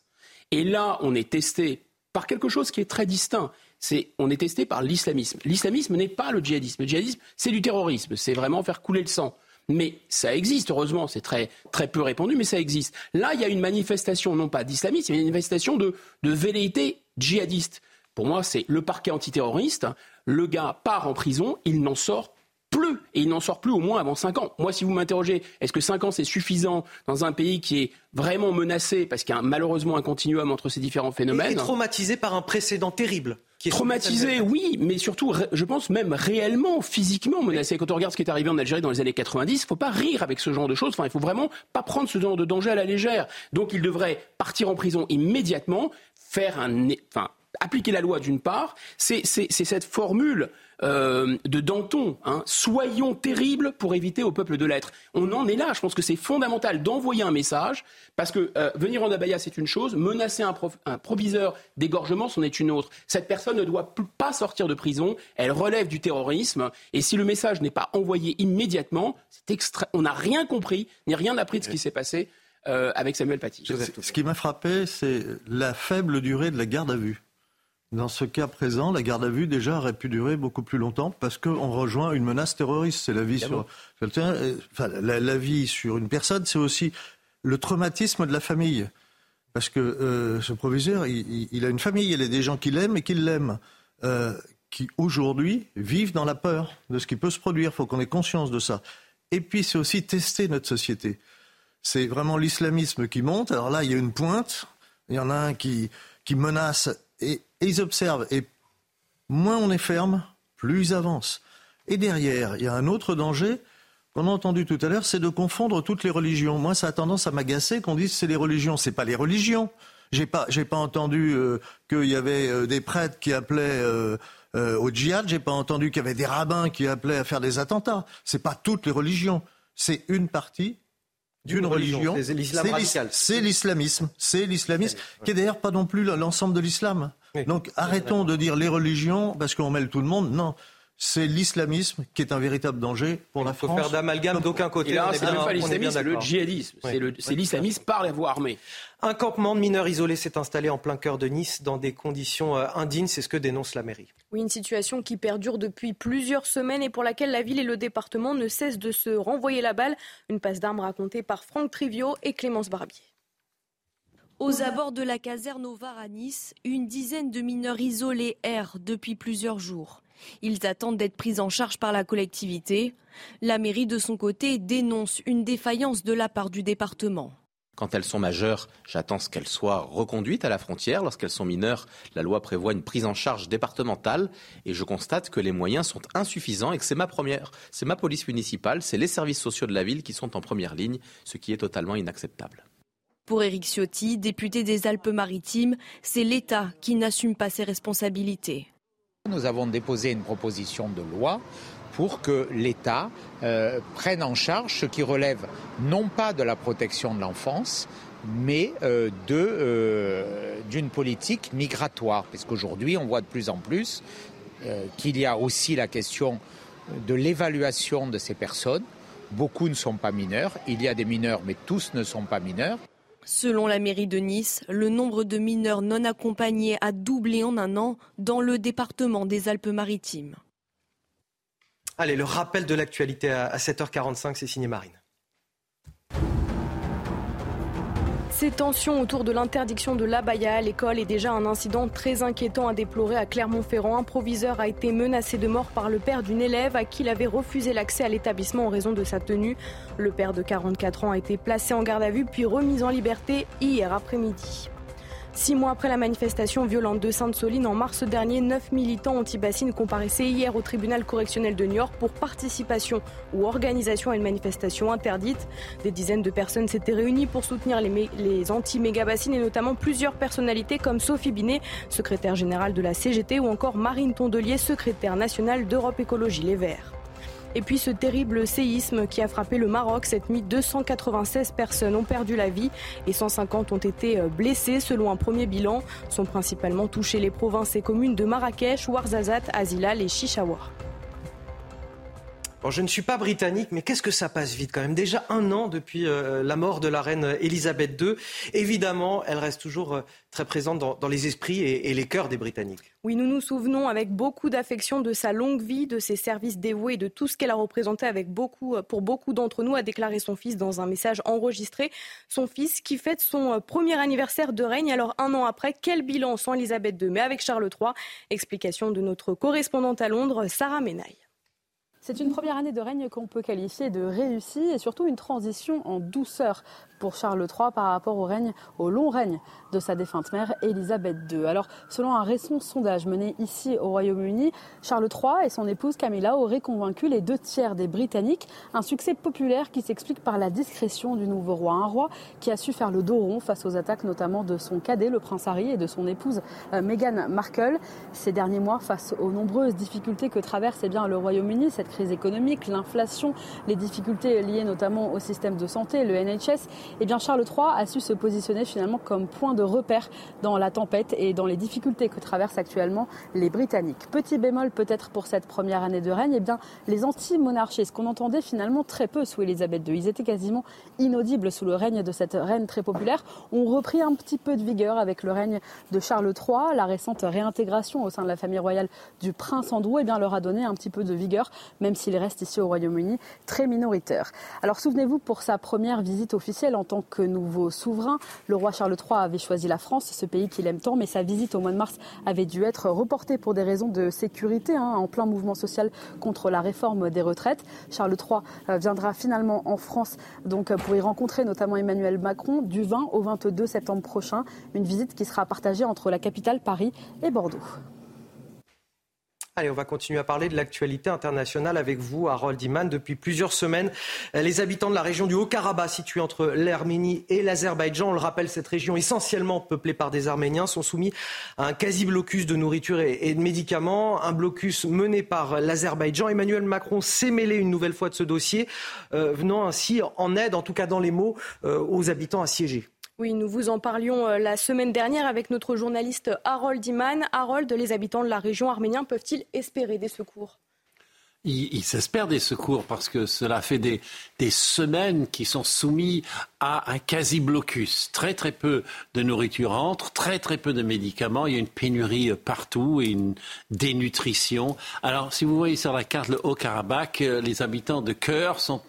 Et là, on est testé par quelque chose qui est très distinct c'est on est testé par l'islamisme. L'islamisme n'est pas le djihadisme. Le djihadisme, c'est du terrorisme, c'est vraiment faire couler le sang. Mais ça existe, heureusement, c'est très, très peu répandu, mais ça existe. Là, il y a une manifestation, non pas d'islamisme, mais une manifestation de, de velléité djihadiste. Pour moi, c'est le parquet antiterroriste. Le gars part en prison, il n'en sort plus. Et il n'en sort plus au moins avant 5 ans. Moi, si vous m'interrogez, est-ce que 5 ans c'est suffisant dans un pays qui est vraiment menacé parce qu'il y a malheureusement un continuum entre ces différents phénomènes Et, traumatisé par un précédent terrible Traumatisé, oui, mais surtout, je pense même réellement, physiquement menacé. Quand on regarde ce qui est arrivé en Algérie dans les années 90, il ne faut pas rire avec ce genre de choses. Enfin, il faut vraiment pas prendre ce genre de danger à la légère. Donc, il devrait partir en prison immédiatement, faire un, enfin, appliquer la loi d'une part, c'est cette formule euh, de Danton. Hein. Soyons terribles pour éviter au peuple de l'être. On en est là. Je pense que c'est fondamental d'envoyer un message parce que euh, venir en abaya, c'est une chose. Menacer un, proviseur d'égorgement, c'en est une autre. Cette personne ne doit pas sortir de prison. Elle relève du terrorisme. Et si le message n'est pas envoyé immédiatement, on n'a rien compris, ni rien appris de ce qui s'est passé euh, avec Samuel Paty. Ce qui m'a frappé, c'est la faible durée de la garde à vue. Dans ce cas présent, la garde à vue déjà aurait pu durer beaucoup plus longtemps parce qu'on rejoint une menace terroriste. C'est la vie sur quelqu'un, enfin, la, vie sur une personne, c'est aussi le traumatisme de la famille. Parce que euh, ce proviseur, il, a une famille, il y a des gens qui l'aiment et qui l'aiment, euh, qui aujourd'hui vivent dans la peur de ce qui peut se produire. Il faut qu'on ait conscience de ça. Et puis c'est aussi tester notre société. C'est vraiment l'islamisme qui monte. Alors là, il y a une pointe. Il y en a un qui, qui menace et, ils observent. Et moins on est ferme, plus ils avancent. Et derrière, il y a un autre danger qu'on a entendu tout à l'heure, c'est de confondre toutes les religions. Moi, ça a tendance à m'agacer qu'on dise c'est les religions. C'est pas les religions. J'ai pas, j'ai pas entendu euh, qu'il y avait euh, des prêtres qui appelaient euh, au djihad. J'ai pas entendu qu'il y avait des rabbins qui appelaient à faire des attentats. C'est pas toutes les religions. C'est une partie d'une religion. C'est l'islamisme. C'est l'islamisme, qui est d'ailleurs pas non plus l'ensemble de l'islam. Donc arrêtons de dire les religions parce qu'on mêle tout le monde. Non c'est l'islamisme qui est un véritable danger pour la France. Il faut faire d'amalgame d'aucun côté. c'est pas l'islamisme, c'est le djihadisme. c'est l'islamisme par la voie armée. Un campement de mineurs isolés s'est installé en plein cœur de Nice dans des conditions euh, indignes. C'est ce que dénonce la mairie. Oui, une situation qui perdure depuis plusieurs semaines et pour laquelle la ville et le département ne cessent de se renvoyer la balle. Une passe d'armes racontée par Franck Trivio et Clémence Barbier. Aux abords de la caserne au Var à Nice, une dizaine de mineurs isolés errent depuis plusieurs jours. Ils attendent d'être pris en charge par la collectivité. La mairie, de son côté, dénonce une défaillance de la part du département. Quand elles sont majeures, j'attends qu'elles soient reconduites à la frontière. Lorsqu'elles sont mineures, la loi prévoit une prise en charge départementale et je constate que les moyens sont insuffisants et que c'est c'est ma police municipale, c'est les services sociaux de la ville qui sont en première ligne, ce qui est totalement inacceptable. Pour Éric Ciotti, député des Alpes-Maritimes, c'est l'État qui n'assume pas ses responsabilités. Nous avons déposé une proposition de loi pour que l'État euh, prenne en charge ce qui relève non pas de la protection de l'enfance, mais euh, euh, d'une politique migratoire. Puisqu'aujourd'hui, on voit de plus en plus qu'il y a aussi la question de l'évaluation de ces personnes. Beaucoup ne sont pas mineurs. Il y a des mineurs, mais tous ne sont pas mineurs. Selon la mairie de Nice, le nombre de mineurs non accompagnés a doublé en un an dans le département des Alpes-Maritimes. Allez, le rappel de l'actualité à 7h45, c'est signé Marine. Ces tensions autour de l'interdiction de l'abaya à l'école est déjà un incident très inquiétant à déplorer à Clermont-Ferrand. Un proviseur a été menacé de mort par le père d'une élève à qui il avait refusé l'accès à l'établissement en raison de sa tenue. Le père de 44 ans a été placé en garde à vue puis remis en liberté hier après-midi. Six mois après la manifestation violente de Sainte-Soline en mars dernier, neuf militants anti-bassines comparaissaient hier au tribunal correctionnel de York pour participation ou organisation à une manifestation interdite. Des dizaines de personnes s'étaient réunies pour soutenir les, les anti-méga-bassines et notamment plusieurs personnalités comme Sophie Binet, secrétaire générale de la CGT, ou encore Marine Tondelier, secrétaire nationale d'Europe Écologie Les Verts. Et puis ce terrible séisme qui a frappé le Maroc cette nuit, 296 personnes ont perdu la vie et 150 ont été euh, blessées selon un premier bilan. Sont principalement touchées les provinces et communes de Marrakech, Ouarzazate, Azilal et Je ne suis pas britannique, mais qu'est-ce que ça passe vite quand même? Déjà un an depuis euh, la mort de la reine Elisabeth II. Évidemment, elle reste toujours euh, très présente dans, les esprits et, les cœurs des Britanniques. Oui, nous nous souvenons avec beaucoup d'affection de sa longue vie, de ses services dévoués, de tout ce qu'elle a représenté avec beaucoup, euh, pour beaucoup d'entre nous, a déclaré son fils dans un message enregistré. Son fils qui fête son premier anniversaire de règne. Alors un an après, quel bilan sans Elisabeth II, mais avec Charles III Explication de notre correspondante à Londres, Sarah Menaille. C'est une première année de règne qu'on peut qualifier de réussie et surtout une transition en douceur pour Charles III par rapport au règne, au long règne de sa défunte mère Elisabeth II. Alors, selon un récent sondage mené ici au Royaume-Uni, Charles III et son épouse Camilla auraient convaincu les deux tiers des Britanniques. Un succès populaire qui s'explique par la discrétion du nouveau roi. Un roi qui a su faire le dos rond face aux attaques notamment de son cadet, le prince Harry, et de son épouse euh, Meghan Markle. Ces derniers mois, face aux nombreuses difficultés que traverse eh bien, le Royaume-Uni, cette crise économique, l'inflation, les difficultés liées notamment au système de santé, le NHS, eh bien Charles III a su se positionner finalement comme point de repère dans la tempête et dans les difficultés que traversent actuellement les Britanniques. Petit bémol peut-être pour cette première année de règne, eh bien les anti-monarchistes qu'on entendait finalement très peu sous Elisabeth II, ils étaient quasiment inaudibles sous le règne de cette reine très populaire, ont repris un petit peu de vigueur avec le règne de Charles III. La récente réintégration au sein de la famille royale du prince Andrew eh bien, leur a donné un petit peu de vigueur, même s'il reste ici au Royaume-Uni très minoritaire. Alors souvenez-vous, pour sa première visite officielle en tant que nouveau souverain, le roi Charles III avait choisi la France, ce pays qu'il aime tant, mais sa visite au mois de mars avait dû être reportée pour des raisons de sécurité, hein, en plein mouvement social contre la réforme des retraites. Charles III euh, viendra finalement en France pour y rencontrer notamment Emmanuel Macron du 20 au 22 septembre prochain. Une visite qui sera partagée entre la capitale Paris et Bordeaux. Allez, on va continuer à parler de l'actualité internationale avec vous, Harold Iman. Depuis plusieurs semaines, les habitants de la région du Haut-Karabakh, située entre l'Arménie et l'Azerbaïdjan, on le rappelle, cette région essentiellement peuplée par des Arméniens, sont soumis à un quasi-blocus de nourriture et de médicaments. Un blocus mené par l'Azerbaïdjan. Emmanuel Macron s'est mêlé une nouvelle fois de ce dossier, euh, venant ainsi en aide, en tout cas dans les mots, euh, aux habitants assiégés. Oui, nous vous en parlions euh, la semaine dernière avec notre journaliste Harold Iman. Harold, les habitants de la région arménienne peuvent-ils espérer des secours? Ils, s'espèrent des secours parce que cela fait des, semaines qu'ils sont soumis à un quasi-blocus. Très très peu de nourriture entre, très très peu de médicaments. Il y a une pénurie partout et une dénutrition. Alors, si vous voyez sur la carte le Haut-Karabakh, euh, les habitants de cœur sont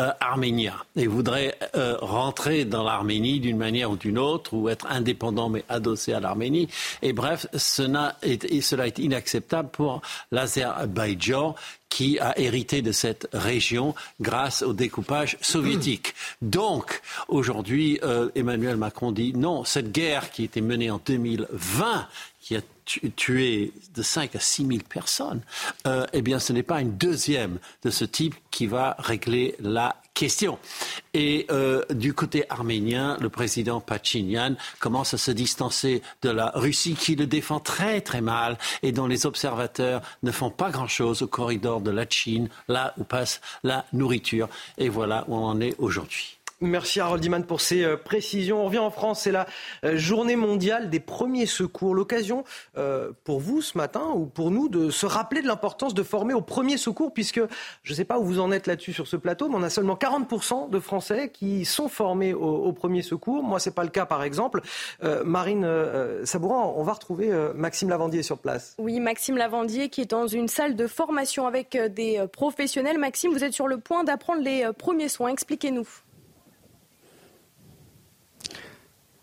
euh, arméniens et voudraient euh, rentrer dans l'Arménie d'une manière ou d'une autre ou être indépendants mais adossés à l'Arménie. Et bref, cela est, cela est inacceptable pour l'Azerbaïdjan qui a hérité de cette région grâce au découpage soviétique. Donc, aujourd'hui, euh, Emmanuel Macron dit non, cette guerre qui était menée en 2020, qui a tué de 5 à 6 000 personnes, euh, eh bien, ce n'est pas une deuxième de ce type qui va régler la question. Et euh, du côté arménien, le président Pachinian commence à se distancer de la Russie qui le défend très très mal et dont les observateurs ne font pas grand-chose au corridor de la Chine, là où passe la nourriture. Et voilà où on en est aujourd'hui. Merci Harold Iman pour ces euh, précisions. On revient en France, c'est la euh, journée mondiale des premiers secours. L'occasion euh, pour vous ce matin ou pour nous de se rappeler de l'importance de former aux premiers secours, puisque je ne sais pas où vous en êtes là-dessus sur ce plateau, mais on a seulement 40% de Français qui sont formés aux, premiers secours. Moi, ce n'est pas le cas par exemple. Marine Sabourin, on va retrouver Maxime Lavandier sur place. Oui, Maxime Lavandier qui est dans une salle de formation avec des professionnels. Maxime, vous êtes sur le point d'apprendre les premiers soins. Expliquez-nous.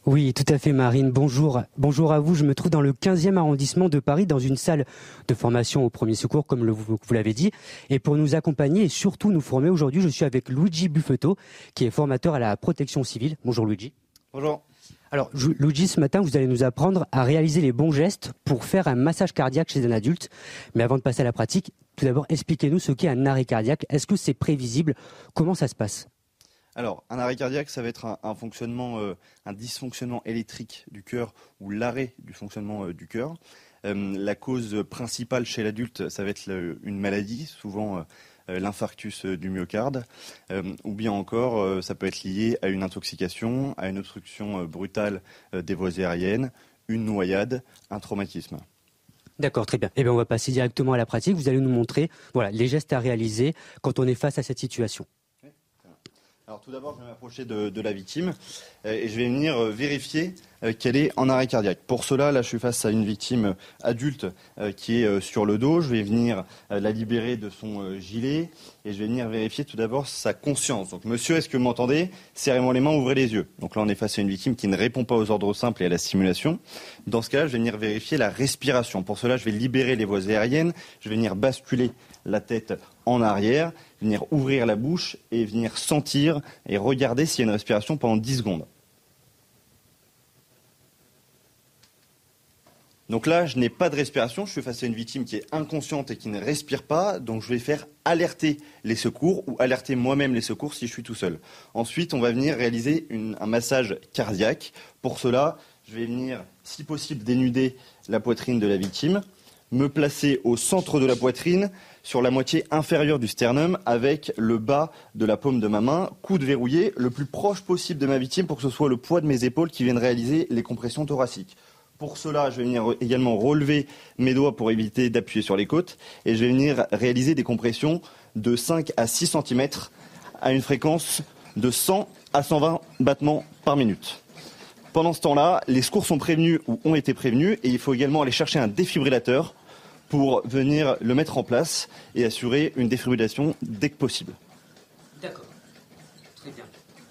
Oui, tout à fait, Marine. Bonjour. Bonjour à vous. Je me trouve dans le 15e arrondissement de Paris, dans une salle de formation au premier secours, comme vous, l'avez dit. Et pour nous accompagner et surtout nous former aujourd'hui, je suis avec Luigi Buffetto, qui est formateur à la protection civile. Bonjour, Luigi. Bonjour. Alors, Luigi, ce matin, vous allez nous apprendre à réaliser les bons gestes pour faire un massage cardiaque chez un adulte. Mais avant de passer à la pratique, tout d'abord, expliquez-nous ce qu'est un arrêt cardiaque. Est-ce que c'est prévisible? Comment ça se passe? Alors, un arrêt cardiaque, ça va être un, fonctionnement, euh, un dysfonctionnement électrique du cœur ou l'arrêt du fonctionnement euh, du cœur. Euh, la cause principale chez l'adulte, ça va être une maladie, souvent l'infarctus du myocarde, ou bien encore, ça peut être lié à une intoxication, à une obstruction brutale des voies aériennes, une noyade, un traumatisme. D'accord, très bien. Eh bien, on va passer directement à la pratique. Vous allez nous montrer voilà, les gestes à réaliser quand on est face à cette situation. Alors tout d'abord, je vais m'approcher de, la victime euh, et je vais venir euh, vérifier euh, qu'elle est en arrêt cardiaque. Pour cela, là, je suis face à une victime adulte qui est sur le dos. Je vais venir la libérer de son gilet et je vais venir vérifier tout d'abord sa conscience. Donc, monsieur, est-ce que vous m'entendez? Serrez-moi les mains, ouvrez les yeux. Donc là, on est face à une victime qui ne répond pas aux ordres simples et à la stimulation. Dans ce cas-là, je vais venir vérifier la respiration. Pour cela, je vais libérer les voies aériennes. Je vais venir basculer la tête en arrière, venir ouvrir la bouche et venir sentir et regarder s'il y a une respiration pendant 10 secondes. Donc là, je n'ai pas de respiration, je suis face à une victime qui est inconsciente et qui ne respire pas, donc je vais faire alerter les secours ou alerter moi-même les secours si je suis tout seul. Ensuite, on va venir réaliser un massage cardiaque. Pour cela, je vais venir, si possible, dénuder la poitrine de la victime, me placer au centre de la poitrine, sur la moitié inférieure du sternum, avec le bas de la paume de ma main, coude verrouillé, le plus proche possible de ma victime pour que ce soit le poids de mes épaules qui vienne réaliser les compressions thoraciques. Pour cela, je vais venir également relever mes doigts pour éviter d'appuyer sur les côtes et je vais venir réaliser des compressions de 5 à 6 cm à une fréquence de 100 à 120 battements par minute. Pendant ce temps-là, les secours sont prévenus ou ont été prévenus et il faut également aller chercher un défibrillateur pour venir le mettre en place et assurer une défibrillation dès que possible. D'accord. Très bien.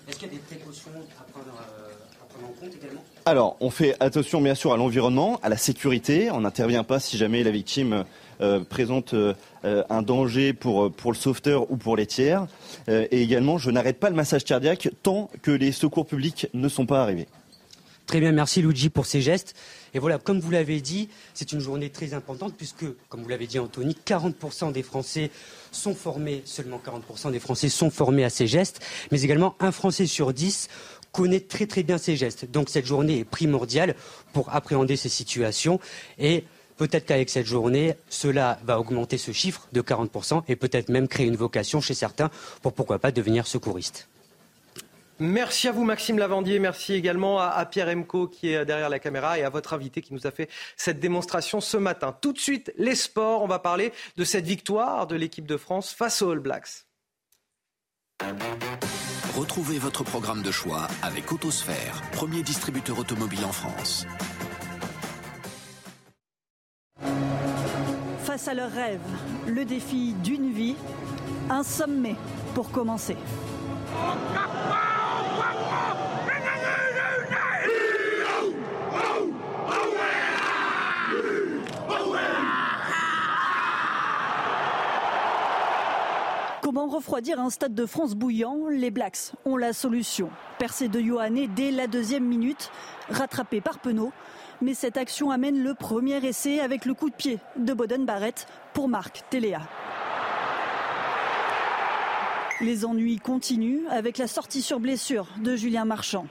Est-ce qu'il y a des précautions à prendre, euh, en compte également? Alors, on fait attention bien sûr à l'environnement, à la sécurité. On n'intervient pas si jamais la victime euh, présente euh, un danger pour, pour le sauveteur ou pour les tiers. et également, je n'arrête pas le massage cardiaque tant que les secours publics ne sont pas arrivés. Très bien, merci Luigi pour ces gestes. Et voilà, comme vous l'avez dit, c'est une journée très importante puisque, comme vous l'avez dit Anthony, 40% des Français sont formés, seulement 40% des Français sont formés à ces gestes, mais également un Français sur 10 connaît très très bien ces gestes. Donc cette journée est primordiale pour appréhender ces situations et peut-être qu'avec cette journée, cela va augmenter ce chiffre de 40% et peut-être même créer une vocation chez certains pour pourquoi pas devenir secouriste. Merci à vous Maxime Lavandier, merci également à, Pierre Emco qui est derrière la caméra et à votre invité qui nous a fait cette démonstration ce matin. Tout de suite, les sports, on va parler de cette victoire de l'équipe de France face aux All Blacks. Retrouvez votre programme de choix avec Autosphère, premier distributeur automobile en France. Face à leurs rêves, le défi d'une vie, un sommet pour commencer. Comment refroidir un stade de France bouillant? Les Blacks ont la solution. Percé de Yohanné dès la deuxième minute, rattrapé par Penaud. Mais cette action amène le premier essai avec le coup de pied de Boden Barrett pour Marc Téléa. Les ennuis continuent avec la sortie sur blessure de Julien Marchand.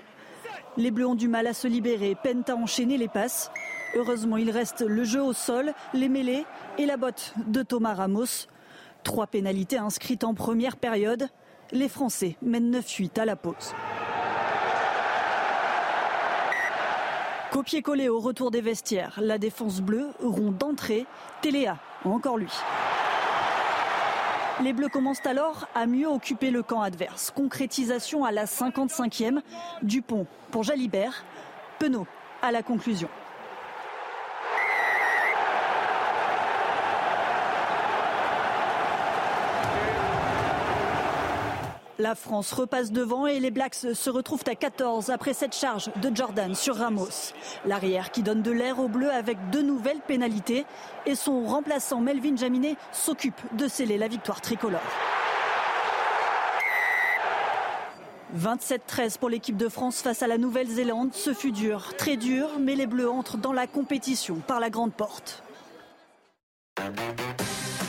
Les Bleus ont du mal à se libérer, peinent à enchaîner les passes. Heureusement, il reste le jeu au sol, les mêlées et la botte de Thomas Ramos. Trois pénalités inscrites en première période. Les Français mènent 9-8 à la pause. Copier-coller au retour des vestiaires. La défense bleue, rond d'entrée. Téléa, encore lui. Les Bleus commencent alors à mieux occuper le camp adverse. Concrétisation à la 55e. Dupont pour Jalibert. Penaud à la conclusion. La France repasse devant et les Blacks se retrouvent à 14 après cette charge de Jordan sur Ramos. L'arrière qui donne de l'air au bleu avec deux nouvelles pénalités et son remplaçant Melvin Jaminet s'occupe de sceller la victoire tricolore. 27-13 pour l'équipe de France face à la Nouvelle-Zélande. Ce fut dur, très dur, mais les Bleus entrent dans la compétition par la grande porte.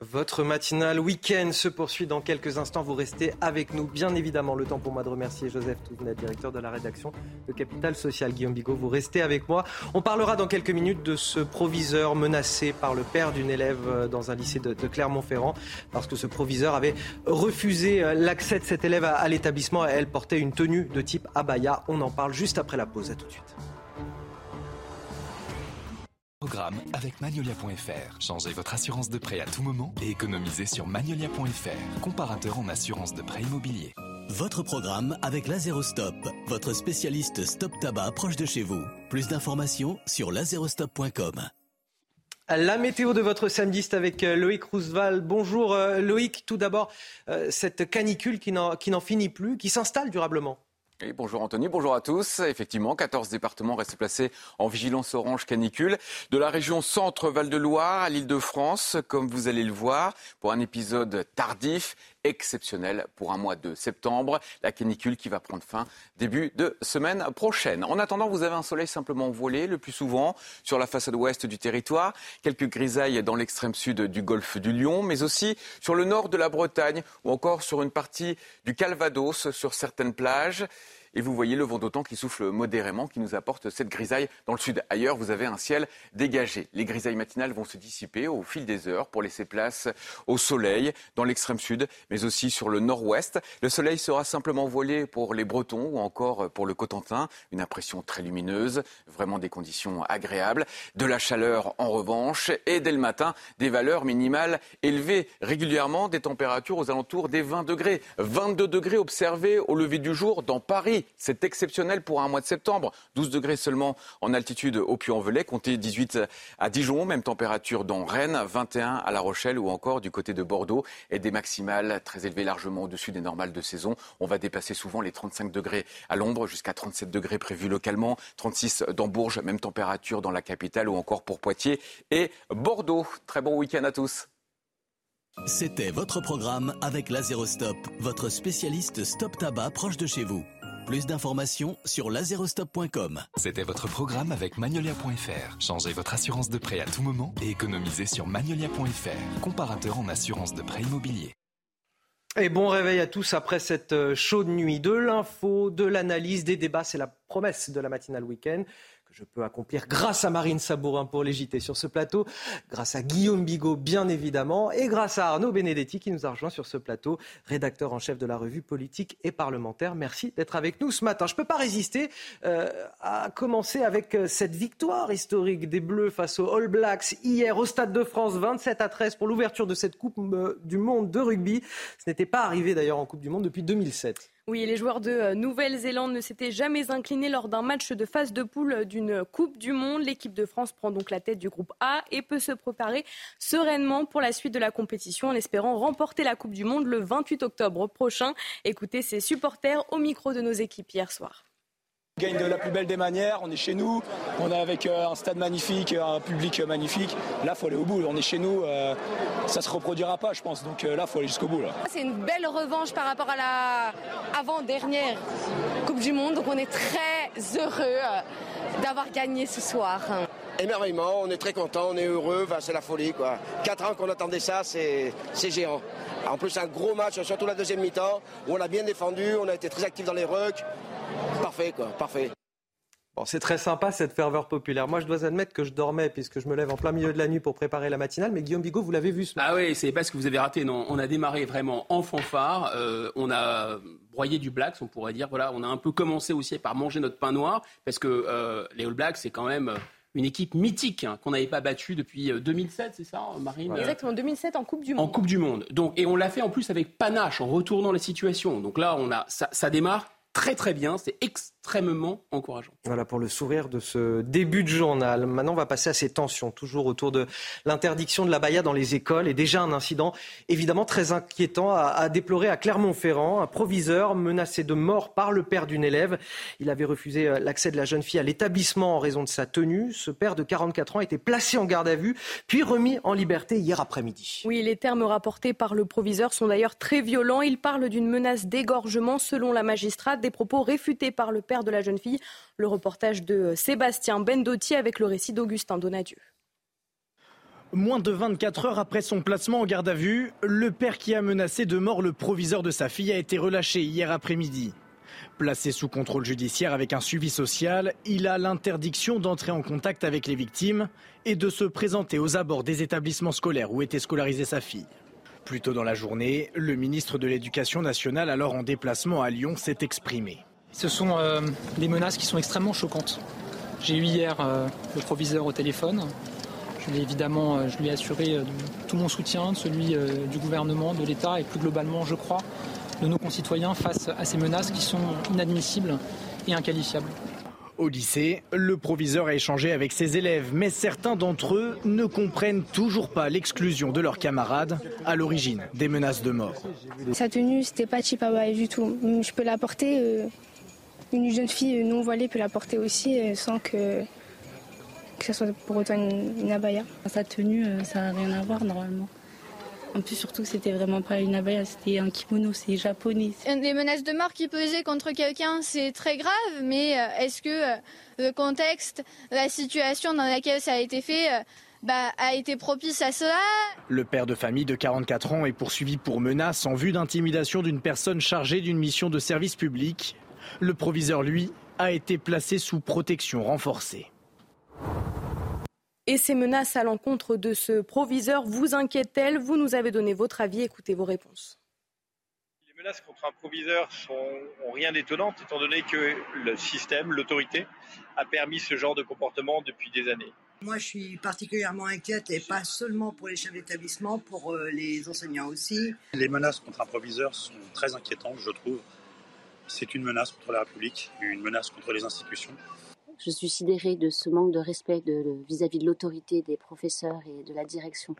Votre matinale week-end se poursuit dans quelques instants. Vous restez avec nous, bien évidemment. Le temps pour moi de remercier Joseph Touvenet, directeur de la rédaction de Capital Social. Guillaume Bigot, vous restez avec moi. On parlera dans quelques minutes de ce proviseur menacé par le père d'une élève euh, dans un lycée de, Clermont-Ferrand, parce que ce proviseur avait refusé euh, l'accès de cette élève à, l'établissement. Elle portait une tenue de type abaya. On en parle juste après la pause. À tout de suite. Programme avec Magnolia.fr. Changez votre assurance de prêt à tout moment et économisez sur Magnolia.fr, comparateur en assurance de prêt immobilier. Votre programme avec Lazerostop, votre spécialiste stop tabac proche de chez vous. Plus d'informations sur lazerostop.com. La météo de votre samedi, c'est avec euh, Loïc Roosevelt. Bonjour euh, Loïc, tout d'abord, euh, cette canicule qui n'en finit plus, qui s'installe durablement bonjour Anthony, bonjour à tous. Effectivement, 14 départements restent placés en vigilance orange canicule. De la région centre-Val de Loire à l'île de France, comme vous allez le voir, pour un épisode tardif, exceptionnel pour un mois de septembre. La canicule qui va prendre fin début de semaine prochaine. En attendant, vous avez un soleil simplement voilé, le plus souvent sur la façade ouest du territoire. Quelques grisailles dans l'extrême sud du golfe du Lion, mais aussi sur le nord de la Bretagne ou encore sur une partie du Calvados, sur certaines plages. Et vous voyez le vent d'autant qui souffle modérément, qui nous apporte cette grisaille dans le sud. Ailleurs, vous avez un ciel dégagé. Les grisailles matinales vont se dissiper au fil des heures pour laisser place au soleil dans l'extrême sud, mais aussi sur le nord-ouest. Le soleil sera simplement voilé pour les Bretons ou encore pour le Cotentin. Une impression très lumineuse, vraiment des conditions agréables. De la chaleur en revanche et dès le matin, des valeurs minimales élevées régulièrement, des températures aux alentours des 20 degrés. 22 degrés observés au lever du jour dans Paris. C'est exceptionnel pour un mois de septembre. 12 degrés seulement en altitude au Puy-en-Velay, comptez 18 à Dijon, même température dans Rennes, 21 à La Rochelle ou encore du côté de Bordeaux et des maximales très élevées largement au-dessus des normales de saison. On va dépasser souvent les 35 degrés à l'ombre jusqu'à 37 degrés prévus localement, 36 dans Bourges, même température dans la capitale ou encore pour Poitiers et Bordeaux. Très bon week-end à tous. C'était votre programme avec Lazerostop, votre spécialiste stop tabac proche de chez vous. Plus d'informations sur laserostop.com. C'était votre programme avec Magnolia.fr. Changez votre assurance de prêt à tout moment et économisez sur Magnolia.fr, comparateur en assurance de prêt immobilier. Et bon réveil à tous après cette euh, chaude nuit de l'info, de l'analyse, des débats. C'est la promesse de la matinale week-end je peux accomplir grâce à Marine Sabourin pour les sur ce plateau, grâce à Guillaume Bigot bien évidemment, et grâce à Arnaud Benedetti qui nous a rejoint sur ce plateau, rédacteur en chef de la revue politique et parlementaire. Merci d'être avec nous ce matin. Je ne peux pas résister euh, à commencer avec euh, cette victoire historique des Bleus face aux All Blacks hier au Stade de France, 27 à 13 pour l'ouverture de cette Coupe euh, du Monde de rugby. Ce n'était pas arrivé d'ailleurs en Coupe du Monde depuis 2007. Oui, les joueurs de euh, Nouvelle-Zélande ne s'étaient jamais inclinés lors d'un match de phase de poule d'une Coupe du Monde. L'équipe de France prend donc la tête du groupe A et peut se préparer sereinement pour la suite de la compétition en espérant remporter la Coupe du Monde le 28 octobre prochain. Écoutez ses supporters au micro de nos équipes hier soir. On gagne de la plus belle des manières, on est chez nous, on est avec euh, un stade magnifique, un public magnifique. Là, il faut aller au bout, on est chez nous, euh, ça se reproduira pas, je pense. Donc euh, là, il faut aller jusqu'au bout. C'est une belle revanche par rapport à la avant-dernière Coupe du Monde. Donc on est très heureux d'avoir gagné ce soir. Émerveillement, on est très content, on est heureux, c'est la folie. Quoi. Quatre ans qu'on attendait ça, c'est géant. En plus, un gros match, surtout la deuxième mi-temps, où on a bien défendu, on a été très actifs dans les rucks. Parfait, quoi, parfait. Bon, c'est très sympa cette ferveur populaire. Moi, je dois admettre que je dormais puisque je me lève en plein milieu de la nuit pour préparer la matinale. Mais Guillaume Bigot, vous l'avez vu ce matin. Ah oui, c'est pas ce que vous avez raté. Non, on a démarré vraiment en fanfare. Euh, on a broyé du Blacks, on pourrait dire. Voilà, on a un peu commencé aussi par manger notre pain noir parce que euh, les All Blacks, c'est quand même une équipe mythique hein, qu'on n'avait pas battue depuis 2007, euh, c'est ça, Marine? Exactement, 2007 en Coupe du Monde. En Coupe du Monde. Donc, et on l'a fait en plus avec panache, en retournant la situation. Donc là, on a, ça, ça démarre très très bien. C'est extrêmement encourageant. Voilà pour le sourire de ce début de journal. Maintenant, on va passer à ces tensions, toujours autour de l'interdiction de la baya dans les écoles. Et déjà un incident évidemment très inquiétant à, déplorer à Clermont-Ferrand. Un proviseur menacé de mort par le père d'une élève. Il avait refusé euh, l'accès de la jeune fille à l'établissement en raison de sa tenue. Ce père de 44 ans a été placé en garde à vue, puis remis en liberté hier après-midi. Oui, les termes rapportés par le proviseur sont d'ailleurs très violents. Il parle d'une menace d'égorgement selon la magistrate, propos réfutés par le père de la jeune fille. Le reportage de Sébastien Bendotti avec le récit d'Augustin Donadieu. Moins de 24 heures après son placement en garde à vue, le père qui a menacé de mort le proviseur de sa fille a été relâché hier après-midi. Placé sous contrôle judiciaire avec un suivi social, il a l'interdiction d'entrer en contact avec les victimes et de se présenter aux abords des établissements scolaires où était scolarisée sa fille. Plus tôt dans la journée, le ministre de l'Éducation nationale, alors en déplacement à Lyon, s'est exprimé. Ce sont euh, des menaces qui sont extrêmement choquantes. J'ai eu hier le proviseur au téléphone. Je, évidemment, je lui ai assuré tout mon soutien, celui du gouvernement, de l'État et plus globalement, je crois, de nos concitoyens face à ces menaces qui sont inadmissibles et inqualifiables. Au lycée, le proviseur a échangé avec ses élèves, mais certains d'entre eux ne comprennent toujours pas l'exclusion de leurs camarades à l'origine des menaces de mort. Sa tenue, c'était pas Chipabaye du tout. Je peux la porter, euh, une jeune fille non voilée peut la porter aussi euh, sans que, que ce soit pour autant une, abaya. Sa tenue, euh, ça n'a rien à voir normalement. En plus, surtout, c'était vraiment pas une abaya, c'était un kimono, c'est japonais. Les menaces de mort qui pesaient contre quelqu'un, c'est très grave, mais euh, est-ce que euh, le contexte, la situation dans laquelle ça a été fait, euh, bah, a été propice à cela? Le père de famille de 44 ans est poursuivi pour menace en vue d'intimidation d'une personne chargée d'une mission de service public. Le proviseur, lui, a été placé sous protection renforcée. Et ces menaces à l'encontre de ce proviseur vous inquiètent-elles? Vous nous avez donné votre avis, écoutez vos réponses. Les menaces contre un proviseur sont rien d'étonnant, étant donné que le système, l'autorité, a permis ce genre de comportement depuis des années. Moi, je suis particulièrement inquiète, et pas seulement pour les chefs d'établissement, pour euh, les enseignants aussi. Les menaces contre un proviseur sont très inquiétantes, je trouve. C'est une menace contre la République, une menace contre les institutions. Je suis sidérée de ce manque de respect vis-à-vis de, l'autorité des professeurs et de la direction.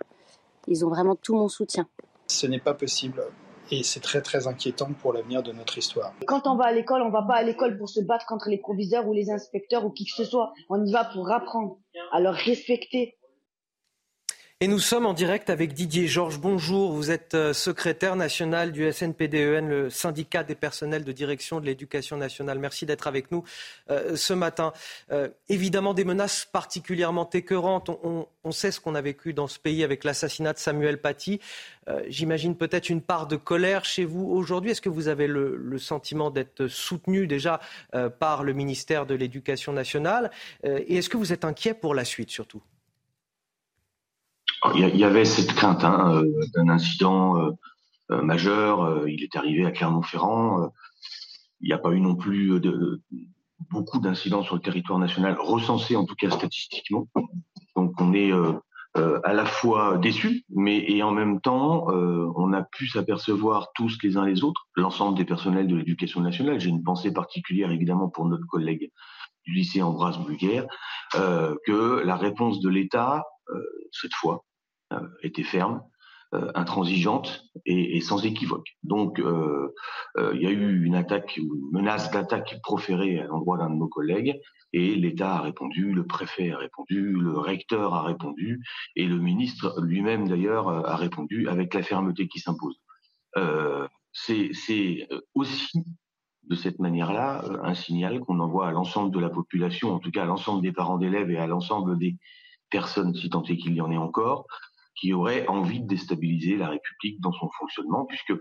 Ils ont vraiment tout mon soutien. Ce n'est pas possible et c'est très très inquiétant pour l'avenir de notre histoire. Quand on va à l'école, on va pas à l'école pour se battre contre les proviseurs ou les inspecteurs ou qui que ce soit. On y va pour apprendre, à leur respecter, et nous sommes en direct avec Didier Georges. Bonjour, vous êtes euh, secrétaire national du SNPDEN, le syndicat des personnels de direction de l'éducation nationale. Merci d'être avec nous euh, ce matin. Euh, évidemment, des menaces particulièrement écœurantes. On, sait ce qu'on a vécu dans ce pays avec l'assassinat de Samuel Paty. J'imagine peut-être une part de colère chez vous aujourd'hui. Est-ce que vous avez le, le sentiment d'être soutenu déjà par le ministère de l'Éducation nationale? Et est-ce que vous êtes inquiet pour la suite surtout? Il y, avait cette crainte hein, euh, d'un incident euh, euh, majeur. il est arrivé à Clermont-Ferrand. il n'y a pas eu non plus beaucoup d'incidents sur le territoire national recensés, en tout cas statistiquement. Donc on est à la fois déçus, mais et en même temps, on a pu s'apercevoir tous les uns les autres, l'ensemble des personnels de l'éducation nationale. J'ai une pensée particulière évidemment pour notre collègue du lycée Ambroise Bulguer, que la réponse de l'État, cette fois, euh, était ferme, euh, intransigeante et, sans équivoque. Donc, euh, il y a eu une attaque, une menace d'attaque proférée à l'endroit d'un de nos collègues, et l'État a répondu, le préfet a répondu, le recteur a répondu, et le ministre lui-même d'ailleurs a répondu avec la fermeté qui s'impose. C'est aussi de cette manière-là un signal qu'on envoie à l'ensemble de la population, en tout cas à l'ensemble des parents d'élèves et à l'ensemble des personnes, si tant est qu'il y en ait encore, qui aurait envie de déstabiliser la République dans son fonctionnement, puisque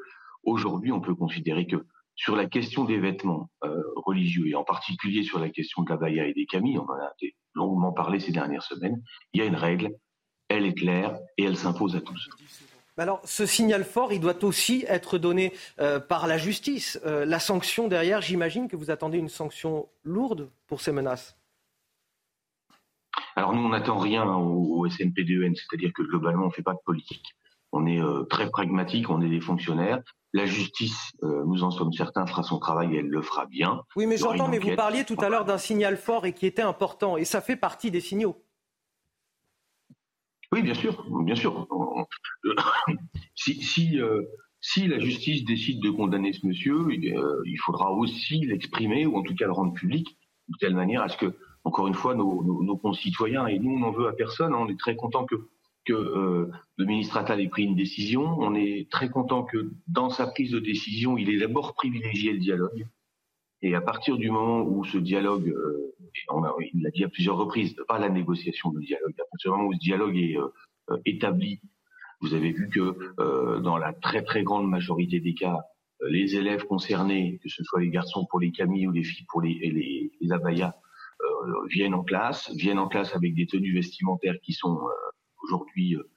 aujourd'hui, on peut considérer que sur la question des vêtements euh, religieux, et en particulier sur la question de la baya et des camis, on en a longuement parlé ces dernières semaines, il y a une règle, elle est claire et elle s'impose à tous. Alors, ce signal fort, il doit aussi être donné euh, par la justice. Euh, la sanction derrière, j'imagine que vous attendez une sanction lourde pour ces menaces. Alors nous, on n'attend rien au, au SNPDEN, c'est-à-dire que globalement, on ne fait pas de politique. On est euh, très pragmatique, on est des fonctionnaires. La justice, euh, nous en sommes certains, fera son travail et elle le fera bien. Oui, mais j'entends, mais vous parliez tout à l'heure d'un signal fort et qui était important, et ça fait partie des signaux. Oui, bien sûr, bien sûr. si, si, euh, si la justice décide de condamner ce monsieur, il faudra aussi l'exprimer, ou en tout cas le rendre public, de telle manière à ce que encore une fois, nos, concitoyens, et nous, on n'en veut à personne. Hein. on est très content que, euh, le ministre Attal ait pris une décision. On est très content que dans sa prise de décision, il ait d'abord privilégié le dialogue. Et à partir du moment où ce dialogue, euh, il l'a dit à plusieurs reprises, pas la négociation, le dialogue, à partir du moment où ce dialogue est euh, établi, vous avez vu que dans la très très grande majorité des cas, les élèves concernés, que ce soit les garçons pour les camis ou les filles pour les, les, les abayas, viennent en classe, viennent en classe avec des tenues vestimentaires qui sont euh, aujourd'hui euh,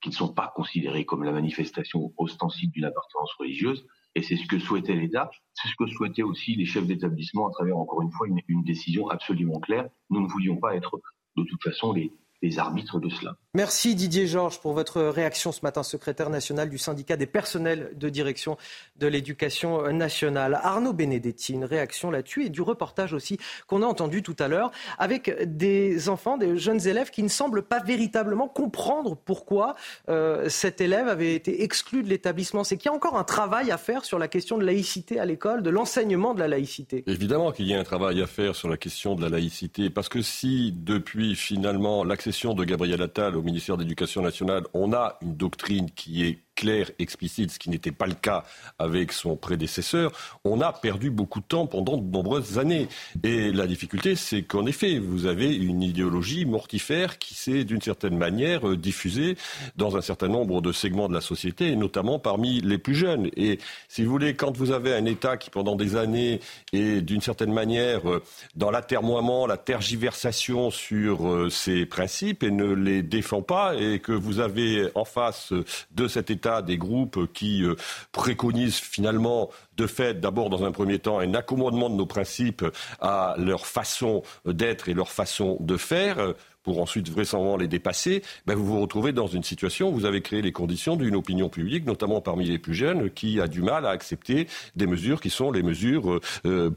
qui ne sont pas considérées comme la manifestation ostensible d'une appartenance religieuse. Et c'est ce que souhaitait l'État, c'est ce que souhaitaient aussi les chefs d'établissement à travers, encore une fois, une, décision absolument claire. Nous ne voulions pas être de toute façon les arbitres de cela. Merci Didier Georges pour votre réaction ce matin, secrétaire national du syndicat des personnels de direction de l'éducation nationale. Arnaud Benedetti, une réaction là-dessus et du reportage aussi qu'on a entendu tout à l'heure avec des enfants, des jeunes élèves qui ne semblent pas véritablement comprendre pourquoi euh, cet élève avait été exclu de l'établissement. C'est qu'il y a encore un travail à faire sur la question de laïcité à l'école, de l'enseignement de la laïcité. Évidemment qu'il y a un travail à faire sur la question de la laïcité parce que si depuis finalement l'accession de Gabriel Attal au ministère de l'Éducation nationale, on a une doctrine qui est clair, explicite, ce qui n'était pas le cas avec son prédécesseur, on a perdu beaucoup de temps pendant de nombreuses années. Et la difficulté, c'est qu'en effet, vous avez une idéologie mortifère qui s'est d'une certaine manière euh, diffusée dans un certain nombre de segments de la société, et notamment parmi les plus jeunes. Et si vous voulez, quand vous avez un État qui, pendant des années, est d'une certaine manière euh, dans l'atermoiement, la tergiversation sur euh, ses principes et ne les défend pas, et que vous avez en face de cet État des groupes qui euh, préconisent finalement de fait, d'abord, dans un premier temps, un accommodement de nos principes à leur façon d'être et leur façon de faire pour ensuite vraisemblablement les dépasser, ben vous vous retrouvez dans une situation où vous avez créé les conditions d'une opinion publique, notamment parmi les plus jeunes, qui a du mal à accepter des mesures qui sont les mesures euh,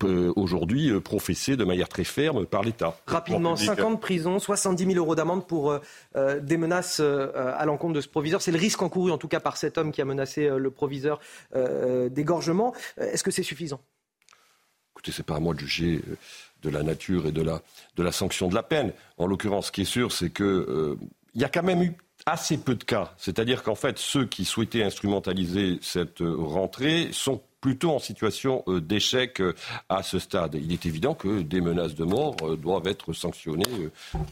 euh, aujourd'hui euh, professées de manière très ferme par l'État. Rapidement, 50 prisons, 70 000 euros d'amende pour des menaces à l'encontre de ce proviseur. C'est le risque encouru, en tout cas, par cet homme qui a menacé le proviseur d'égorgement. Est-ce que c'est suffisant? Écoutez, c'est pas à moi de juger de la nature et de la, de la sanction de la peine. En l'occurrence, ce qui est sûr, c'est qu'il euh, y a quand même eu assez peu de cas. C'est-à-dire qu'en fait, ceux qui souhaitaient instrumentaliser cette rentrée sont plutôt en situation euh, d'échec euh, à ce stade. Il est évident que des menaces de mort euh, doivent être sanctionnées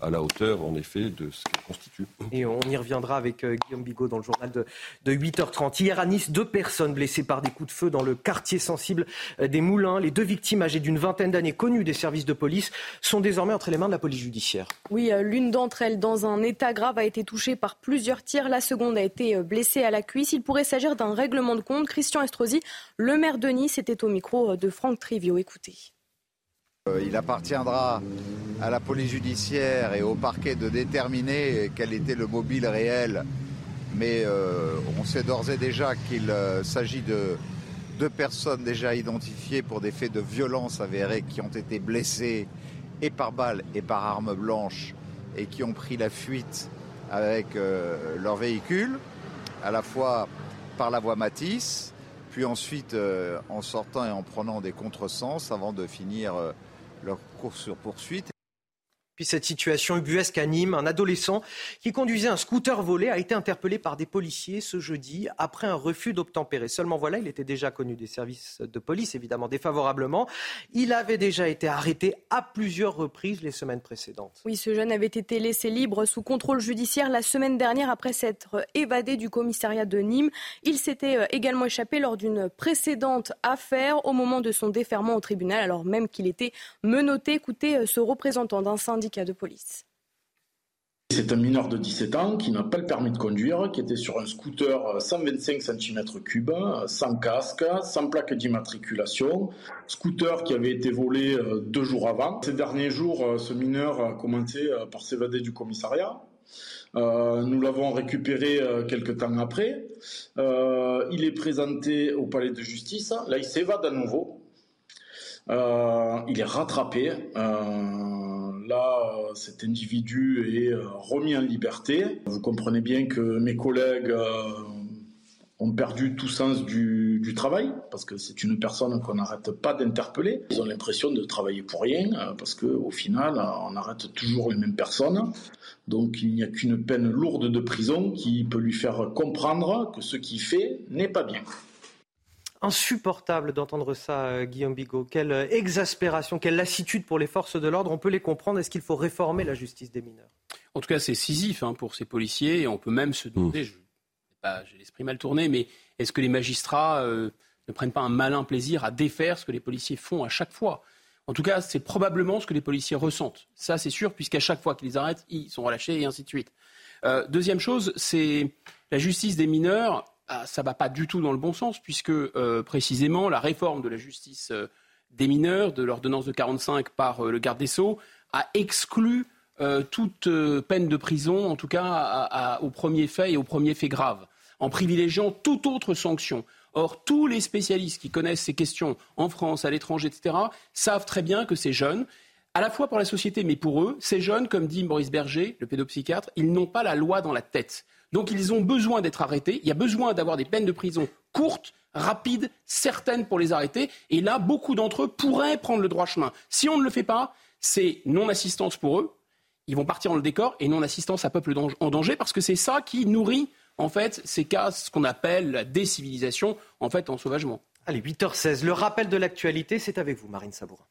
à la hauteur, en effet, de ce qu'elles constituent. Et on y reviendra avec Guillaume Bigot dans le journal de, 8h30. Hier à Nice, deux personnes blessées par des coups de feu dans le quartier sensible des Moulins. Les deux victimes âgées d'une vingtaine d'années, connues des services de police, sont désormais entre les mains de la police judiciaire. Oui, l'une d'entre elles, dans un état grave, a été touchée par plusieurs tirs. La seconde a été blessée à la cuisse. Il pourrait s'agir d'un règlement de compte. Christian Estrosi, le maire de Nice était au micro de Franck Trivio. Écoutez. Euh, il appartiendra à la police judiciaire et au parquet de déterminer quel était le mobile réel. Mais euh, on sait d'ores et déjà qu'il euh, s'agit de deux personnes déjà identifiées pour des faits de violence avérés qui ont été blessées et par balle et par arme blanche et qui ont pris la fuite avec leur véhicule, à la fois par la voie Matisse puis ensuite euh, en sortant et en prenant des contresens avant de finir euh, leur course sur poursuite. Puis cette situation ubuesque à Nîmes, un adolescent qui conduisait un scooter volé a été interpellé par des policiers ce jeudi après un refus d'obtempérer. Seulement voilà, il était déjà connu des services de police, évidemment défavorablement. Il avait déjà été arrêté à plusieurs reprises les semaines précédentes. Oui, ce jeune avait été laissé libre sous contrôle judiciaire la semaine dernière après s'être évadé du commissariat de Nîmes. Il s'était euh, également échappé lors d'une précédente affaire au moment de son déferment au tribunal, alors même qu'il était menotté. Écoutez euh, ce représentant d'un syndicat C'est un mineur de 17 ans qui n'a pas le permis de conduire, qui était sur un scooter 125 cm3, sans casque, sans plaque d'immatriculation. Scooter qui avait été volé euh, deux jours avant. Ces derniers jours, euh, ce mineur a commencé euh, par s'évader du commissariat. nous l'avons récupéré quelques temps après. il est présenté au palais de justice. Là, il s'évade à nouveau. Il est rattrapé là, cet individu est euh, remis en liberté. Vous comprenez bien que mes collègues euh, ont perdu tout sens du, travail, parce que c'est une personne qu'on n'arrête pas d'interpeller. Ils ont l'impression de travailler pour rien, euh, parce qu'au final, on arrête toujours les mêmes personnes. Donc il n'y a qu'une peine lourde de prison qui peut lui faire comprendre que ce qu'il fait n'est pas bien insupportable d'entendre ça, euh, Guillaume Bigot. Quelle euh, exaspération, quelle lassitude pour les forces de l'ordre. On peut les comprendre. Est-ce qu'il faut réformer la justice des mineurs? En tout cas, c'est scisif hein, pour ces policiers. Et on peut même se demander, mmh. j'ai l'esprit mal tourné, mais est-ce que les magistrats euh, ne prennent pas un malin plaisir à défaire ce que les policiers font à chaque fois? En tout cas, c'est probablement ce que les policiers ressentent. Ça, c'est sûr, puisqu'à chaque fois qu'ils arrêtent, ils sont relâchés et ainsi de suite. deuxième chose, c'est la justice des mineurs ça ne va pas du tout dans le bon sens, puisque précisément la réforme de la justice des mineurs, de l'ordonnance de 45 par le garde des Sceaux, a exclu toute peine de prison, en tout cas au premier fait et au premier fait grave, en privilégiant toute autre sanction. Or, tous les spécialistes qui connaissent ces questions en France, à l'étranger, etc., savent très bien que ces jeunes, à la fois pour la société, mais pour eux, ces jeunes, comme dit Maurice Berger, le pédopsychiatre, ils n'ont pas la loi dans la tête. Donc, ils ont besoin d'être arrêtés. Il y a besoin d'avoir des peines de prison courtes, rapides, certaines pour les arrêter. Et là, beaucoup d'entre eux pourraient prendre le droit chemin. Si on ne le fait pas, c'est non-assistance pour eux. Ils vont partir dans le décor et non-assistance à peuple en danger parce que c'est ça qui nourrit en fait, ces cas, ce qu'on appelle la décivilisation, en fait, en sauvagement. Allez, 8h16, le rappel de l'actualité, c'est avec vous, Marine Sabourin.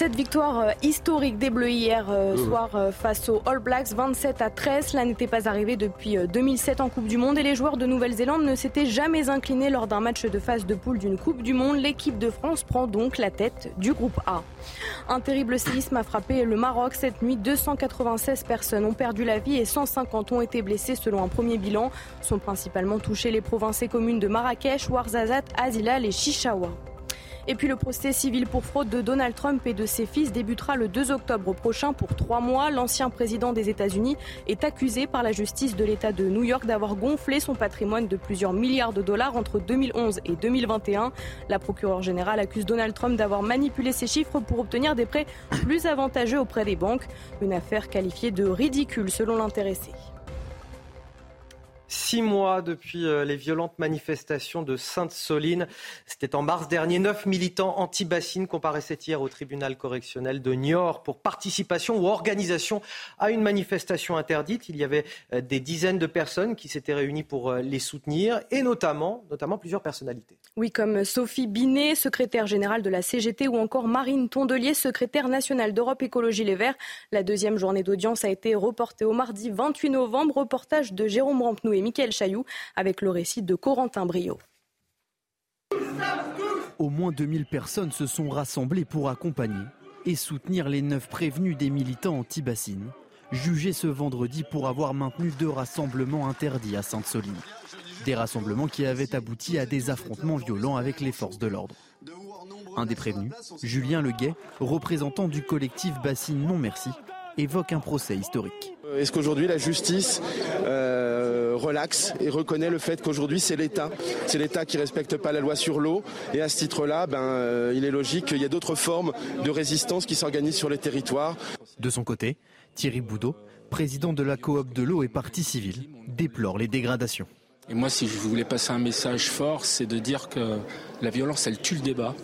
Cette victoire euh, historique des Bleus hier euh, soir euh, face aux All Blacks, 27 à 13, cela n'était pas arrivé depuis 2007 en Coupe du Monde et les joueurs de Nouvelle-Zélande ne s'étaient jamais inclinés lors d'un match de phase de poule d'une Coupe du Monde. L'équipe de France prend donc la tête du groupe A. Un terrible séisme a frappé le Maroc cette nuit. 296 personnes ont perdu la vie et 150 ont été blessées selon un premier bilan. Sont principalement touchées les provinces et communes de Marrakech, Ouarzazate, Azilal et Chichawa. Et puis le procès civil pour fraude de Donald Trump et de ses fils débutera le 2 octobre prochain pour trois mois. L'ancien président des États-Unis est accusé par la justice de l'État de New York d'avoir gonflé son patrimoine de plusieurs milliards de dollars entre 2011 et 2021. La procureure générale accuse Donald Trump d'avoir manipulé ces chiffres pour obtenir des prêts plus avantageux auprès des banques. Une affaire qualifiée de ridicule selon l'intéressé. Six mois depuis euh, les violentes manifestations de Sainte-Soline. C'était en mars dernier. Neuf militants anti-bassines comparaissaient hier au tribunal correctionnel de Niort pour participation ou organisation à une manifestation interdite. Il y avait euh, des dizaines de personnes qui s'étaient réunies pour euh, les soutenir et notamment, plusieurs personnalités. Oui, comme Sophie Binet, secrétaire générale de la CGT ou encore Marine Tondelier, secrétaire nationale d'Europe Écologie Les Verts. La deuxième journée d'audience a été reportée au mardi 28 novembre. Reportage de Jérôme Rampenou Michael Chailloux avec le récit de Corentin Brio. Au moins 2000 personnes se sont rassemblées pour accompagner et soutenir les neuf prévenus des militants anti-bassines, jugés ce vendredi pour avoir maintenu deux rassemblements interdits à Sainte-Soline. Des rassemblements qui avaient abouti à des affrontements violents avec les forces de l'ordre. Un des prévenus, Julien Leguet, représentant du collectif Bassine Non Merci, évoque un procès historique. Est-ce qu'aujourd'hui la justice euh, relaxe et reconnaît le fait qu'aujourd'hui c'est l'État, c'est l'État qui respecte pas la loi sur l'eau et à ce titre-là, ben, euh, il est logique qu'il y ait d'autres formes de résistance qui s'organisent sur les territoires. De son côté, Thierry Boudot, président de la coop de l'eau et partie civile, déplore les dégradations. Et moi, si je voulais passer un message fort, c'est de dire que la violence, elle tue le débat.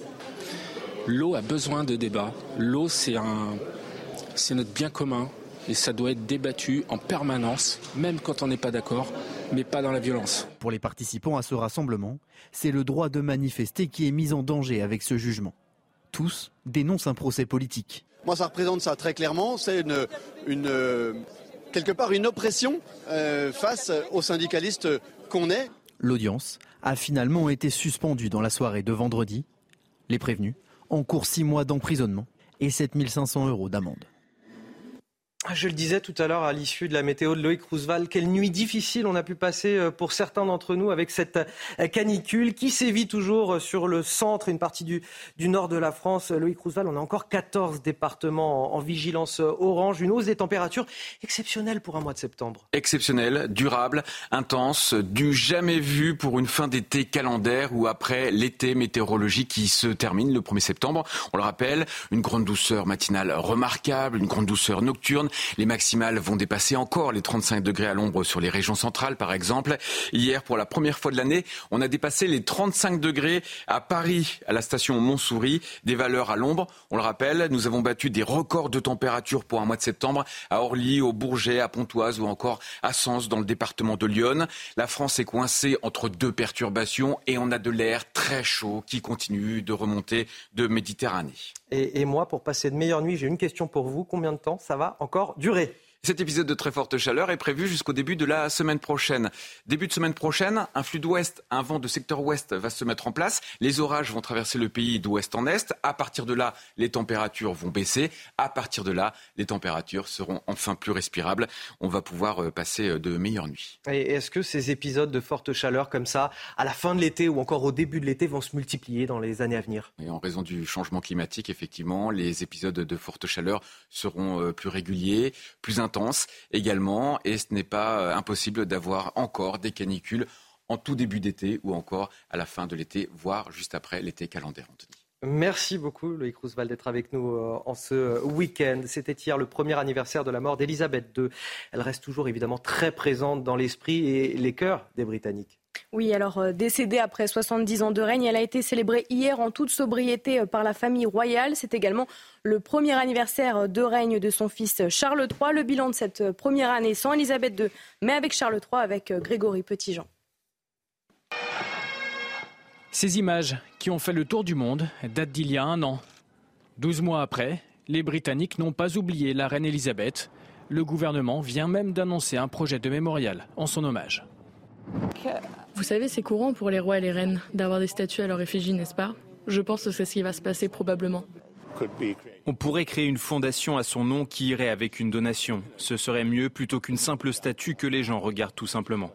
L'eau a besoin de débat. L'eau, c'est un, c'est notre bien commun et ça doit être débattu en permanence, même quand on n'est pas d'accord, mais pas dans la violence. Pour les participants à ce rassemblement, c'est le droit de manifester qui est mis en danger avec ce jugement. Tous dénoncent un procès politique. Moi, ça représente ça très clairement. C'est une, quelque part une oppression euh, face aux syndicalistes qu'on est. L'audience a finalement été suspendue dans la soirée de vendredi. Les prévenus encourent six mois d'emprisonnement et 7500 euros d'amende. Ah, je le disais tout à l'heure à l'issue de la météo de Loïc Roosevelt, quelle nuit difficile on a pu passer euh, pour certains d'entre nous avec cette euh, canicule qui sévit toujours euh, sur le centre, une partie du, nord de la France. Loïc Roosevelt, on a encore 14 départements en, vigilance orange, une hausse des températures exceptionnelle pour un mois de septembre. Exceptionnelle, durable, intense, du jamais vu pour une fin d'été calendaire ou après l'été météorologique qui se termine le 1er septembre. On le rappelle, une grande douceur matinale remarquable, une grande douceur nocturne les maximales vont dépasser encore les 35 degrés à l'ombre sur les régions centrales, par exemple. Hier, pour la première fois de l'année, on a dépassé les 35 degrés à Paris, à la station Montsouris, des valeurs à l'ombre. On le rappelle, nous avons battu des records de température pour un mois de septembre à Orly, au Bourget, à Pontoise ou encore à Sens, dans le département de Lyon. La France est coincée entre deux perturbations et on a de l'air très chaud qui continue de remonter de Méditerranée. Et, et moi, pour passer de meilleures nuits, j'ai une question pour vous. Combien de temps ça va encore durer Cet épisode de très forte chaleur est prévu jusqu'au début de la semaine prochaine. Début de semaine prochaine, un flux d'ouest, un vent de secteur ouest va se mettre en place. Les orages vont traverser le pays d'ouest en est. À partir de là, les températures vont baisser. À partir de là, les températures seront enfin plus respirables. On va pouvoir euh, passer euh, de meilleures nuits. Et est-ce que ces épisodes de forte chaleur comme ça, à la fin de l'été ou encore au début de l'été, vont se multiplier dans les années à venir? Et En raison du changement climatique, effectivement, les épisodes de forte chaleur seront euh, plus réguliers, plus intenses également. Et ce n'est pas euh, impossible d'avoir encore des canicules en tout début d'été ou encore à la fin de l'été, voire juste après l'été calendaire, Anthony. Merci beaucoup, Loïc Roosevelt, d'être avec nous euh, en ce week-end. C'était hier le premier anniversaire de la mort d'Elisabeth II. Elle reste toujours évidemment très présente dans l'esprit et les cœurs des Britanniques. Oui, alors euh, décédée après 70 ans de règne, elle a été célébrée hier en toute sobriété euh, par la famille royale. C'est également le premier anniversaire de règne de son fils Charles III. Le bilan de cette première année sans Elisabeth II, mais avec Charles III, avec euh, Grégory Petitjean. Ces images qui ont fait le tour du monde datent d'il y a un an. Douze mois après, les Britanniques n'ont pas oublié la reine Elisabeth. Le gouvernement vient même d'annoncer un projet de mémorial en son hommage. Vous savez, c'est courant pour les rois et les reines d'avoir des statues à leur effigie, n'est-ce pas? Je pense que c'est ce qui va se passer probablement. On pourrait créer une fondation à son nom qui irait avec une donation. Ce serait mieux plutôt qu'une simple statue que les gens regardent tout simplement.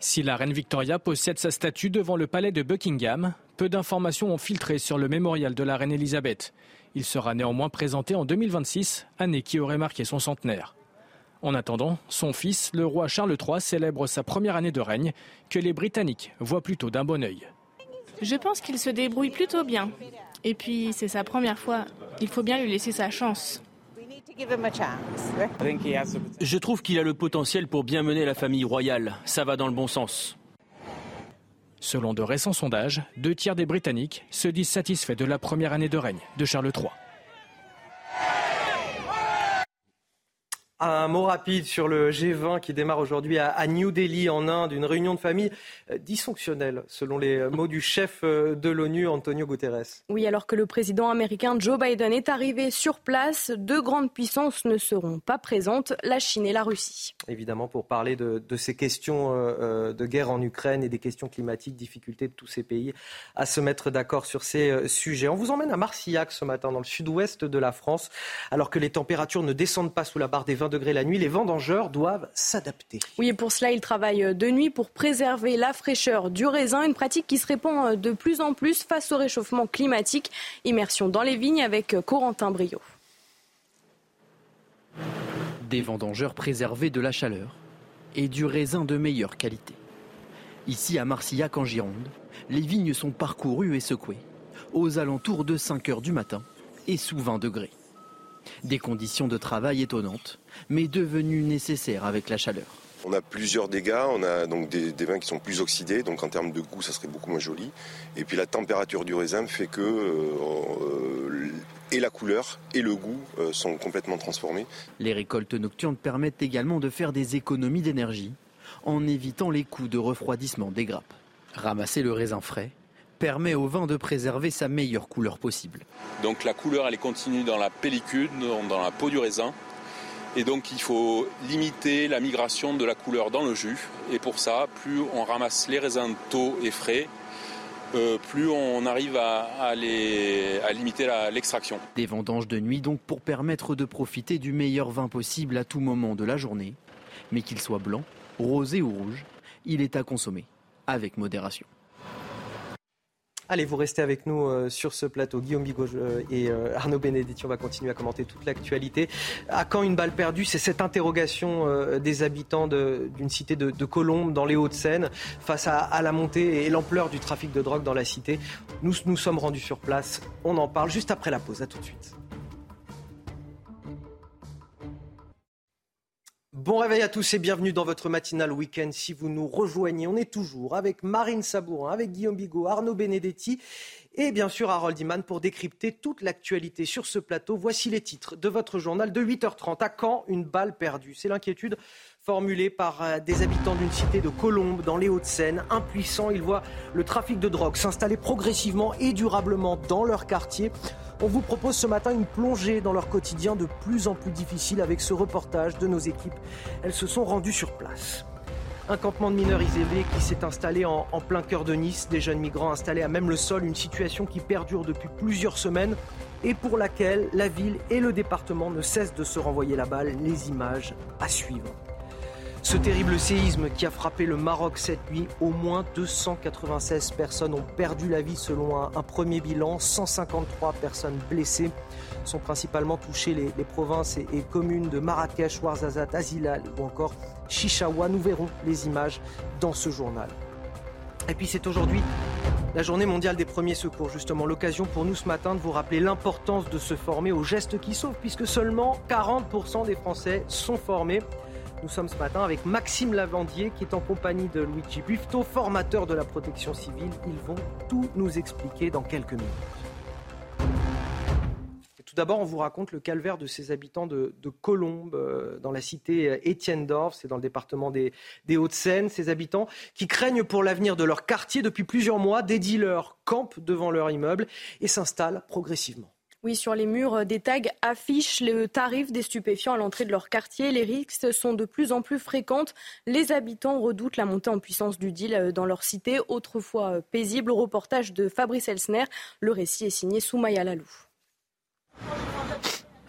Si la reine Victoria possède sa statue devant le palais de Buckingham, peu d'informations ont filtré sur le mémorial de la reine Elisabeth. Il sera néanmoins présenté en 2026, année qui aurait marqué son centenaire. En attendant, son fils, le roi Charles III, célèbre sa première année de règne, que les Britanniques voient plutôt d'un bon œil. Je pense qu'il se débrouille plutôt bien. Et puis, c'est sa première fois. Il faut bien lui laisser sa chance. Je trouve qu'il a le potentiel pour bien mener la famille royale. Ça va dans le bon sens. Selon de récents sondages, deux tiers des Britanniques se disent satisfaits de la première année de règne de Charles III. Un mot rapide sur le G20 qui démarre aujourd'hui à New Delhi en Inde, une réunion de famille euh, dysfonctionnelle selon les mots du chef euh, de l'ONU, Antonio Guterres. Oui, alors que le président américain Joe Biden est arrivé sur place, deux grandes puissances ne seront pas présentes, la Chine et la Russie. Évidemment, pour parler de, ces questions euh, de guerre en Ukraine et des questions climatiques, difficulté de tous ces pays à se mettre d'accord sur ces sujets. On vous emmène à Marcillac ce matin, dans le sud-ouest de la France, alors que les températures ne descendent pas sous la barre des 20 degrés la nuit, les vendangeurs doivent s'adapter. Oui, et pour cela, ils travaillent de nuit pour préserver la fraîcheur du raisin, une pratique qui se répand de plus en plus face au réchauffement climatique. Immersion dans les vignes avec Corentin Brio. Des vendangeurs préservés de la chaleur et du raisin de meilleure qualité. Ici à Marcillac en Gironde, les vignes sont parcourues et secouées aux alentours de 5 heures du matin et sous 20 degrés. Des conditions de travail étonnantes, mais devenues nécessaires avec la chaleur. On a plusieurs dégâts, on a donc des, vins qui sont plus oxydés, donc en termes de goût, ça serait beaucoup moins joli. Et puis la température du raisin fait que euh, et la couleur et le goût euh, sont complètement transformés. Les récoltes nocturnes permettent également de faire des économies d'énergie en évitant les coûts de refroidissement des grappes. Ramasser le raisin frais permet au vin de préserver sa meilleure couleur possible. Donc la couleur, elle est continue dans la pellicule, dans la peau du raisin. Et donc il faut limiter la migration de la couleur dans le jus. Et pour ça, plus on ramasse les raisins tôt et frais, euh, plus on arrive à, limiter l'extraction. Des vendanges de nuit donc pour permettre de profiter du meilleur vin possible à tout moment de la journée. Mais qu'il soit blanc, rosé ou rouge, il est à consommer avec modération. Allez, vous restez avec nous euh, sur ce plateau. Guillaume Bigot euh, et euh, Arnaud Benedetti, on va continuer à commenter toute l'actualité. À quand une balle perdue? C'est cette interrogation des habitants d'une cité de, Colombes dans les Hauts-de-Seine face à, la montée et l'ampleur du trafic de drogue dans la cité. Nous nous sommes rendus sur place. On en parle juste après la pause. À tout de suite. Bon réveil à tous et bienvenue dans votre matinale week-end. Si vous nous rejoignez, on est toujours avec Marine Sabourin, avec Guillaume Bigot, Arnaud Benedetti et bien sûr Harold Iman pour décrypter toute l'actualité sur ce plateau. Voici les titres de votre journal de 8h30. À quand une balle perdue? C'est l'inquiétude formulé par euh, des habitants d'une cité de Colombes dans les Hauts-de-Seine. Impuissants, ils voient le trafic de drogue s'installer progressivement et durablement dans leur quartier. On vous propose ce matin une plongée dans leur quotidien de plus en plus difficile avec ce reportage de nos équipes. Elles se sont rendues sur place. Un campement de mineurs isolés qui s'est installé en, en, plein cœur de Nice, des jeunes migrants installés à même le sol, une situation qui perdure depuis plusieurs semaines et pour laquelle la ville et le département ne cessent de se renvoyer la balle, les images à suivre. Ce terrible séisme qui a frappé le Maroc cette nuit, au moins 296 personnes ont perdu la vie selon un, premier bilan, 153 personnes blessées sont principalement touchées les, provinces et, communes de Marrakech, Ouarzazate, Azilal ou encore Chichawa. Nous verrons les images dans ce journal. Et puis c'est aujourd'hui la journée mondiale des premiers secours, justement l'occasion pour nous ce matin de vous rappeler l'importance de se former aux gestes qui sauvent, puisque seulement 40% des Français sont formés. Nous sommes ce matin avec Maxime Lavandier qui est en compagnie de Luigi Buffeto, formateur de la protection civile. Ils vont tout nous expliquer dans quelques minutes. Tout d'abord, on vous raconte le calvaire de ces habitants de, Colombes, euh, dans la cité Étienne d'Orve, c'est dans le département des, des Hauts-de-Seine. Ces habitants qui craignent pour l'avenir de leur quartier depuis plusieurs mois. Des dealers campent devant leur immeuble et s'installent progressivement. Oui, sur les murs, des tags affichent le tarif des stupéfiants à l'entrée de leur quartier. Les risques sont de plus en plus fréquentes. Les habitants redoutent la montée en puissance du deal dans leur cité, autrefois paisible. Reportage de Fabrice Elsner. Le récit est signé Soumaya Lalou.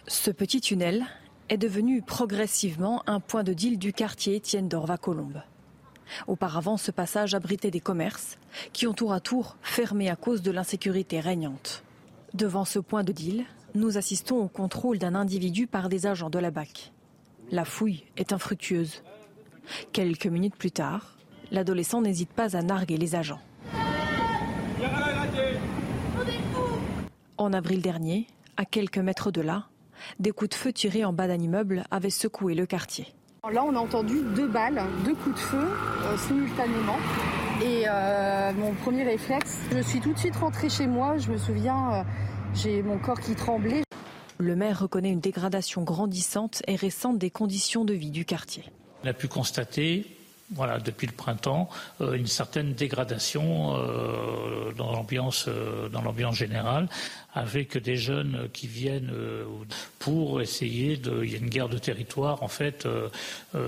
Ce petit tunnel est devenu progressivement un point de deal du quartier Étienne d'Orva Colombe. Auparavant, ce passage abritait des commerces qui ont tour à tour fermé à cause de l'insécurité régnante. Devant ce point de deal, nous assistons au contrôle d'un individu par des agents de la BAC. La fouille est infructueuse. Quelques minutes plus tard, l'adolescent n'hésite pas à narguer les agents. En avril dernier, à quelques mètres de là, des coups de feu tirés en bas d'un immeuble avaient secoué le quartier. Là, on a entendu deux balles, deux coups de feu euh, simultanément. Et euh, mon premier réflexe, je suis tout de suite rentrée chez moi. Je me souviens, euh, j'ai mon corps qui tremblait. Le maire reconnaît une dégradation grandissante et récente des conditions de vie du quartier. On a pu constater voilà, depuis le printemps, euh, une certaine dégradation euh, l'ambiance euh, dans l'ambiance générale, avec des jeunes qui viennent pour essayer de. Il y a une guerre de territoire en fait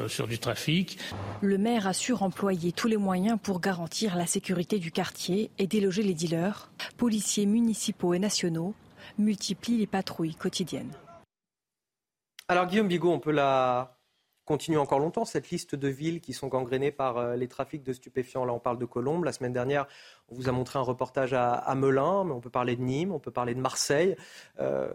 sur du trafic. Le maire assure employer tous les moyens pour garantir la sécurité du quartier et déloger les dealers. Policiers municipaux et nationaux multiplient les patrouilles quotidiennes. Alors Guillaume Bigot, on peut la continue encore longtemps, cette liste de villes qui sont gangrénées par euh, les trafics de stupéfiants. Là, on parle de Colombes. La semaine dernière, on vous a montré un reportage à, Melun, mais on peut parler de Nîmes, on peut parler de Marseille. Euh...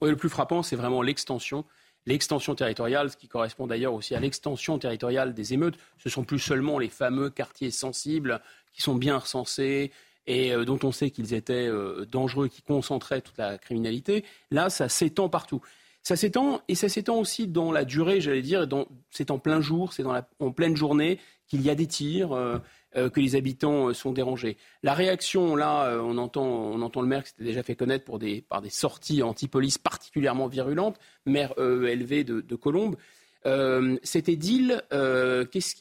Oui, le plus frappant, c'est vraiment l'extension. L'extension territoriale, ce qui correspond d'ailleurs aussi à l'extension territoriale des émeutes. Ce sont plus seulement les fameux quartiers sensibles qui sont bien recensés, et euh, dont on sait qu'ils étaient dangereux, qui concentraient toute la criminalité. Là, ça s'étend partout. Ça s'étend et ça s'étend aussi dans la durée, j'allais dire. C'est en plein jour, c'est en pleine journée qu'il y a des tirs, euh, euh, que les habitants euh, sont dérangés. La réaction, là, euh, on, entend, on entend le maire qui s'était déjà fait connaître par des sorties anti-police particulièrement virulentes, maire élevé de, de Colombes. C'était Dil,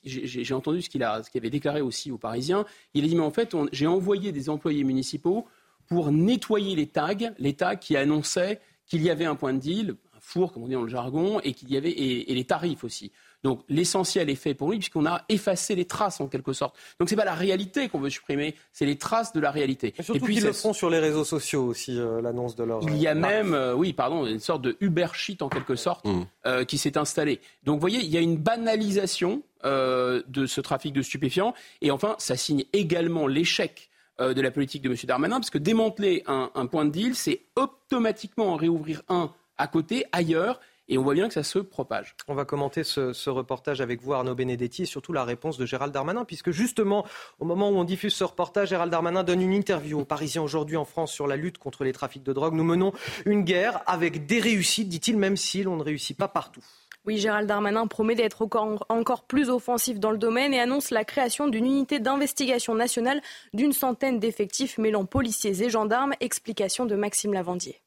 j'ai entendu ce qu'il qu avait déclaré aussi aux Parisiens. Il a dit, mais en fait, j'ai envoyé des employés municipaux pour nettoyer les tags, les tags qui annonçaient qu'il y avait un point de deal, four, comme on dit dans le jargon, et qu'il y avait et, et, les tarifs aussi. Donc l'essentiel est fait pour lui puisqu'on a effacé les traces en quelque sorte. Donc c'est pas la réalité qu'on veut supprimer, c'est les traces de la réalité. Et surtout qu'ils le font sur les réseaux sociaux aussi euh, l'annonce de leur. Il y a même, euh, oui, pardon, une sorte de Uber shit en quelque sorte mmh. euh, qui s'est installée. Donc vous voyez, il y a une banalisation euh, de ce trafic de stupéfiants et enfin ça signe également l'échec de la politique de M. Darmanin, parce que démanteler un, un point de deal, c'est automatiquement en réouvrir un à côté, ailleurs. Et on voit bien que ça se propage. On va commenter ce, ce, reportage avec vous, Arnaud Benedetti, et surtout la réponse de Gérald Darmanin, puisque justement, au moment où on diffuse ce reportage, Gérald Darmanin donne une interview aux Parisiens aujourd'hui en France sur la lutte contre les trafics de drogue. Nous menons une guerre avec des réussites, dit-il, même si l'on ne réussit pas partout. Oui, Gérald Darmanin promet d'être encore, encore, plus offensif dans le domaine et annonce la création d'une unité d'investigation nationale d'une centaine d'effectifs mêlant policiers et gendarmes. Explication de Maxime Lavandier.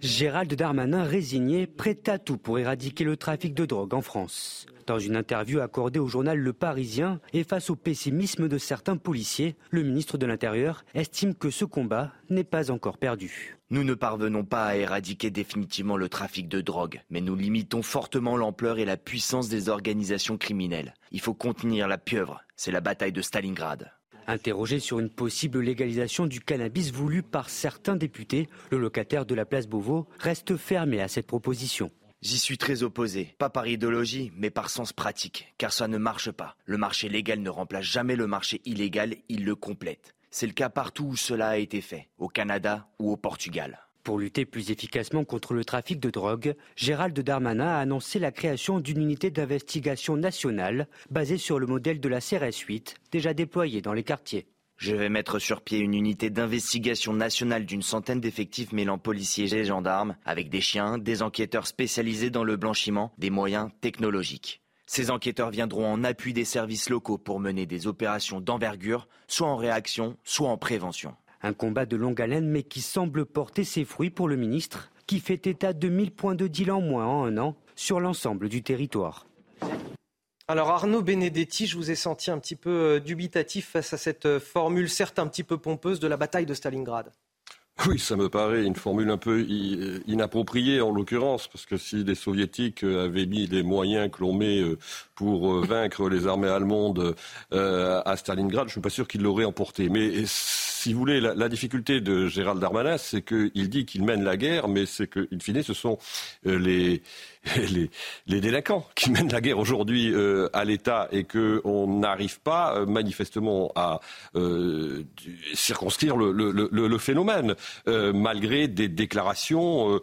Gérald Darmanin résigné, prêt à tout pour éradiquer le trafic de drogue en France. Dans une interview accordée au journal Le Parisien et face au pessimisme de certains policiers, le ministre de l'Intérieur estime que ce combat n'est pas encore perdu. Nous ne parvenons pas à éradiquer définitivement le trafic de drogue, mais nous limitons fortement l'ampleur et la puissance des organisations criminelles. Il faut contenir la pieuvre, c'est la bataille de Stalingrad. Interrogé sur une possible légalisation du cannabis voulu par certains députés, le locataire de la place Beauvau reste fermé à cette proposition. J'y suis très opposé, pas par idéologie, mais par sens pratique, car ça ne marche pas. Le marché légal ne remplace jamais le marché illégal, il le complète. C'est le cas partout où cela a été fait, au Canada ou au Portugal. Pour lutter plus efficacement contre le trafic de drogue, Gérald Darmanin a annoncé la création d'une unité d'investigation nationale basée sur le modèle de la CRS 8 déjà déployée dans les quartiers. Je vais mettre sur pied une unité d'investigation nationale d'une centaine d'effectifs mêlant policiers et gendarmes, avec des chiens, des enquêteurs spécialisés dans le blanchiment, des moyens technologiques. Ces enquêteurs viendront en appui des services locaux pour mener des opérations d'envergure, soit en réaction, soit en prévention. Un combat de longue haleine mais qui semble porter ses fruits pour le ministre, qui fait état de 1000 points de deal en moins en un an sur l'ensemble du territoire. Alors Arnaud Benedetti, je vous ai senti un petit peu euh, dubitatif face à cette euh, formule, certes un petit peu pompeuse, de la bataille de Stalingrad. Oui, ça me paraît une formule un peu inappropriée en l'occurrence, parce que si les soviétiques euh, avaient mis les moyens que l'on met pour vaincre les armées allemandes à Stalingrad, je ne suis pas sûr qu'ils l'auraient emporté. Mais si vous voulez, la, difficulté de Gérald Darmanin, c'est qu'il dit qu'il mène la guerre, mais c'est qu'in fine, ce sont les les, délinquants qui mènent la guerre aujourd'hui euh, à l'État et qu'on n'arrive pas euh, manifestement à euh, circonscrire le, phénomène, malgré des déclarations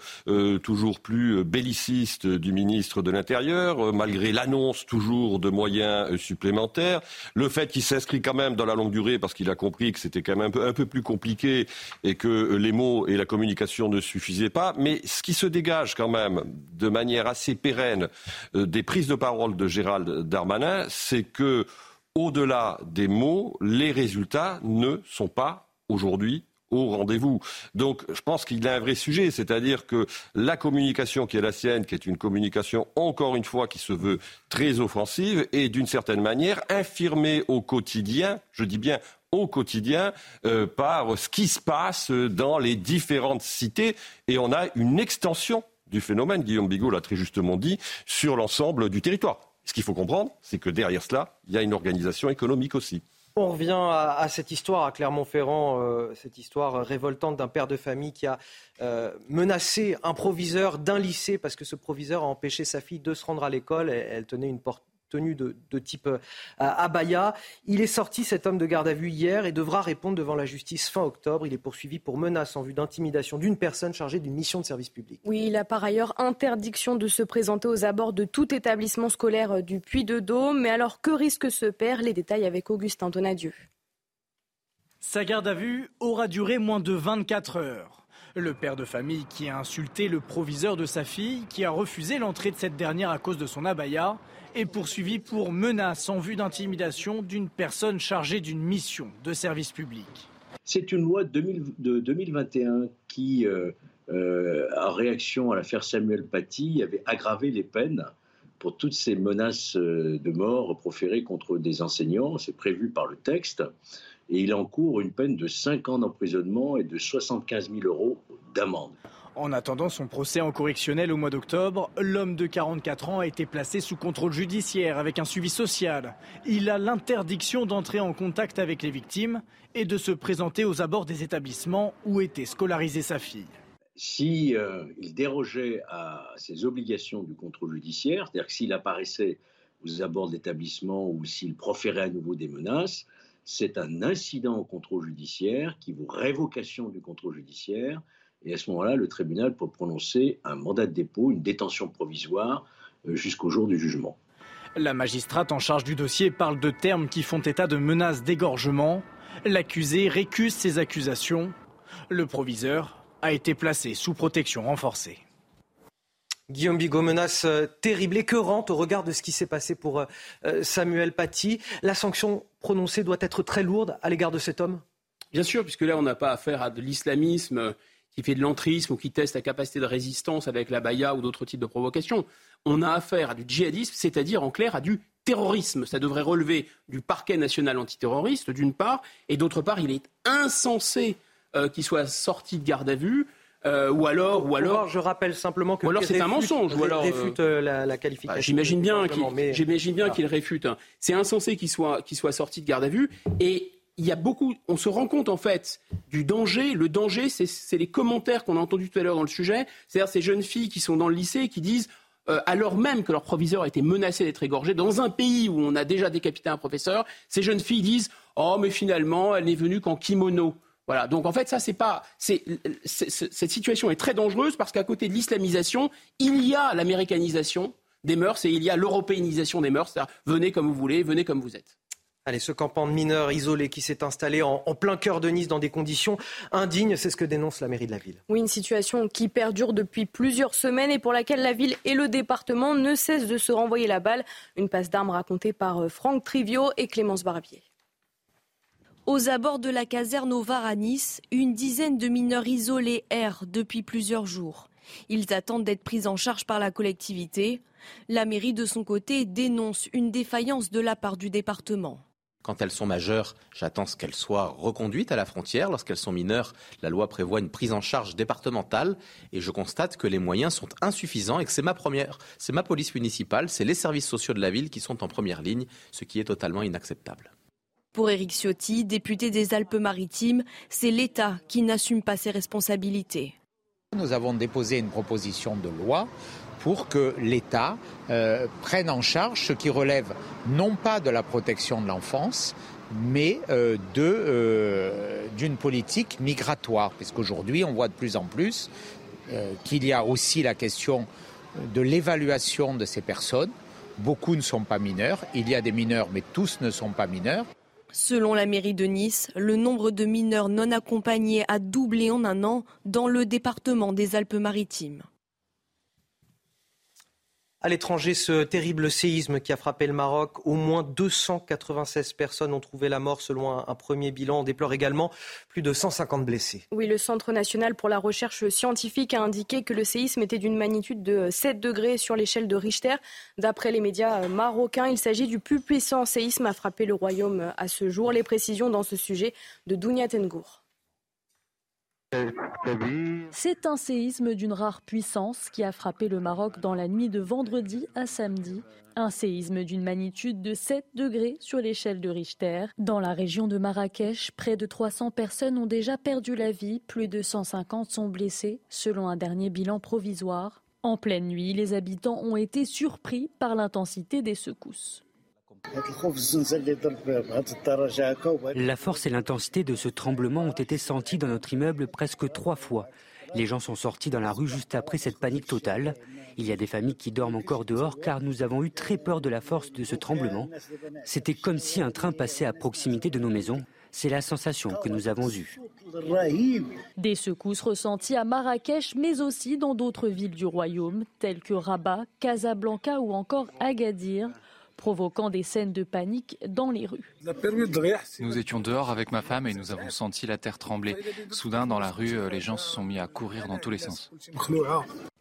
toujours plus bellicistes du ministre de l'Intérieur, malgré l'annonce toujours de moyens supplémentaires, le fait qu'il s'inscrit quand même dans la longue durée parce qu'il a compris que c'était quand même un peu, un peu plus compliqué et que les mots et la communication ne suffisaient pas, mais ce qui se dégage quand même de manière assez pérenne euh, des prises de parole de Gérald Darmanin, c'est que, au-delà des mots, les résultats ne sont pas aujourd'hui au rendez-vous. Donc je pense qu'il a un vrai sujet, c'est-à-dire que la communication qui est la sienne, qui est une communication encore une fois qui se veut très offensive, est d'une certaine manière infirmée au quotidien, je dis bien au quotidien, euh, par ce qui se passe dans les différentes cités, et on a une extension du phénomène, Guillaume Bigot l'a très justement dit, sur l'ensemble du territoire. Ce qu'il faut comprendre, c'est que derrière cela, il y a une organisation économique aussi. On revient à, cette histoire à Clermont-Ferrand, euh, cette histoire révoltante d'un père de famille qui a euh, menacé un proviseur d'un lycée parce que ce proviseur a empêché sa fille de se rendre à l'école. Elle tenait une porte tenue de, type euh, abaya. Il est sorti, cet homme de garde à vue, hier et devra répondre devant la justice fin octobre. Il est poursuivi pour menace en vue d'intimidation d'une personne chargée d'une mission de service public. Oui, il a par ailleurs interdiction de se présenter aux abords de tout établissement scolaire euh, du Puy-de-Dôme. Mais alors, que risque ce père? Les détails avec Augustin Donadieu. Sa garde à vue aura duré moins de 24 heures. Le père de famille qui a insulté le proviseur de sa fille, qui a refusé l'entrée de cette dernière à cause de son abaya, est poursuivi pour menace en vue d'intimidation d'une personne chargée d'une mission de service public. C'est une loi de 2021 qui, euh, euh, en réaction à l'affaire Samuel Paty, avait aggravé les peines pour toutes ces menaces euh, de mort proférées contre des enseignants. C'est prévu par le texte. Et il encourt une peine de 5 ans d'emprisonnement et de 75 000 euros d'amende. En attendant son procès en correctionnel au mois d'octobre, l'homme de 44 ans a été placé sous contrôle judiciaire avec un suivi social. Il a l'interdiction d'entrer en contact avec les victimes et de se présenter aux abords des établissements où était scolarisée sa fille. Si euh, il dérogeait à ses obligations du contrôle judiciaire, c'est-à-dire que s'il apparaissait aux abords de l'établissement ou s'il proférait à nouveau des menaces, c'est un incident au contrôle judiciaire qui vaut révocation du contrôle judiciaire et à ce moment-là, le tribunal peut prononcer un mandat de dépôt, une détention provisoire euh, jusqu'au jour du jugement. La magistrate en charge du dossier parle de termes qui font état de menaces d'égorgement. L'accusé récuse ces accusations. Le proviseur a été placé sous protection renforcée. Guillaume Bigot, menace euh, terrible, écœurante au regard de ce qui s'est passé pour euh, Samuel Paty. La sanction prononcée doit être très lourde à l'égard de cet homme? Bien sûr, puisque là, on n'a pas affaire à de l'islamisme qui fait de l'entrisme ou qui teste la capacité de résistance avec la baya ou d'autres types de provocations. On a affaire à du djihadisme, c'est-à-dire en clair à du terrorisme. Ça devrait relever du parquet national antiterroriste, d'une part, et d'autre part, il est insensé euh, qu'il soit sorti de garde à vue. Euh, ou alors, ou alors, je rappelle simplement que ou alors c'est un mensonge, ou alors réfute euh, la, qualification. Bah, j'imagine bien qu'il, j'imagine bien qu'il réfute. Hein. C'est insensé qu'il soit, qu'il soit sorti de garde à vue. Et il y a beaucoup, on se rend compte en fait du danger. Le danger, c'est les commentaires qu'on a entendus tout à l'heure dans le sujet. C'est-à-dire ces jeunes filles qui sont dans le lycée et qui disent euh, alors même que leur proviseur a été menacé d'être égorgé, dans un pays où on a déjà décapité un professeur, ces jeunes filles disent Oh, mais finalement, elle n'est venue qu'en kimono. Voilà. Donc en fait, ça, c'est pas. cette situation est très dangereuse parce qu'à côté de l'islamisation, il y a l'américanisation des mœurs et il y a l'européanisation des mœurs. Venez comme vous voulez, venez comme vous êtes. Allez, ce campement de mineurs isolé qui s'est installé en, plein cœur de Nice dans des conditions indignes, c'est ce que dénonce la mairie de la ville. Oui, une situation qui perdure depuis plusieurs semaines et pour laquelle la ville et le département ne cessent de se renvoyer la balle. Une passe d'armes racontée par euh, Franck Trivio et Clémence Barbier. Aux abords de la caserne au Var à Nice, une dizaine de mineurs isolés errent depuis plusieurs jours. Ils attendent d'être pris en charge par la collectivité. La mairie, de son côté, dénonce une défaillance de la part du département. Quand elles sont majeures, j'attends qu'elles soient reconduites à la frontière. Lorsqu'elles sont mineures, la loi prévoit une prise en charge départementale et je constate que les moyens sont insuffisants et que c'est ma première, c'est ma police municipale, c'est les services sociaux de la ville qui sont en première ligne, ce qui est totalement inacceptable. Pour Éric Ciotti, député des Alpes-Maritimes, c'est l'État qui n'assume pas ses responsabilités. Nous avons déposé une proposition de loi pour que l'État euh, prenne en charge ce qui relève non pas de la protection de l'enfance, mais euh, euh, d'une politique migratoire, puisqu'aujourd'hui on voit de plus en plus qu'il y a aussi la question de l'évaluation de ces personnes. Beaucoup ne sont pas mineurs, il y a des mineurs, mais tous ne sont pas mineurs. Selon la mairie de Nice, le nombre de mineurs non accompagnés a doublé en un an dans le département des Alpes-Maritimes. À l'étranger, ce terrible séisme qui a frappé le Maroc, au moins 296 personnes ont trouvé la mort selon un, premier bilan. On déplore également plus de 150 blessés. Oui, le Centre national pour la recherche scientifique a indiqué que le séisme était d'une magnitude de 7 degrés sur l'échelle de Richter. D'après les médias marocains, il s'agit du plus puissant séisme à frapper le royaume à ce jour. Les précisions dans ce sujet de Dounia Tengour. C'est un séisme d'une rare puissance qui a frappé le Maroc dans la nuit de vendredi à samedi. Un séisme d'une magnitude de 7 degrés sur l'échelle de Richter. Dans la région de Marrakech, près de 300 personnes ont déjà perdu la vie, plus de 150 sont blessées, selon un dernier bilan provisoire. En pleine nuit, les habitants ont été surpris par l'intensité des secousses. La force et l'intensité de ce tremblement ont été senties dans notre immeuble presque trois fois. Les gens sont sortis dans la rue juste après cette panique totale. Il y a des familles qui dorment encore dehors car nous avons eu très peur de la force de ce tremblement. C'était comme si un train passait à proximité de nos maisons. C'est la sensation que nous avons eue. Des secousses ressenties à Marrakech, mais aussi dans d'autres villes du royaume, telles que Rabat, Casablanca ou encore Agadir provoquant des scènes de panique dans les rues. Nous étions dehors avec ma femme et nous avons senti la terre trembler. Soudain, dans la rue, euh, les gens se sont mis à courir dans tous les sens.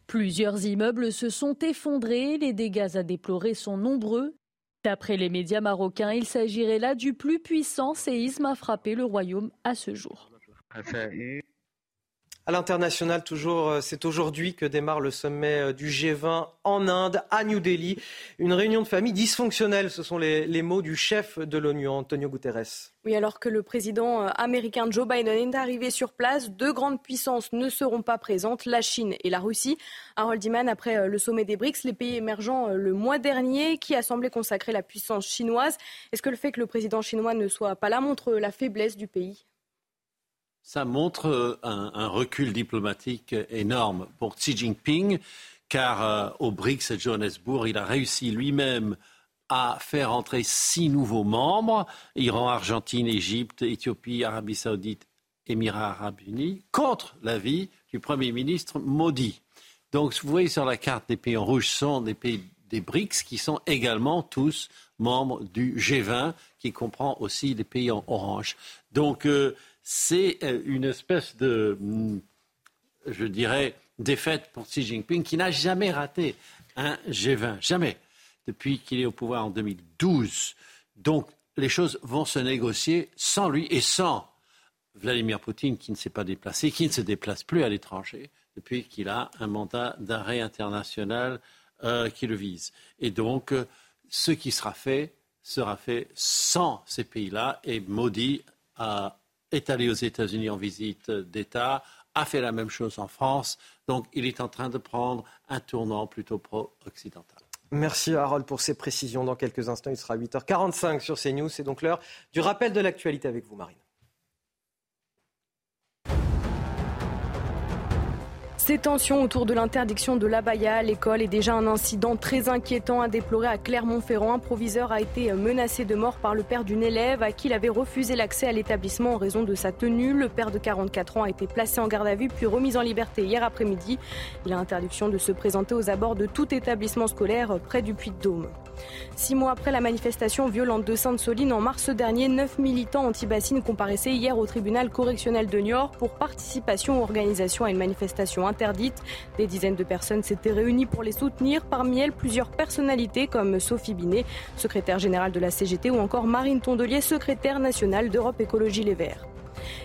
Plusieurs immeubles se sont effondrés, les dégâts à déplorer sont nombreux. D'après les médias marocains, il s'agirait là du plus puissant séisme à frapper le royaume à ce jour. À l'international, toujours, euh, c'est aujourd'hui que démarre le sommet euh, du G20 en Inde, à New Delhi. Une réunion de famille dysfonctionnelle, ce sont les, mots du chef de l'ONU, Antonio Guterres. Oui, alors que le président euh, américain Joe Biden est arrivé sur place, deux grandes puissances ne seront pas présentes, la Chine et la Russie. Harold Iman, après le sommet des BRICS, les pays émergents le mois dernier, qui a semblé consacrer la puissance chinoise. Est-ce que le fait que le président chinois ne soit pas là montre la faiblesse du pays? Ça montre euh, un, recul diplomatique énorme pour Xi Jinping, car euh, au BRICS à Johannesburg, il a réussi lui-même à faire entrer six nouveaux membres Iran, Argentine, Égypte, Éthiopie, Arabie Saoudite, Émirats Arabes Unis, contre l'avis du Premier ministre Modi. Donc, vous voyez sur la carte, des pays en rouge sont des pays des BRICS qui sont également tous membres du G20, qui comprend aussi des pays en orange. Donc, euh, c'est euh, une espèce de, je dirais, défaite pour Xi Jinping, qui n'a jamais raté un G20, jamais, depuis qu'il est au pouvoir en 2012. Donc, les choses vont se négocier sans lui et sans Vladimir Poutine, qui ne s'est pas déplacé, qui ne se déplace plus à l'étranger depuis qu'il a un mandat d'arrêt international euh, qui le vise. Et donc, euh, ce qui sera fait sera fait sans ces pays-là. Et Modi est allé aux États-Unis en visite d'État, a fait la même chose en France. Donc, il est en train de prendre un tournant plutôt pro-occidental. Merci Harold pour ces précisions. Dans quelques instants, il sera 8h45 sur CNews. C'est donc l'heure du rappel de l'actualité avec vous, Marine. Ces tensions autour de l'interdiction de l'abaya à l'école est déjà un incident très inquiétant à déplorer à Clermont-Ferrand. Un proviseur a été menacé de mort par le père d'une élève à qui il avait refusé l'accès à l'établissement en raison de sa tenue. Le père de 44 ans a été placé en garde à vue puis remis en liberté hier après-midi. Il a interdiction de se présenter aux abords de tout établissement scolaire près du Puy-de-Dôme. Six mois après la manifestation violente de Sainte-Soline en mars dernier, neuf militants anti-bassines comparaissaient hier au tribunal correctionnel de Niort pour participation ou organisation à une manifestation Des dizaines de personnes s'étaient réunies pour les soutenir, parmi elles plusieurs personnalités comme Sophie Binet, secrétaire générale de la CGT, ou encore Marine Tondelier, secrétaire nationale d'Europe Écologie Les Verts.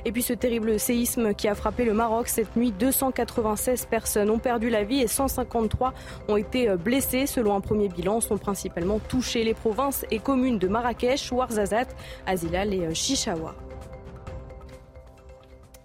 Et puis ce terrible séisme qui a frappé le Maroc cette nuit, 296 personnes ont perdu la vie et 153 ont été euh, blessées. Selon un premier bilan, sont principalement touchées les provinces et communes de Marrakech, Ouarzazate, Azilal et euh, Chichawa.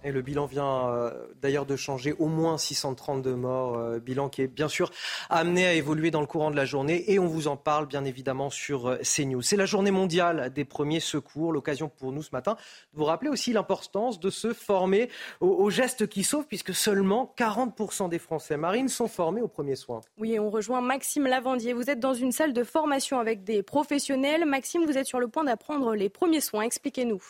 Et le bilan vient euh, d'ailleurs de changer au moins 632 morts, euh, bilan qui est bien sûr amené à évoluer dans le courant de la journée et on vous en parle bien évidemment sur euh, CNews. C'est la journée mondiale des premiers secours, l'occasion pour nous ce matin de vous rappeler aussi l'importance de se former aux, gestes qui sauvent puisque seulement 40% des Français marines sont formés aux premiers soins. Oui, on rejoint Maxime Lavandier. Vous êtes dans une salle de formation avec des professionnels. Maxime, vous êtes sur le point d'apprendre les premiers soins. Expliquez-nous.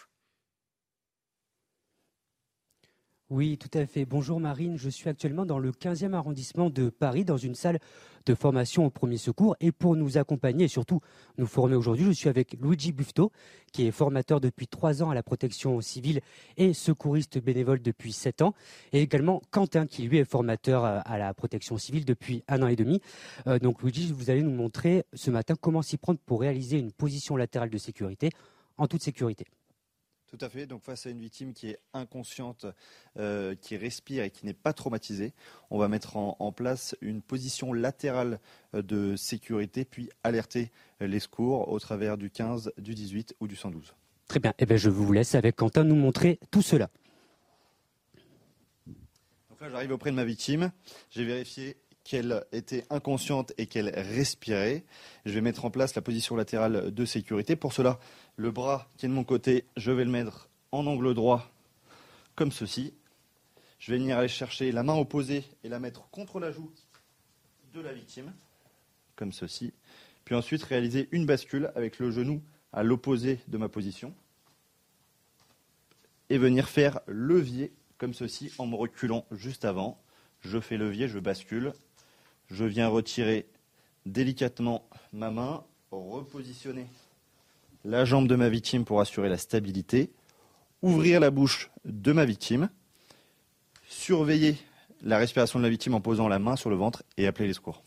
Oui, tout à fait. Bonjour Marine, je suis actuellement dans le 15e arrondissement de Paris, dans une salle de formation au premier secours. Et pour nous accompagner et surtout nous former aujourd'hui, je suis avec Luigi Buffeto, qui est formateur depuis trois ans à la protection civile et secouriste bénévole depuis sept ans. Et également Quentin, qui lui est formateur à la protection civile depuis un an et demi. Euh, donc Luigi, vous allez nous montrer ce matin comment s'y prendre pour réaliser une position latérale de sécurité en toute sécurité. Tout à fait. Donc face à une victime qui est inconsciente, euh, qui respire et qui n'est pas traumatisée, on va mettre en, place une position latérale euh, de sécurité, puis alerter les secours au travers du 15, du 18 ou du 112. Très bien. Eh bien, je vous laisse avec Quentin nous montrer tout cela. Donc là, j'arrive auprès de ma victime. J'ai vérifié qu'elle était inconsciente et qu'elle respirait. Je vais mettre en place la position latérale de sécurité. Pour cela, le bras qui est de mon côté, je vais le mettre en angle droit, comme ceci. Je vais venir aller chercher la main opposée et la mettre contre la joue de la victime, comme ceci. Puis ensuite réaliser une bascule avec le genou à l'opposé de ma position. Et venir faire levier, comme ceci, en me reculant juste avant. Je fais levier, je bascule, je viens retirer délicatement ma main, repositionner la jambe de ma victime pour assurer la stabilité, ouvrir la bouche de ma victime, surveiller la respiration de la victime en posant la main sur le ventre et appeler les secours.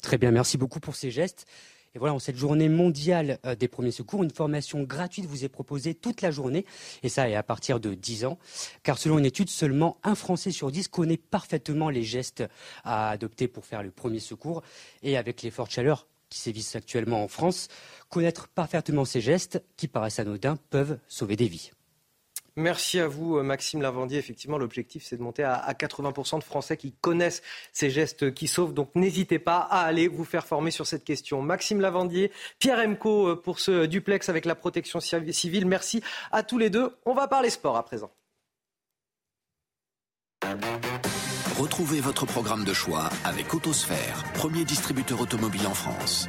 Très bien, merci beaucoup pour ces gestes. Et voilà, en cette journée mondiale euh, des premiers secours, une formation gratuite vous est proposée toute la journée, et ça est à partir de 10 ans, car selon une étude, seulement un Français sur 10 connaît parfaitement les gestes à adopter pour faire le premier secours, et avec les fortes chaleurs qui sévissent actuellement en France, connaître parfaitement ces gestes, qui paraissent anodins, peuvent sauver des vies. Merci à vous, euh, Maxime Lavandier. Effectivement, l'objectif, c'est de monter à 80% de Français qui connaissent ces gestes qui sauvent. Donc, n'hésitez pas à aller vous faire former sur cette question. Maxime Lavandier, Pierre Emco euh, pour ce duplex avec la protection civile. Merci à tous les deux. On va parler sport à présent. Retrouvez votre programme de choix avec Autosphère, premier distributeur automobile en France.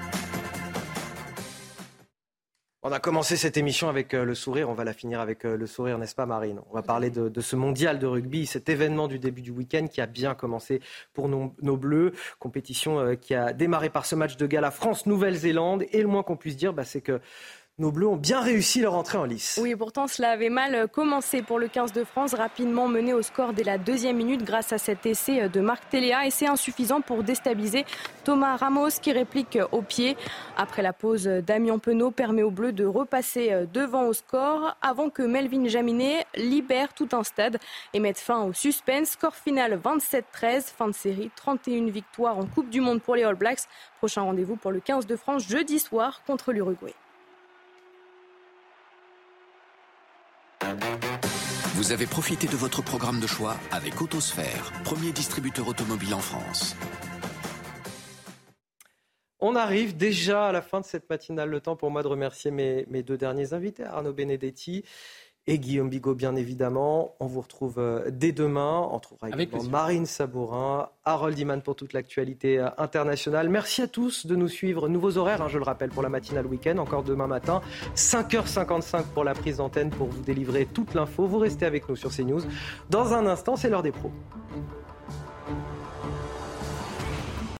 On a commencé cette émission avec euh, le sourire, on va la finir avec euh, le sourire, n'est-ce pas Marine? On va parler de, ce mondial de rugby, cet événement du début du week-end qui a bien commencé pour nos, Bleus, compétition euh, qui a démarré par ce match de gala France-Nouvelle-Zélande. Et le moins qu'on puisse dire, bah, c'est que nos Bleus ont bien réussi leur entrée en lice. Oui, pourtant cela avait mal commencé pour le 15 de France, rapidement mené au score dès la deuxième minute grâce à cet essai de Marc Téléa et c'est insuffisant pour déstabiliser Thomas Ramos qui réplique au pied. Après la pause, Damien Penaud permet aux Bleus de repasser devant au score avant que Melvin Jaminet libère tout un stade et mette fin au suspense. Score final 27-13, fin de série, 31 victoires en Coupe du Monde pour les All Blacks. Prochain rendez-vous pour le 15 de France jeudi soir contre l'Uruguay. Vous avez profité de votre programme de choix avec Autosphère, premier distributeur automobile en France. On arrive déjà à la fin de cette matinale. Le temps pour moi de remercier mes, mes deux derniers invités, Arnaud Benedetti et Guillaume Bigot, bien évidemment. On vous retrouve euh, dès demain. On trouvera également Marine Sabourin, Harold Iman pour toute l'actualité euh, internationale. Merci à tous de nous suivre. Nouveaux horaires, hein, je le rappelle, pour la matinale week-end, encore demain matin. 5h55 pour la prise d'antenne pour vous délivrer toute l'info. Vous restez avec nous sur CNews. Dans un instant, c'est l'heure des pros.